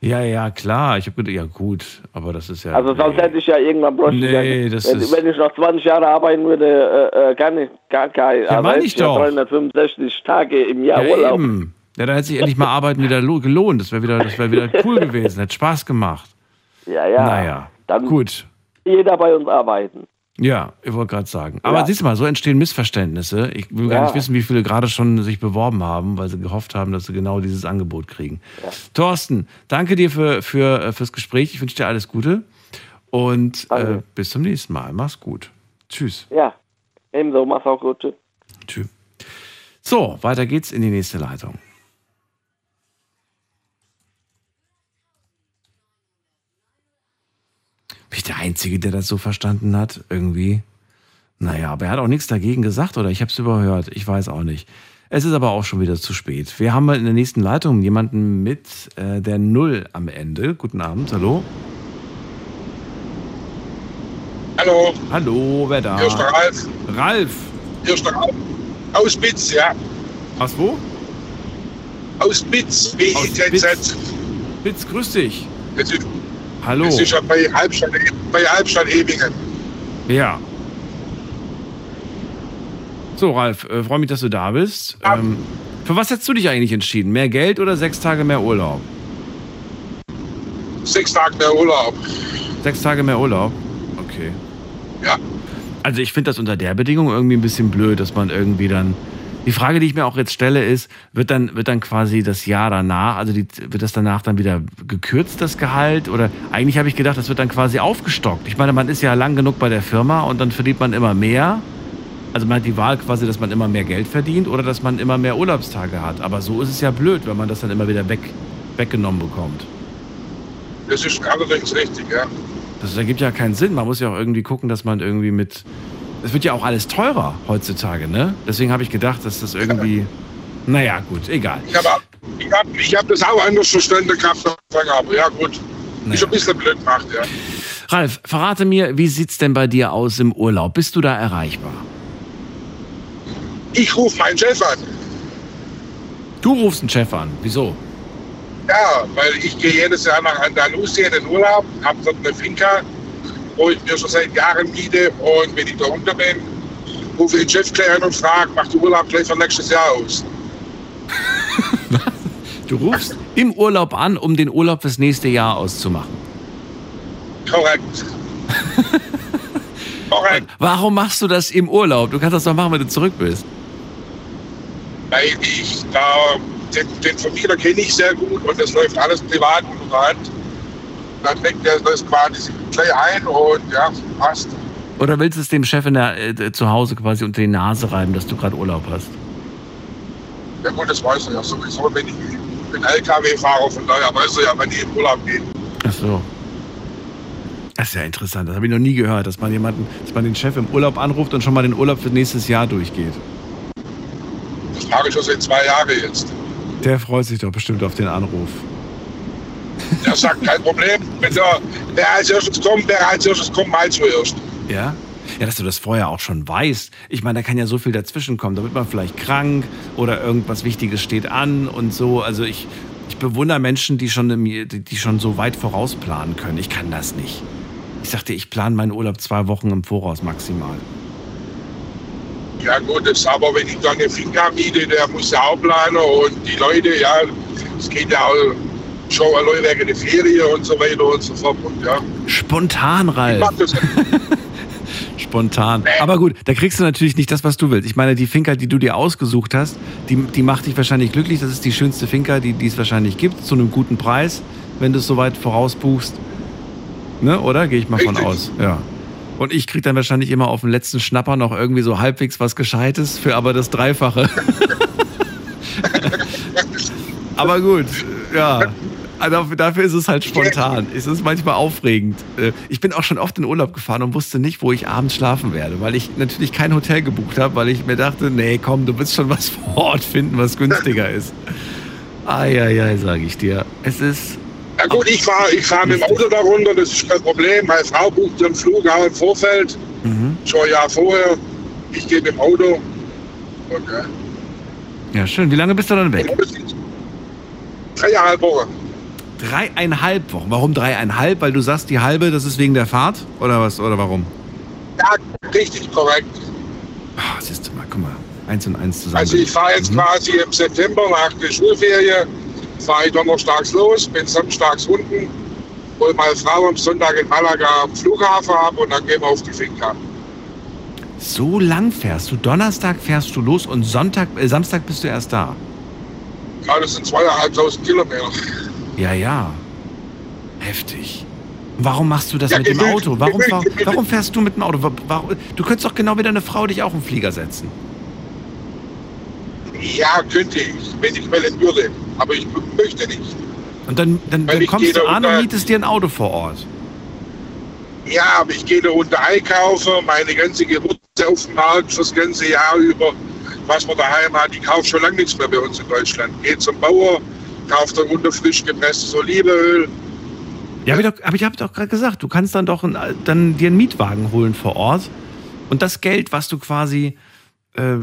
Ja, ja, klar. Ich habe gedacht, ja gut, aber das ist ja. Also sonst hätte ich ja irgendwann bräuchte ich Nee, ja, das wenn, ist- wenn ich noch 20 Jahre arbeiten würde, äh, äh, gar nicht, gar kein, Ja, meine ich doch. 365 Tage im Jahr ja, Urlaub. eben. Ja, dann hätte sich endlich mal Arbeiten wieder lo- gelohnt. Das wäre wieder, das wäre wieder cool gewesen. Hätte Spaß gemacht. Ja, ja. Naja, Dann gut. jeder bei uns arbeiten. Ja, ich wollte gerade sagen. Aber Ja. siehst du mal, so entstehen Missverständnisse. Ich will gar Ja. nicht wissen, wie viele gerade schon sich beworben haben, weil sie gehofft haben, dass sie genau dieses Angebot kriegen. Thorsten, danke dir für, für, äh, fürs Gespräch. Ich wünsche dir alles Gute. Und äh, bis zum nächsten Mal. Mach's gut. Tschüss. Ja, ebenso. Mach's auch gut. Tschüss. Tschüss. So, weiter geht's in die nächste Leitung. Bin ich der Einzige, der das so verstanden hat? Irgendwie. Naja, aber er hat auch nichts dagegen gesagt oder ich habe es überhört. Ich weiß auch nicht. Es ist aber auch schon wieder zu spät. Wir haben in der nächsten Leitung jemanden mit äh, der Null am Ende. Guten Abend, hallo. Hallo, Hallo, wer da? hier ist der Ralf. Ralf. Hier ist der Ralf. Aus Bitz, ja. Aus wo? Aus Bitz, B-I-T-Z. Bitz, grüß dich. Ist, Hallo. das ist ja bei Halbstadt, bei Halbstadt Ebingen. Ja. So, Ralf, äh, freue mich, dass du da bist. Ähm, für was hättest du dich eigentlich entschieden? Mehr Geld oder sechs Tage mehr Urlaub? Sechs Tage mehr Urlaub. Sechs Tage mehr Urlaub? Okay. Ja. Also ich finde das unter der Bedingung irgendwie ein bisschen blöd, dass man irgendwie dann. Die Frage, die ich mir auch jetzt stelle, ist, wird dann, wird dann quasi das Jahr danach, also die, wird das danach dann wieder gekürzt, das Gehalt? Oder eigentlich habe ich gedacht, das wird dann quasi aufgestockt. Ich meine, man ist ja lang genug bei der Firma und dann verdient man immer mehr. Also man hat die Wahl quasi, dass man immer mehr Geld verdient oder dass man immer mehr Urlaubstage hat. Aber so ist es ja blöd, wenn man das dann immer wieder weg, weggenommen bekommt. Das ist allerdings richtig, ja. Das ergibt ja keinen Sinn. Man muss ja auch irgendwie gucken, dass man irgendwie mit. Es wird ja auch alles teurer heutzutage, ne? Deswegen habe ich gedacht, dass das irgendwie. Naja, gut, egal. Ich habe ich hab, ich hab das auch anders verstanden gehabt, aber ja gut. Ist ein bisschen blöd gemacht, ja. Ralf, verrate mir, wie sieht's denn bei dir aus im Urlaub? Bist du da erreichbar? Ich rufe meinen Chef an. Du rufst einen Chef an. Wieso? Ja, weil ich gehe jedes Jahr nach Andalusien in den Urlaub, habe dort eine Finca, wo ich mir schon seit Jahren miete und wenn ich da unter bin, rufe ich den Chef gleich an und frage, macht der Urlaub gleich für nächstes Jahr aus? [LAUGHS] Du rufst im Urlaub an, um den Urlaub fürs nächste Jahr auszumachen. Korrekt. [LAUGHS] Korrekt. Warum machst du das im Urlaub? Du kannst das doch machen, wenn du zurück bist. Weil ich da, den, den Vermieter kenne ich sehr gut und das läuft alles privat und unter Hand. Dann denkt er das quasi gleich ein und ja, passt. Oder willst du es dem Chef in der, äh, zu Hause quasi unter die Nase reiben, dass du gerade Urlaub hast? Ja gut, das weiß er ja sowieso, wenn ich bin LKW-Fahrer, von daher weiß er ja, wenn ich in Urlaub gehe. Ach so. Das ist ja interessant. Das habe ich noch nie gehört, dass man jemanden, dass man den Chef im Urlaub anruft und schon mal den Urlaub für nächstes Jahr durchgeht. Das mache ich schon seit zwei Jahren jetzt. Der freut sich doch bestimmt auf den Anruf. Der sagt, kein Problem, wenn der, wer als erstes kommt, wer als erstes kommt, mal zuerst. Ja? Ja, dass du das vorher auch schon weißt. Ich meine, da kann ja so viel dazwischen kommen. Da wird man vielleicht krank oder irgendwas Wichtiges steht an und so. Also ich, ich bewundere Menschen, die schon, die schon so weit vorausplanen können. Ich kann das nicht. Ich sagte, ich plane meinen Urlaub zwei Wochen im Voraus maximal. Ja gut, das aber wenn ich dann eine Finca miete, der muss ja auch planen und die Leute, ja, es geht ja auch schon allein wegen der Ferien und so weiter und so fort. Und, ja. Spontan, Ralf. [LAUGHS] Spontan. Aber gut, da kriegst du natürlich nicht das, was du willst. Ich meine, die Finca, die du dir ausgesucht hast, die, die macht dich wahrscheinlich glücklich. Das ist die schönste Finca, die, die es wahrscheinlich gibt, zu einem guten Preis, wenn du es soweit vorausbuchst. Ne, oder? Gehe ich mal von aus. Ja. Und ich krieg dann wahrscheinlich immer auf den letzten Schnapper noch irgendwie so halbwegs was Gescheites für aber das Dreifache. [LAUGHS] [LAUGHS] aber gut, ja. Also dafür ist es halt spontan. Es ist manchmal aufregend. Äh, Ich bin auch schon oft in Urlaub gefahren und wusste nicht, wo ich abends schlafen werde, weil ich natürlich kein Hotel gebucht habe, weil ich mir dachte, nee, komm, du willst schon was [LAUGHS] vor Ort finden, was günstiger ist. Eieiei, sage ich dir. Es ist Ja gut, ich fahre ich fahr mit dem Auto da runter, das ist kein Problem. Meine Frau bucht den Flug auch im Vorfeld, schon ein Jahr vorher. Ich gehe mit dem Auto. Okay. ja schön. Wie lange bist du dann weg? Dreieinhalb Wochen. Dreieinhalb Wochen. Warum dreieinhalb? Weil du sagst, die halbe, das ist wegen der Fahrt? Oder was? Oder warum? Ja, richtig korrekt. Ah, siehst du mal, guck mal. Eins und eins zusammen. Also ich fahre jetzt Mhm. quasi im September nach der Schulferie, fahre ich donnerstags los, bin samstags unten, hol meine Frau am Sonntag in Malaga am Flughafen ab und dann gehen wir auf die Finca. So lang fährst du. Donnerstag fährst du los und Sonntag, äh, Samstag bist du erst da. Ja, das sind zweieinhalbtausend Kilometer. Ja, ja. Heftig. Warum machst du das Ja, mit dem Auto? Warum, warum, fährst du mit dem Auto? Warum, du könntest doch genau wie deine Frau dich auch im Flieger setzen. Ja, könnte ich, wenn ich wollen würde. Aber ich möchte nicht. Und dann, dann, dann kommst du an und mietest dir ein Auto vor Ort. Ja, aber ich gehe da unter einkaufen, meine ganze Gewürze auf dem Markt fürs ganze Jahr über. Was man daheim hat, ich kaufe schon lange nichts mehr bei uns in Deutschland. Gehe zum Bauer, dann unter frisch gepresstes Olivenöl. Ja, aber ich habe doch gerade gesagt, du kannst dann doch ein, dann dir einen Mietwagen holen vor Ort und das Geld, was du quasi, äh,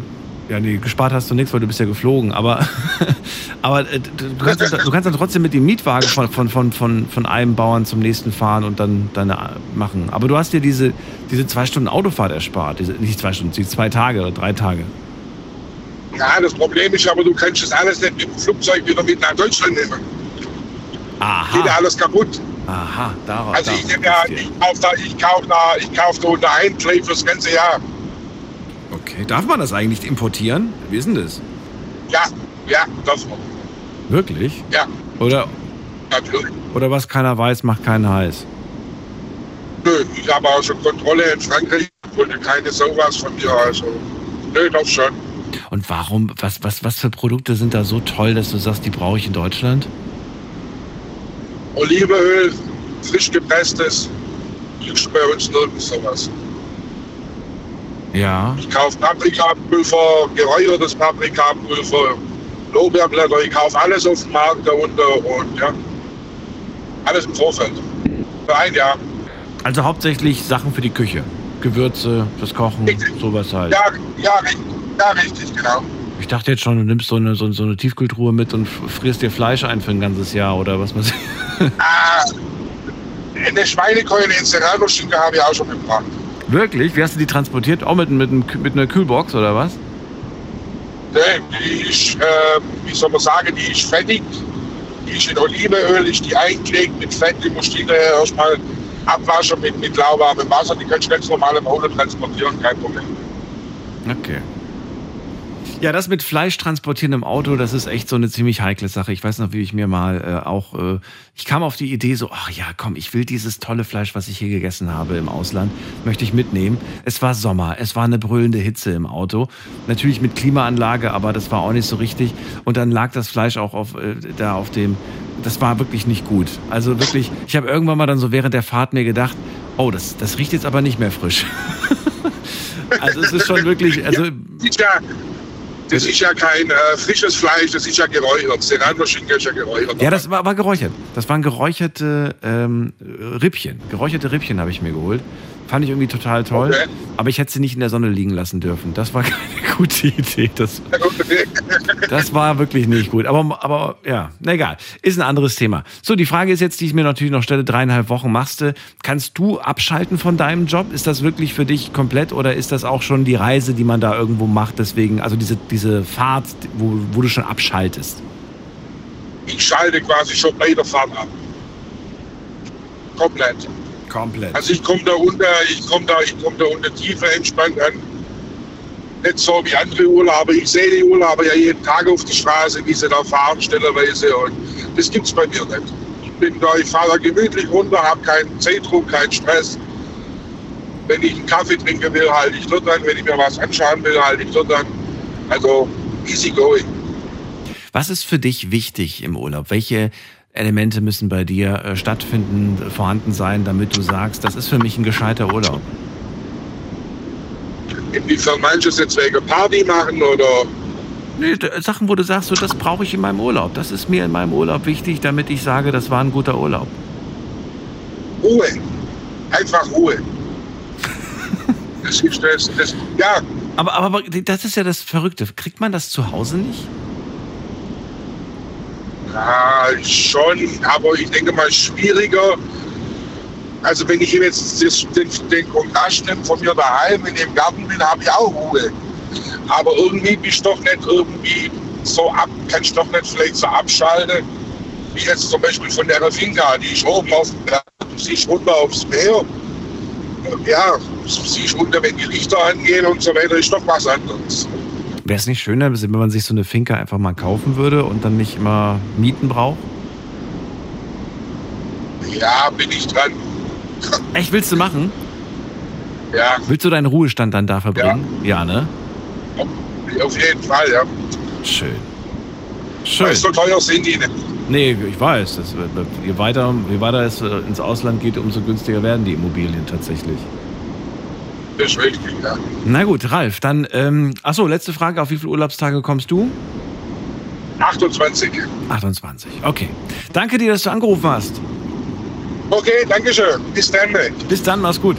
ja, nee, gespart hast du nichts, weil du bist ja geflogen, aber, [LAUGHS] aber äh, du, kannst, dann- du kannst dann trotzdem mit dem Mietwagen von, von, von, von, von einem Bauern zum nächsten fahren und dann deine machen. Aber du hast dir diese, diese zwei Stunden Autofahrt erspart, diese, nicht zwei Stunden, die zwei Tage oder drei Tage. Ja, das Problem ist aber, du kannst das alles nicht mit dem Flugzeug wieder mit nach Deutschland nehmen. Aha. Geht ja alles kaputt. Aha, darauf. Also ich, nehme ja, ich kaufe da, ich kaufe da, ich kaufe da unter ein gleich fürs ganze Jahr. Okay, darf man das eigentlich importieren? Wie ist denn das? Ja, ja, das war. Wirklich? Ja, Oder, natürlich. oder was keiner weiß, macht keinen heiß. Nö, ich habe auch schon Kontrolle in Frankreich und keine sowas von mir. Also, nö, das schon. Und warum, was, was, was für Produkte sind da so toll, dass du sagst, die brauche ich in Deutschland? Olivenöl, frisch gepresstes, kriegst du bei uns nirgends sowas. Ja. Ich kaufe Paprikapulver, geräuchertes Paprikapulver, Lorbeerblätter, ich kaufe alles auf dem Markt darunter und ja, alles im Vorfeld. Für ein Jahr. Also hauptsächlich Sachen für die Küche. Gewürze, das Kochen, sowas halt. Ja, ja, ja, richtig, genau. Ich dachte jetzt schon, du nimmst so eine, so, so eine Tiefkühltruhe mit und frierst dir Fleisch ein für ein ganzes Jahr oder was man [LAUGHS] Ah, eine Schweinekeule in Serrano-Schinken habe ich auch schon gebracht. Wirklich? Wie hast du die transportiert? Auch mit, mit, mit einer Kühlbox oder was? Ne, Die ist, äh, wie soll man sagen, die ist fettig. Die ist in Olivenöl, ist die eingelegt mit Fett. Die musst du hinterher erstmal abwaschen mit, mit lauwarmem Wasser. Die kannst du ganz normal im Auto transportieren, kein Problem. Okay. Ja, das mit Fleisch transportieren im Auto, das ist echt so eine ziemlich heikle Sache. Ich weiß noch, wie ich mir mal äh, auch, äh, ich kam auf die Idee so, ach ja, komm, ich will dieses tolle Fleisch, was ich hier gegessen habe im Ausland, möchte ich mitnehmen. Es war Sommer, es war eine brüllende Hitze im Auto. Natürlich mit Klimaanlage, aber das war auch nicht so richtig. Und dann lag das Fleisch auch auf, äh, da auf dem, das war wirklich nicht gut. Also wirklich, ich habe irgendwann mal dann so während der Fahrt mir gedacht, oh, das, das riecht jetzt aber nicht mehr frisch. [LAUGHS] also es ist schon wirklich, also ja, das ist ja kein äh, frisches Fleisch, das ist ja geräuchert. Serrano-Schinken ist ja geräuchert. Ja, das war, war geräuchert. Das waren geräucherte ähm, Rippchen. Geräucherte Rippchen habe ich mir geholt. Fand ich irgendwie total toll. Okay. Aber ich hätte sie nicht in der Sonne liegen lassen dürfen. Das war [LAUGHS] keine gute Idee. Das, das war wirklich nicht gut. Aber, aber ja, na egal. Ist ein anderes Thema. So, die Frage ist jetzt, die ich mir natürlich noch stelle, dreieinhalb Wochen machst du. Kannst du abschalten von deinem Job? Ist das wirklich für dich komplett oder ist das auch schon die Reise, die man da irgendwo macht? Deswegen, also diese, diese Fahrt, wo, wo du schon abschaltest? Ich schalte quasi schon bei der Fahrt ab. Komplett. Komplett. Also ich komme da unter, ich komme da, ich komme da unter tiefer entspannt an. Nicht so wie andere Urlauber. Ich sehe die Urlauber ja jeden Tag auf der Straße, wie sie da fahren, stellerweise. Und das gibt es bei mir nicht. Ich bin da, ich fahre da gemütlich runter, habe keinen Zeitdruck, keinen Stress. Wenn ich einen Kaffee trinken will, halte ich dort an. Wenn ich mir was anschauen will, halte ich dort an. Also easy going. Was ist für dich wichtig im Urlaub? Welche Elemente müssen bei dir äh, stattfinden, vorhanden sein, damit du sagst, das ist für mich ein gescheiter Urlaub? Inwiefern manches jetzt wegen Party machen oder? Nee, Sachen, wo du sagst, so, das brauche ich in meinem Urlaub. Das ist mir in meinem Urlaub wichtig, damit ich sage, das war ein guter Urlaub. Ruhe. Einfach Ruhe. [LAUGHS] das ist das, das, ja. Aber, aber das ist ja das Verrückte. Kriegt man das zu Hause nicht? Ja, schon, aber ich denke mal schwieriger. Also wenn ich jetzt den, den Kontrast von mir daheim, in dem Garten bin, habe ich auch Ruhe. Aber irgendwie bist du doch nicht irgendwie so ab, kannst du doch nicht vielleicht so abschalten, wie jetzt zum Beispiel von der Finca, die ist oben auf dem Berg, du siehst runter aufs Meer. Ja, du siehst runter, wenn die Lichter angehen und so weiter, ist doch was anderes. Wäre es nicht schöner, wenn man sich so eine Finca einfach mal kaufen würde und dann nicht immer Mieten braucht? Ja, bin ich dran. [LAUGHS] Echt, willst du machen? Ja. Willst du deinen Ruhestand dann da verbringen? Ja, ja ne? Auf jeden Fall, ja. Schön. Schön. Weil so teuer sind die nicht. Nee, ich weiß. Das, je, weiter, je weiter es äh, ins Ausland geht, umso günstiger werden die Immobilien tatsächlich richtig, ja. Na gut, Ralf, dann, ähm, achso, letzte Frage, auf wie viele Urlaubstage kommst du? 28. 28, okay. Danke dir, dass du angerufen hast. Okay, danke schön. Bis dann. Bis dann, mach's gut.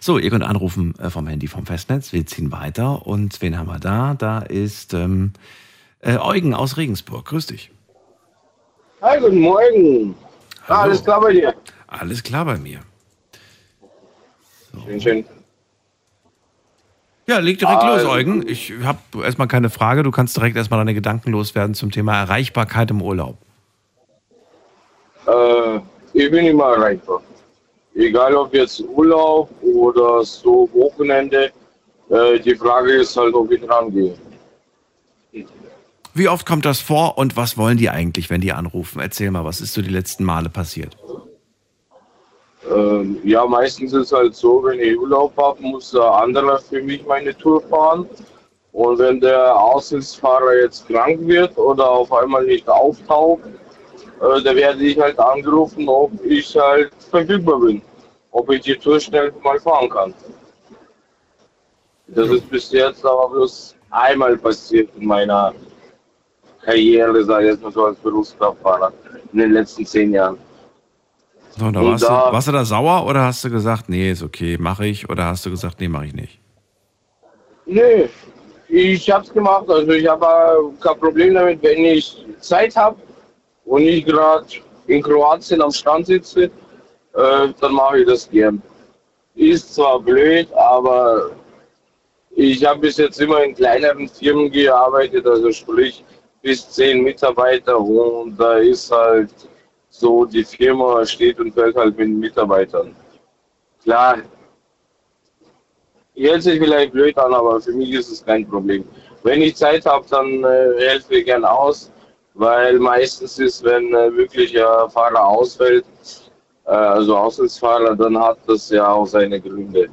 So, ihr könnt anrufen äh, vom Handy vom Festnetz. Wir ziehen weiter. Und wen haben wir da? Da ist ähm, äh, Eugen aus Regensburg. Grüß dich. Hi, guten Morgen. Hallo. Alles klar bei dir? Alles klar bei mir. Schön, schön. Ja, leg direkt ah, los, Eugen. Ich habe erstmal keine Frage. Du kannst direkt erstmal deine Gedanken loswerden zum Thema Erreichbarkeit im Urlaub. Äh, ich bin immer erreichbar. Egal ob jetzt Urlaub oder so Wochenende. Äh, die Frage ist halt, ob ich dran gehe. Wie oft kommt das vor und was wollen die eigentlich, wenn die anrufen? Erzähl mal, was ist so die letzten Male passiert? Ähm, ja, meistens ist es halt so, wenn ich Urlaub habe, muss der andere für mich meine Tour fahren. Und wenn der Aussichtsfahrer jetzt krank wird oder auf einmal nicht auftaucht, äh, da werde ich halt angerufen, ob ich halt verfügbar bin. Ob ich die Tour schnell mal fahren kann. Das ist bis jetzt aber bloß einmal passiert in meiner Karriere, sage ich jetzt mal so als Berufskraftfahrer, in den letzten zehn Jahren. So, da warst, da, du, warst du da sauer oder hast du gesagt, nee, ist okay, mache ich? Oder hast du gesagt, nee, mache ich nicht? Nee, ich hab's gemacht. Also ich habe kein Problem damit, wenn ich Zeit habe und ich gerade in Kroatien am Strand sitze, äh, dann mache ich das gern. Ist zwar blöd, aber ich habe bis jetzt immer in kleineren Firmen gearbeitet, also sprich bis zehn Mitarbeiter und da ist halt so die Firma steht und fällt halt mit den Mitarbeitern. Klar, hört sich vielleicht blöd an, aber für mich ist es kein Problem. Wenn ich Zeit habe, dann äh, helfe ich gerne aus, weil meistens ist, wenn äh, wirklich ein Fahrer ausfällt, äh, also Auslandsfahrer, dann hat das ja auch seine Gründe.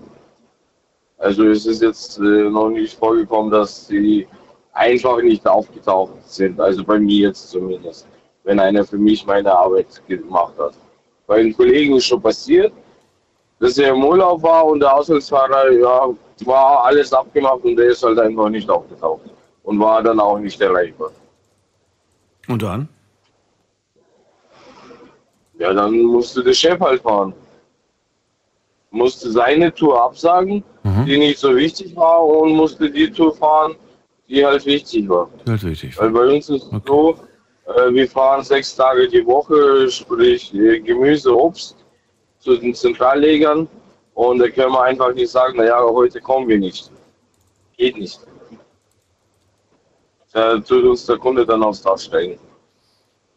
Also es ist jetzt äh, noch nicht vorgekommen, dass sie einfach nicht aufgetaucht sind, also bei mir jetzt zumindest wenn einer für mich meine Arbeit gemacht hat. Bei einem Kollegen ist schon passiert, dass er im Urlaub war und der Auslandsfahrer, ja, war alles abgemacht und der ist halt einfach nicht aufgetaucht und war dann auch nicht erreichbar. Und dann? Ja, dann musste der Chef halt fahren. musste seine Tour absagen, die nicht so wichtig war, und musste die Tour fahren, die halt wichtig war. Das ist richtig. Weil bei uns ist es so, äh, wir fahren sechs Tage die Woche, sprich äh, Gemüse, Obst zu den Zentrallegern. Und da können wir einfach nicht sagen, naja, heute kommen wir nicht. Geht nicht. Da tut uns der Kunde dann aufs Dach steigen.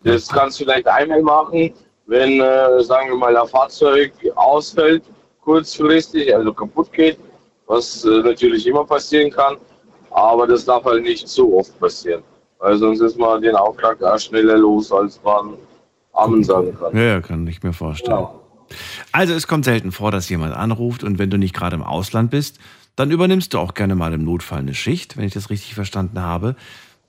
Das kannst du vielleicht einmal machen, wenn, äh, sagen wir mal, ein Fahrzeug ausfällt, kurzfristig, also kaputt geht, was äh, natürlich immer passieren kann. Aber das darf halt nicht so oft passieren. Weil sonst ist man den Auftrag auch schneller los, als man Amen sagen kann. Ja, ja, kann ich mir vorstellen. Also es kommt selten vor, dass jemand anruft und wenn du nicht gerade im Ausland bist, dann übernimmst du auch gerne mal im Notfall eine Schicht, wenn ich das richtig verstanden habe.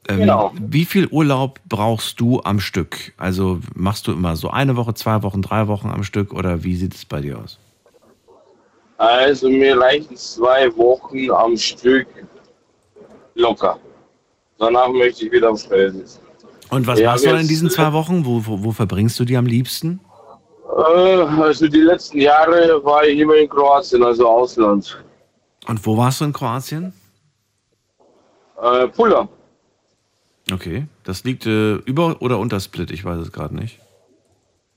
Ähm, Genau. Wie viel Urlaub brauchst du am Stück? Also machst du immer so eine Woche, zwei Wochen, drei Wochen am Stück oder wie sieht es bei dir aus? Also mir reichen zwei Wochen am Stück locker. Danach möchte ich wieder Feld sitzen. Und was Ja, machst du dann in diesen zwei Wochen? Wo, wo, wo verbringst du die am liebsten? Äh, also die letzten Jahre war ich immer in Kroatien, also Ausland. Und wo warst du in Kroatien? Äh, Pula. Okay, das liegt äh, über oder unter Split, ich weiß es gerade nicht.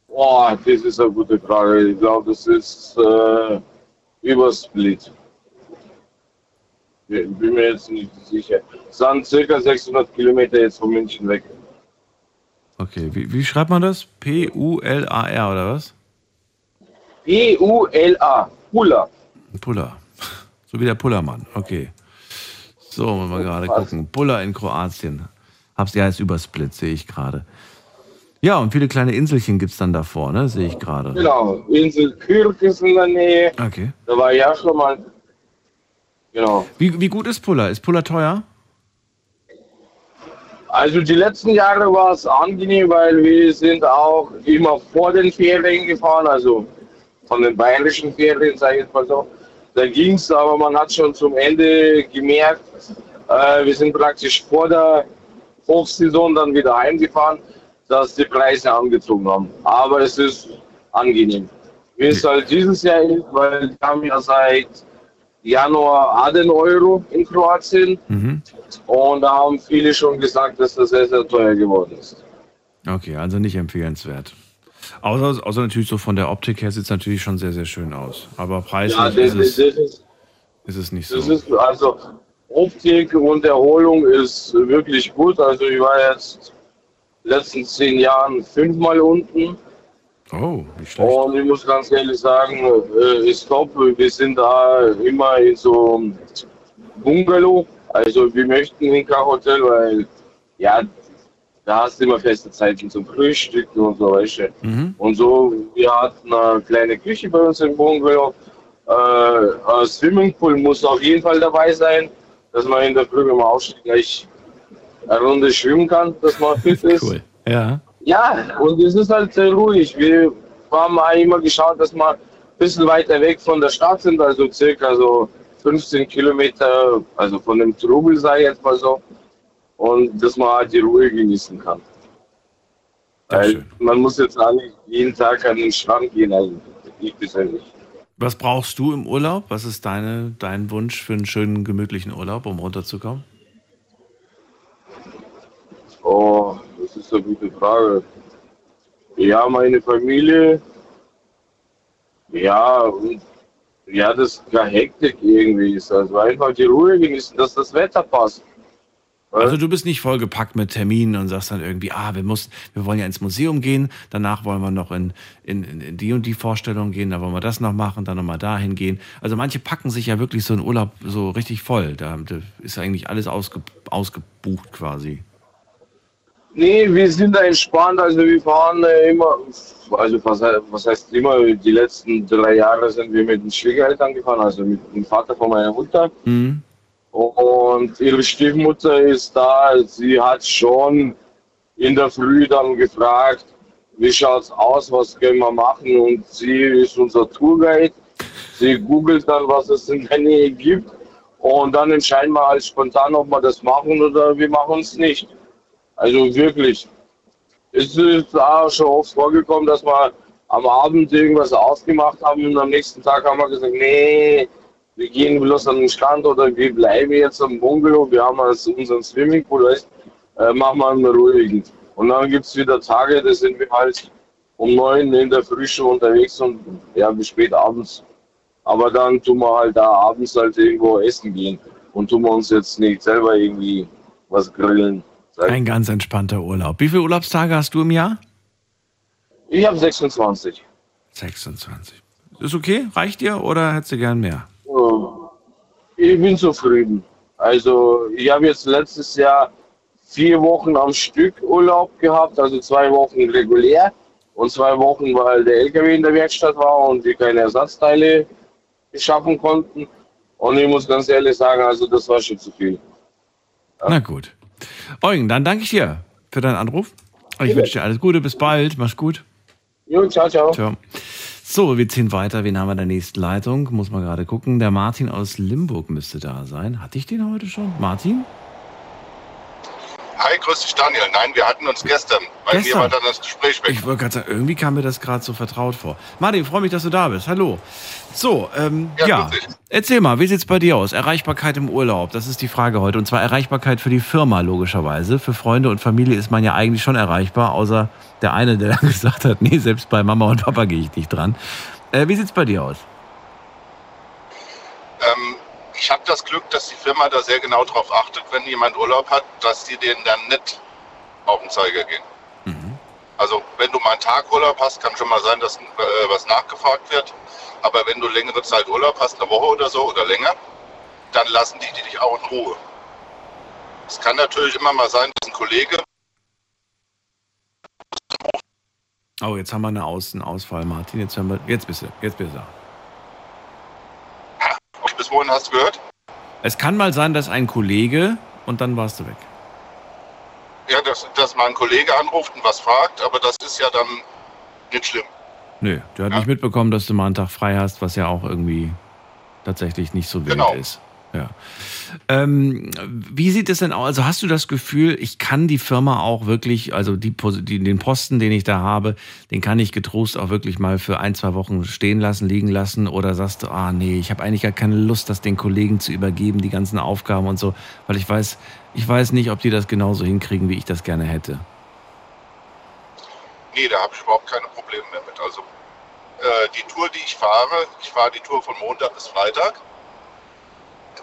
Boah, das ist eine gute Frage. Ich glaube, das ist äh, über Split. Ich bin mir jetzt nicht sicher. Es sind circa 600 Kilometer jetzt von München weg. Okay, wie, wie schreibt man das? P-U-L-A-R oder was? P-U-L-A. Pula. Puller. [LAUGHS] So wie der Pullermann, okay. So, wollen wir mal gerade gucken. Puller in Kroatien. Hab's ja jetzt über Split, sehe ich gerade. Ja, und viele kleine Inselchen gibt's dann davor, ne? Sehe ich gerade. Genau. Insel Kürk ist in der Nähe. Okay. Da war ich auch schon mal. Genau. Wie, wie gut ist Puller? Ist Puller teuer? Also die letzten Jahre war es angenehm, weil wir sind auch immer vor den Ferien gefahren, also von den bayerischen Ferien, sage ich jetzt mal so. Da ging es, aber man hat schon zum Ende gemerkt, äh, wir sind praktisch vor der Hochsaison dann wieder heimgefahren, dass die Preise angezogen haben. Aber es ist angenehm. Wie es halt dieses Jahr ist, weil wir haben ja seit Januar 18 Euro in Kroatien. Mhm. Und da haben viele schon gesagt, dass das sehr, sehr teuer geworden ist. Okay, also nicht empfehlenswert. Außer, außer natürlich so von der Optik her sieht es natürlich schon sehr, sehr schön aus. Aber preislich Ja, ist, es, ist, ist es nicht so. ist also Optik und Erholung ist wirklich gut. Also ich war jetzt letzten zehn Jahren fünfmal unten. Oh, wie schlecht. Und ich muss ganz ehrlich sagen, äh, ist top. Wir sind da immer in so einem Bungalow. Also wir möchten in kein Hotel, weil ja, da hast du immer feste Zeiten zum Frühstücken und so weiter. Mhm. Und so, wir hatten eine kleine Küche bei uns im Bungalow. Äh, ein Swimmingpool muss auf jeden Fall dabei sein, dass man in der Früh, wenn man aufsteht, gleich eine Runde schwimmen kann, dass man fit ist. Cool. Ja. Ja, und es ist halt sehr ruhig. Wir haben auch immer geschaut, dass wir ein bisschen weiter weg von der Stadt sind, also circa so 15 Kilometer, also von dem Trubel, sei jetzt mal so. Und dass man halt die Ruhe genießen kann. Weil man muss jetzt nicht jeden Tag an den Strand gehen, also ich persönlich. Was brauchst du im Urlaub? Was ist deine, dein Wunsch für einen schönen, gemütlichen Urlaub, um runterzukommen? Oh, das ist eine gute Frage. Ja, meine Familie. Ja, und ja, das keine Hektik irgendwie ist. Also einfach die Ruhe genießen, dass das Wetter passt. Also du bist nicht vollgepackt mit Terminen und sagst dann irgendwie, ah, wir müssen, wir wollen ja ins Museum gehen, danach wollen wir noch in, in, in- die und die Vorstellung gehen, dann wollen wir das noch machen, dann nochmal dahin gehen. Also manche packen sich ja wirklich so einen Urlaub so richtig voll. Da, da ist eigentlich alles ausge, ausgebucht quasi. Nee, wir sind da entspannt. Also wir fahren äh, immer, also was, was heißt immer, die letzten drei Jahre sind wir mit den Schwiegereltern gefahren, also mit dem Vater von meiner Mutter. Mhm. Und ihre Stiefmutter ist da. Sie hat schon in der Früh dann gefragt, wie schaut's aus, was können wir machen? Und sie ist unser Tourguide. Sie googelt dann, was es in der Nähe gibt. Und dann entscheiden wir halt spontan, ob wir das machen oder wir machen es nicht. Also wirklich. Es ist auch schon oft vorgekommen, dass wir am Abend irgendwas ausgemacht haben und am nächsten Tag haben wir gesagt, nee, wir gehen bloß an den Strand oder wir bleiben jetzt am Bungalow, wir haben also unseren Swimmingpool, weißt, äh, machen wir einen ruhigen. Und dann gibt es wieder Tage, da sind wir halt um neun in der Früh schon unterwegs und ja, bis spät abends. Aber dann tun wir halt da abends halt irgendwo essen gehen und tun wir uns jetzt nicht selber irgendwie was grillen. Ein ganz entspannter Urlaub. Wie viele Urlaubstage hast du im Jahr? Ich habe 26. 26. Ist okay? Reicht dir oder hättest du gern mehr? Ich bin zufrieden. Also ich habe jetzt letztes Jahr vier Wochen am Stück Urlaub gehabt, also zwei Wochen regulär und zwei Wochen, weil der LKW in der Werkstatt war und wir keine Ersatzteile beschaffen konnten. Und ich muss ganz ehrlich sagen, also das war schon zu viel. Ja. Na gut. Eugen, dann danke ich dir für deinen Anruf. Ich wünsche dir alles Gute, bis bald, mach's gut. Jo, ciao, ciao. ciao. So, wir ziehen weiter. Wen haben wir in der nächsten Leitung? Muss man gerade gucken. Der Martin aus Limburg müsste da sein. Hatte ich den heute schon? Martin? Hi, grüß dich Daniel. Nein, wir hatten uns gestern. Bei Gestern? mir war dann das Gespräch weg. Ich wollte gerade sagen, irgendwie kam mir das gerade so vertraut vor. Martin, freue mich, dass du da bist. Hallo. So, ähm, ja, Ja, erzähl mal, wie sieht's bei dir aus? Erreichbarkeit im Urlaub, das ist die Frage heute. Und zwar Erreichbarkeit für die Firma, logischerweise. Für Freunde und Familie ist man ja eigentlich schon erreichbar, außer der eine, der dann [LAUGHS] gesagt hat, nee, selbst bei Mama und Papa gehe ich nicht dran. Äh, wie sieht's bei dir aus? Ich habe das Glück, dass die Firma da sehr genau darauf achtet, wenn jemand Urlaub hat, dass die den dann nicht auf den Zeiger gehen. Also wenn du mal einen Tag Urlaub hast, kann schon mal sein, dass äh, was nachgefragt wird. Aber wenn du längere Zeit Urlaub hast, eine Woche oder so oder länger, dann lassen die, die dich auch in Ruhe. Es kann natürlich immer mal sein, dass ein Kollege Oh, jetzt haben wir eine Aus einen Ausfall, Martin. Jetzt, haben wir, jetzt bist du, jetzt bist du. Bis wohin hast du gehört? Es kann mal sein, dass ein Kollege und dann warst du weg. Ja, dass, dass mal ein Kollege anruft und was fragt, aber das ist ja dann nicht schlimm. Nö, der hat nicht mitbekommen, dass du mal einen Tag frei hast, was ja auch irgendwie tatsächlich nicht so wild Genau. ist. Ja. Ähm, wie sieht es denn aus? Also hast du das Gefühl, ich kann die Firma auch wirklich, also die, die, den Posten, den ich da habe, den kann ich getrost auch wirklich mal für ein, zwei Wochen stehen lassen, liegen lassen? Oder sagst du, ah nee, ich habe eigentlich gar keine Lust, das den Kollegen zu übergeben, die ganzen Aufgaben und so, weil ich weiß, ich weiß nicht, ob die das genauso hinkriegen, wie ich das gerne hätte. Nee, da habe ich überhaupt keine Probleme mehr mit. Also äh, die Tour, die ich fahre, ich fahre die Tour von Montag bis Freitag,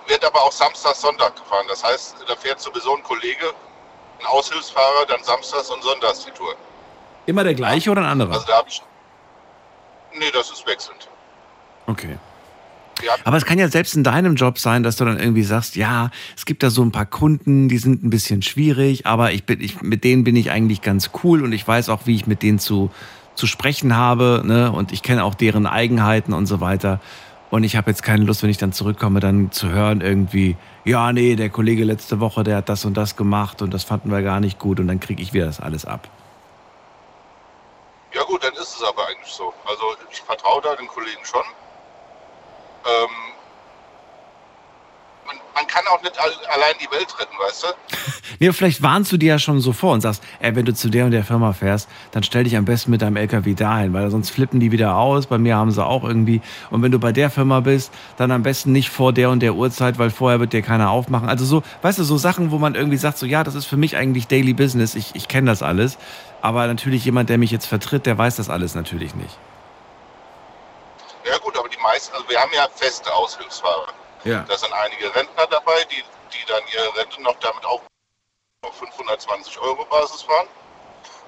wird aber auch Samstag, Sonntag gefahren. Das heißt, da fährt sowieso ein Kollege, ein Aushilfsfahrer, dann samstags und sonntags die Tour. Immer der gleiche oder ein anderer? Also da habe ich. Nee, das ist wechselnd. Okay. Aber es kann ja selbst in deinem Job sein, dass du dann irgendwie sagst, ja, es gibt da so ein paar Kunden, die sind ein bisschen schwierig, aber ich bin, ich, mit denen bin ich eigentlich ganz cool und ich weiß auch, wie ich mit denen zu, zu sprechen habe, ne? Und ich kenne auch deren Eigenheiten und so weiter. Und ich habe jetzt keine Lust, wenn ich dann zurückkomme, dann zu hören irgendwie, ja, nee, der Kollege letzte Woche, der hat das und das gemacht und das fanden wir gar nicht gut und dann kriege ich wieder das alles ab. Ja gut, dann ist es aber eigentlich so. Also ich vertraue da den Kollegen schon. Ähm, man, kann auch nicht all, allein die Welt retten, weißt du? [LAUGHS] Nee, vielleicht warnst du dir ja schon so vor und sagst, ey, wenn du zu der und der Firma fährst, dann stell dich am besten mit deinem LKW dahin, weil sonst flippen die wieder aus. Bei mir haben sie auch irgendwie. Und wenn du bei der Firma bist, dann am besten nicht vor der und der Uhrzeit, weil vorher wird dir keiner aufmachen. Also so, weißt du, so Sachen, wo man irgendwie sagt, so, ja, das ist für mich eigentlich Daily Business. Ich, ich kenne das alles. Aber natürlich jemand, der mich jetzt vertritt, der weiß das alles natürlich nicht. Ja gut, aber die meisten, also wir haben ja feste Aushilfsfahrer. Ja. Da sind einige Rentner dabei, die, die dann ihre Rente noch damit auf 520 Euro Basis fahren.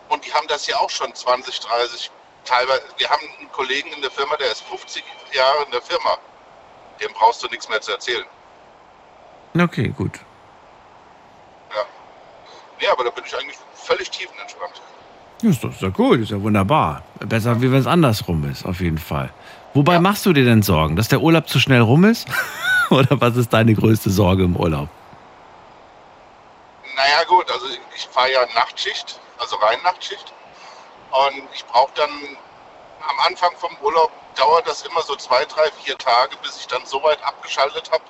Und die haben das ja auch schon 20, 30, teilweise. Wir haben einen Kollegen in der Firma, der ist 50 Jahre in der Firma. Dem brauchst du nichts mehr zu erzählen. Okay, gut. Nee, aber da bin ich eigentlich völlig tiefenentspannt. Ja, ist doch, ist doch gut, ist ja wunderbar. Besser, wie wenn es andersrum ist, auf jeden Fall. Wobei machst du dir denn Sorgen, dass der Urlaub zu schnell rum ist? [LAUGHS] [LAUGHS] Oder was ist deine größte Sorge im Urlaub? Naja gut, also ich fahre ja Nachtschicht, also rein Nachtschicht. Und ich brauche dann am Anfang vom Urlaub dauert das immer so zwei, drei, vier Tage, bis ich dann so weit abgeschaltet habe,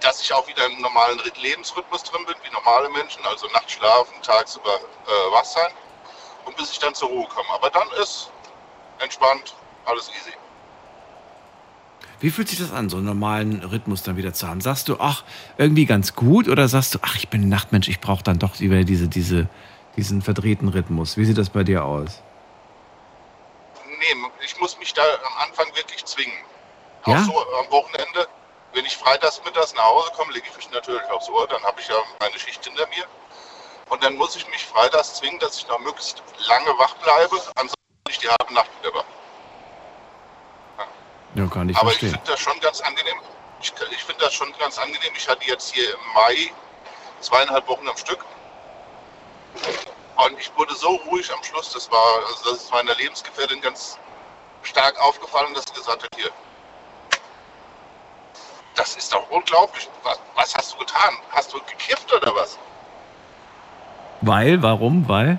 dass ich auch wieder im normalen Lebensrhythmus drin bin, wie normale Menschen, also nachts schlafen, tagsüber äh, wach sein und bis ich dann zur Ruhe komme. Aber dann ist entspannt, alles easy. Wie fühlt sich das an, so einen normalen Rhythmus dann wieder zu haben? Sagst du, ach, irgendwie ganz gut oder sagst du, ach, ich bin ein Nachtmensch, ich brauche dann doch wieder diese, diese, diesen verdrehten Rhythmus? Wie sieht das bei dir aus? Nee, ich muss mich da am Anfang wirklich zwingen. Ja? Auch so am Wochenende, wenn ich freitags mittags nach Hause komme, lege ich mich natürlich aufs Ohr, dann habe ich ja meine Schicht hinter mir. Und dann muss ich mich freitags zwingen, dass ich noch möglichst lange wach bleibe, ansonsten bin ich die halbe Nacht wieder wach. Ja, kann ich Aber ich verstehen. finde das schon ganz angenehm. Ich, ich finde das schon ganz angenehm. Ich hatte jetzt hier im Mai zweieinhalb Wochen am Stück. Und ich wurde so ruhig am Schluss, das war, also das ist meiner Lebensgefährtin ganz stark aufgefallen, dass sie gesagt hat, hier, das ist doch unglaublich. Was, was hast du getan? Hast du gekifft oder was? Weil, warum? Weil?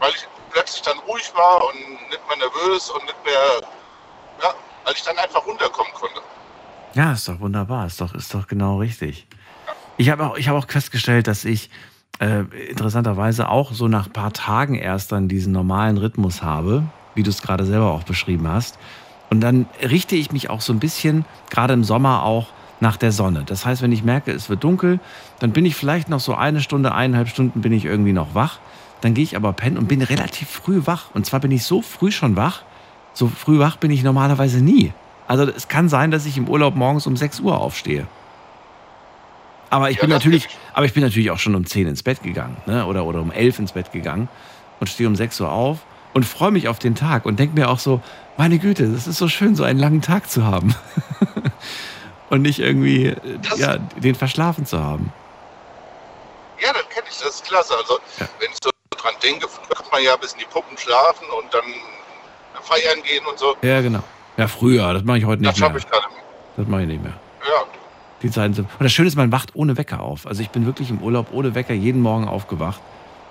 Weil ich plötzlich dann ruhig war und nicht mehr nervös und nicht mehr, weil ich dann einfach runterkommen konnte. Ja, ist doch wunderbar, ist doch, ist doch genau richtig. Ich habe auch, habe auch festgestellt, dass ich äh, interessanterweise auch so nach ein paar Tagen erst dann diesen normalen Rhythmus habe, wie du es gerade selber auch beschrieben hast. Und dann richte ich mich auch so ein bisschen, gerade im Sommer auch, nach der Sonne. Das heißt, wenn ich merke, es wird dunkel, dann bin ich vielleicht noch so eine Stunde, eineinhalb Stunden bin ich irgendwie noch wach. Dann gehe ich aber pennen und bin relativ früh wach. Und zwar bin ich so früh schon wach, so früh wach bin ich normalerweise nie. Also es kann sein, dass ich im Urlaub morgens um 6 Uhr aufstehe. Aber ich bin natürlich, aber ich bin natürlich auch schon um 10 ins Bett gegangen, ne? Oder, oder um 11 ins Bett gegangen und stehe um 6 Uhr auf und freue mich auf den Tag und denke mir auch so, meine Güte, das ist so schön, so einen langen Tag zu haben. [LAUGHS] und nicht irgendwie äh, ja, den verschlafen zu haben. Ja, das kenne ich, das ist klasse. Also, wenn ich so dran denke, kann man ja bis in die Puppen schlafen und dann feiern gehen und so. Ja, genau. Ja, früher, das mache ich heute Das nicht mehr. schaffe ich gerade. Das mache ich nicht mehr. Ja, Die Zeiten sind. Und das Schöne ist, man wacht ohne Wecker auf. Also ich bin wirklich im Urlaub ohne Wecker jeden Morgen aufgewacht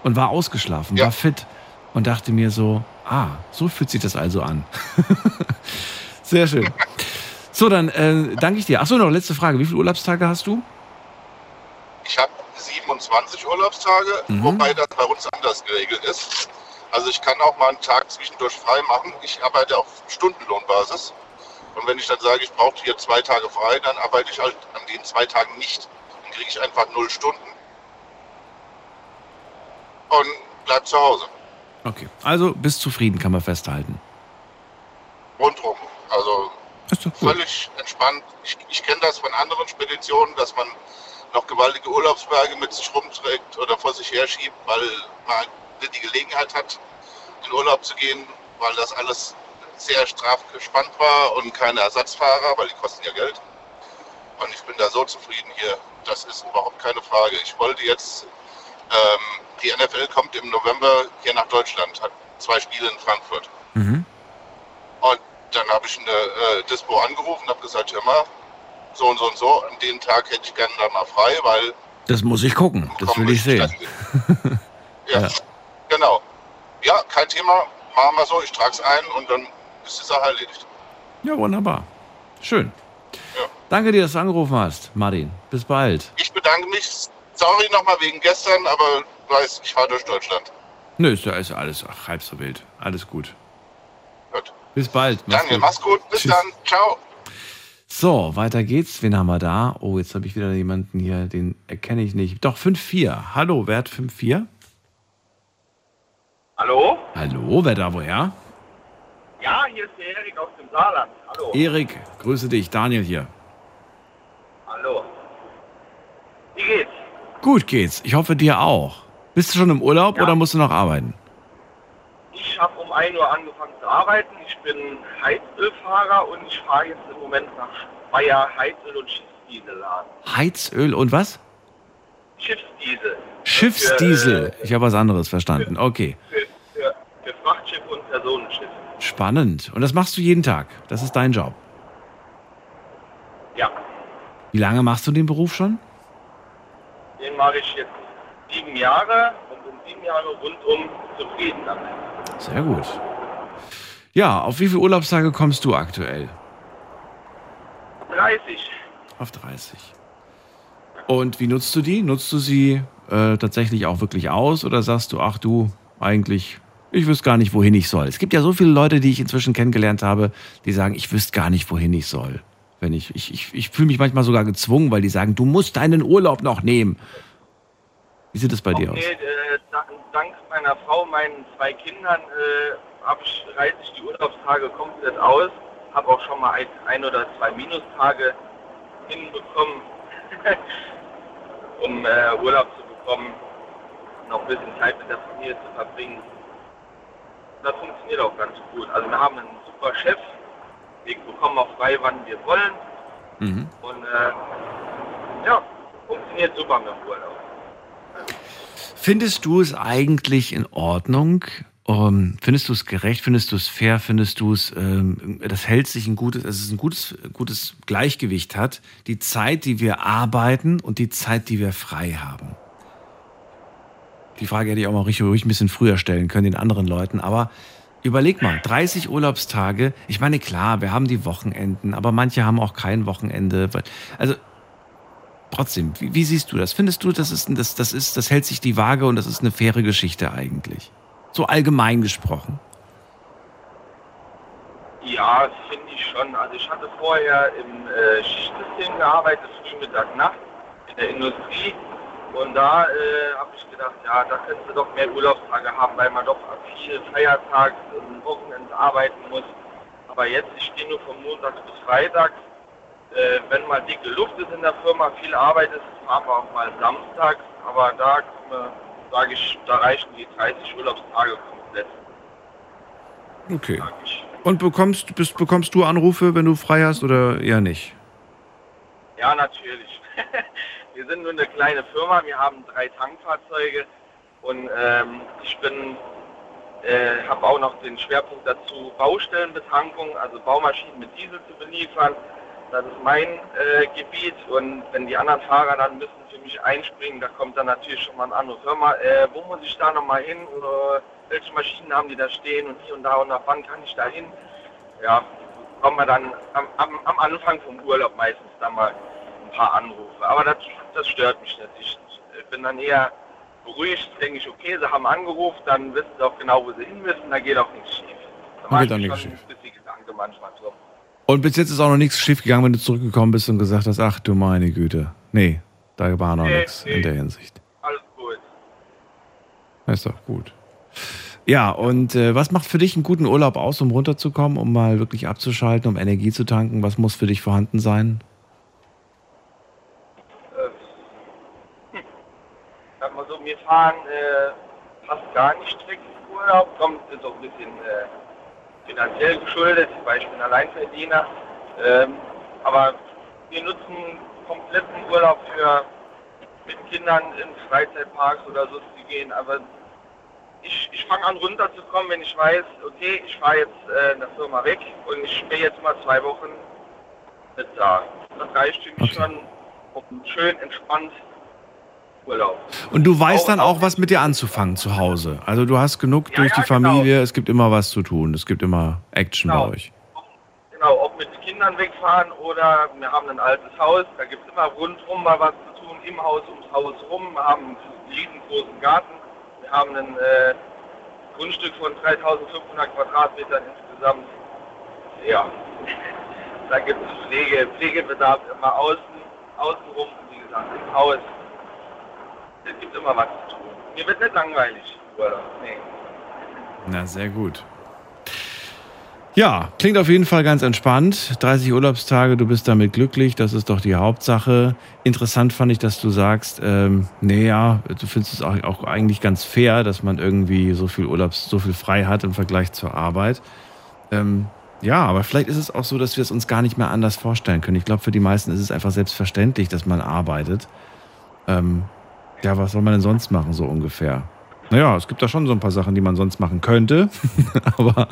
und war ausgeschlafen, war fit und dachte mir so, ah, so fühlt sich das also an. [LAUGHS] Sehr schön. So, dann äh, danke ich dir. Achso, noch letzte Frage. Wie viele Urlaubstage hast du? ich habe 27 Urlaubstage, Mhm. wobei das bei uns anders geregelt ist. Also ich kann auch mal einen Tag zwischendurch frei machen. Ich arbeite auf Stundenlohnbasis. Und wenn ich dann sage, ich brauche hier zwei Tage frei, dann arbeite ich halt an den zwei Tagen nicht. Dann kriege ich einfach null Stunden und bleib zu Hause. Okay. Also bist zufrieden, kann man festhalten. Rundrum. Also völlig entspannt. Ich, ich kenne das von anderen Speditionen, dass man noch gewaltige Urlaubsberge mit sich rumträgt oder vor sich herschiebt, weil man die Gelegenheit hat, in Urlaub zu gehen, weil das alles sehr straff gespannt war und keine Ersatzfahrer, weil die kosten ja Geld. Und ich bin da so zufrieden hier. Das ist überhaupt keine Frage. Ich wollte jetzt, ähm, die NFL kommt im November hier nach Deutschland, hat zwei Spiele in Frankfurt. Mhm. Und dann habe ich eine äh, Dispo angerufen und habe gesagt, hör mal, so und so und so, an den Tag hätte ich gerne da mal frei, weil, Das muss ich gucken. Das will ich sehen. [LAUGHS] ja, Ja. Genau. Ja, kein Thema, machen wir so, ich trage es ein und dann ist die Sache erledigt. Ja, wunderbar. Schön. Danke dir, dass du angerufen hast, Martin. Bis bald. Ich bedanke mich, sorry nochmal wegen gestern, aber du weißt, ich fahre durch Deutschland. Nö, ist ja ist ja alles ach, halb so wild. Alles gut. Gut. Bis bald. Daniel, mach's gut, bis Tschüss. dann, ciao. So, weiter geht's. Wen haben wir da? Oh, jetzt habe ich wieder jemanden hier, den erkenne ich nicht. Doch, 5-4. Hallo, wer hat 5-4? Hallo? Hallo, wer da woher? Ja, hier ist der Erik aus dem Saarland. Hallo. Erik, grüße dich. Daniel hier. Hallo. Wie geht's? Gut geht's. Ich hoffe dir auch. Bist du schon im Urlaub oder musst du noch arbeiten? Ich habe um 1 Uhr angefangen zu arbeiten. Ich bin Heizölfahrer und ich fahre jetzt im Moment nach Speyer Heizöl- und Schiffsdieselladen. Heizöl und was? Schiffsdiesel. Schiffsdiesel. Ich habe was anderes verstanden. Okay. Für Frachtschiffe und Personenschiffe. Spannend. Und das machst du jeden Tag. Das ist dein Job. Ja, Wie lange machst du den Beruf schon? den mache ich jetzt sieben Jahre und in sieben Jahre rundum zufrieden damit. Sehr gut. Ja, auf wie viele Urlaubstage kommst du aktuell? 30. Auf 30. Und wie nutzt du die? Nutzt du sie äh, tatsächlich auch wirklich aus oder sagst du, ach du, eigentlich Ich wüsste gar nicht, wohin ich soll. Es gibt ja so viele Leute, die ich inzwischen kennengelernt habe, die sagen, ich wüsste gar nicht, wohin ich soll. Wenn ich, ich, ich, ich fühle mich manchmal sogar gezwungen, weil die sagen, du musst deinen Urlaub noch nehmen. Wie sieht es bei dir aus? Äh, dank meiner Frau, meinen zwei Kindern, äh, ich, reiße ich die Urlaubstage komplett aus. Habe auch schon mal ein, ein oder zwei Minustage hinbekommen, [LAUGHS] um äh, Urlaub zu bekommen, noch ein bisschen Zeit mit der Familie zu verbringen. Das funktioniert auch ganz gut. Also wir haben einen super Chef, wir bekommen auch frei, wann wir wollen. Mhm. Und äh, ja, funktioniert super mit dem Urlaub. Findest du es eigentlich in Ordnung? Um, findest du es gerecht? Findest du es fair? Findest du es, ähm, das hält sich ein gutes, dass es ein gutes, gutes Gleichgewicht hat? Die Zeit, die wir arbeiten und die Zeit, die wir frei haben. Die Frage hätte ich auch mal richtig, ruhig ein bisschen früher stellen können, den anderen Leuten. Aber überleg mal, 30 Urlaubstage. Ich meine, klar, wir haben die Wochenenden, aber manche haben auch kein Wochenende. Also, trotzdem, wie, wie siehst du das? Findest du, das ist, das, das ist, das hält sich die Waage und das ist eine faire Geschichte eigentlich? So allgemein gesprochen. Ja, finde ich schon. Also ich hatte vorher im äh, Schichtsystem gearbeitet, früh, Mittag, Nacht, in der Industrie. Und da äh, habe ich gedacht, ja, da könntest du doch mehr Urlaubstage haben, weil man doch viel Feiertags und Wochenende arbeiten muss. Aber jetzt, ich stehe nur von Montag bis Freitag. Äh, wenn mal dicke Luft ist in der Firma, viel Arbeit ist, wir auch mal samstags. Aber da sage ich, da reichen die 30 Urlaubstage komplett. Okay. Und bekommst, bist, bekommst du Anrufe, wenn du frei hast oder eher nicht? Ja, natürlich. [LAUGHS] wir sind nur eine kleine Firma, wir haben drei Tankfahrzeuge und ähm, ich bin, äh, habe auch noch den Schwerpunkt dazu, Baustellenbetankung, also Baumaschinen mit Diesel zu beliefern. Das ist mein äh, Gebiet und wenn die anderen Fahrer dann müssen für mich einspringen, da kommt dann natürlich schon mal eine andere Firma. Äh, wo muss ich da nochmal hin? Oder welche Maschinen haben die da stehen und hier und da und nach wann kann ich da hin? Ja, kommen wir dann am, am, am Anfang vom Urlaub meistens dann mal ein paar Anrufe. Aber das, das stört mich nicht. Ich bin dann eher beruhigt, denke ich, okay, sie haben angerufen, dann wissen sie auch genau, wo sie hin müssen, da geht auch nichts schief. Da geht auch ich nichts schief. drum. Und bis jetzt ist auch noch nichts schief gegangen, wenn du zurückgekommen bist und gesagt hast, ach du meine Güte. Nee, da war noch Nee, nichts nee. in der Hinsicht. Alles gut. Ist doch gut. Ja, und äh, was macht für dich einen guten Urlaub aus, um runterzukommen, um mal wirklich abzuschalten, um Energie zu tanken? Was muss für dich vorhanden sein? Sag mal so, wir fahren äh, fast gar nicht strikt in Urlaub, kommt ist auch ein bisschen äh, finanziell geschuldet, weil ich bin Alleinverdiener. Ähm, aber wir nutzen kompletten Urlaub für mit Kindern in Freizeitparks oder so zu gehen. Aber ich, ich fange an runterzukommen, wenn ich weiß, okay, ich fahre jetzt äh, in der Firma weg und ich bin jetzt mal zwei Wochen nicht da. Das reicht für mich schon, um schön entspannt Urlaub. Und du weißt dann auch, was mit dir anzufangen zu Hause. Also du hast genug durch die ja, genau. Familie, es gibt immer was zu tun, es gibt immer Action bei euch. Genau, ob mit Kindern wegfahren oder wir haben ein altes Haus, da gibt es immer rundherum mal was zu tun, im Haus, ums Haus rum. Wir haben einen riesengroßen Garten, wir haben ein äh, Grundstück von 3500 Quadratmetern insgesamt. Ja, [LAUGHS] da gibt es Pflege, Pflegebedarf immer außen, außenrum, wie gesagt, im Haus. Es gibt immer was zu tun. Mir wird nicht langweilig. Nee. Na, sehr gut. Ja, klingt auf jeden Fall ganz entspannt. 30 Urlaubstage, du bist damit glücklich, das ist doch die Hauptsache. Interessant fand ich, dass du sagst, ähm, nee, du findest es auch, auch eigentlich ganz fair, dass man irgendwie so viel Urlaubs, so viel frei hat im Vergleich zur Arbeit. Ähm, ja, aber vielleicht ist es auch so, dass wir es uns gar nicht mehr anders vorstellen können. Ich glaube, für die meisten ist es einfach selbstverständlich, dass man arbeitet. Ähm, ja, was soll man denn sonst machen, so ungefähr? Naja, es gibt da schon so ein paar Sachen, die man sonst machen könnte, [LAUGHS] aber,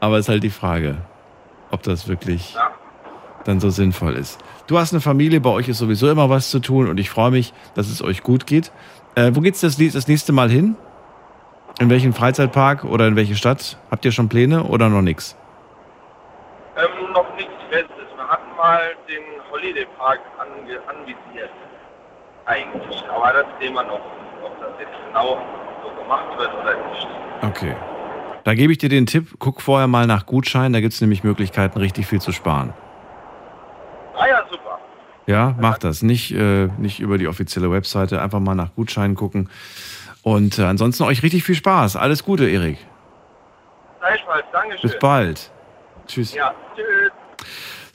aber ist halt die Frage, ob das wirklich dann so sinnvoll ist. Du hast eine Familie, bei euch ist sowieso immer was zu tun und ich freue mich, dass es euch gut geht. Äh, wo geht's das, das nächste Mal hin? In welchen Freizeitpark oder in welche Stadt? Habt ihr schon Pläne oder noch nichts? Ähm, noch nichts Festes. Wir hatten mal den Holiday Park anvisiert. Eigentlich. Aber das wir noch, ob das jetzt genau so gemacht wird oder nicht. Okay. Da gebe ich dir den Tipp, guck vorher mal nach Gutschein, da gibt es nämlich Möglichkeiten, richtig viel zu sparen. Ah ja, super. Ja, mach das. Nicht, äh, nicht über die offizielle Webseite, einfach mal nach Gutscheinen gucken. Und äh, ansonsten euch richtig viel Spaß. Alles Gute, Erik. Gleichfalls, Dankeschön. Bis bald. Tschüss. Ja, tschüss.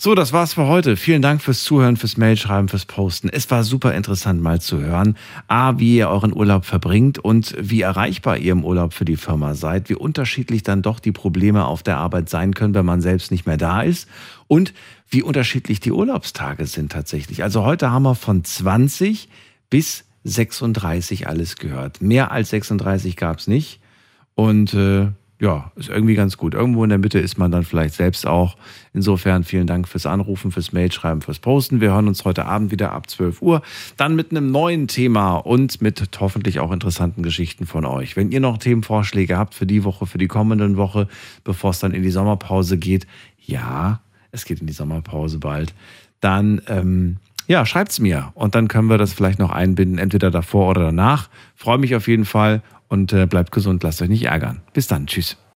So, das war's für heute. Vielen Dank fürs Zuhören, fürs Mailschreiben, fürs Posten. Es war super interessant mal zu hören, A, wie ihr euren Urlaub verbringt und wie erreichbar ihr im Urlaub für die Firma seid, wie unterschiedlich dann doch die Probleme auf der Arbeit sein können, wenn man selbst nicht mehr da ist und wie unterschiedlich die Urlaubstage sind tatsächlich. Also heute haben wir von 20 bis 36 alles gehört. Mehr als 36 gab's nicht. Und äh, ja, ist irgendwie ganz gut. Irgendwo in der Mitte ist man dann vielleicht selbst auch. Insofern vielen Dank fürs Anrufen, fürs Mailschreiben, fürs Posten. Wir hören uns heute Abend wieder ab 12 Uhr. Dann mit einem neuen Thema und mit hoffentlich auch interessanten Geschichten von euch. Wenn ihr noch Themenvorschläge habt für die Woche, für die kommenden Woche, bevor es dann in die Sommerpause geht, ja, es geht in die Sommerpause bald, dann ähm, ja, schreibt's mir und dann können wir das vielleicht noch einbinden, entweder davor oder danach. Freue mich auf jeden Fall und äh, bleibt gesund, lasst euch nicht ärgern. Bis dann, tschüss.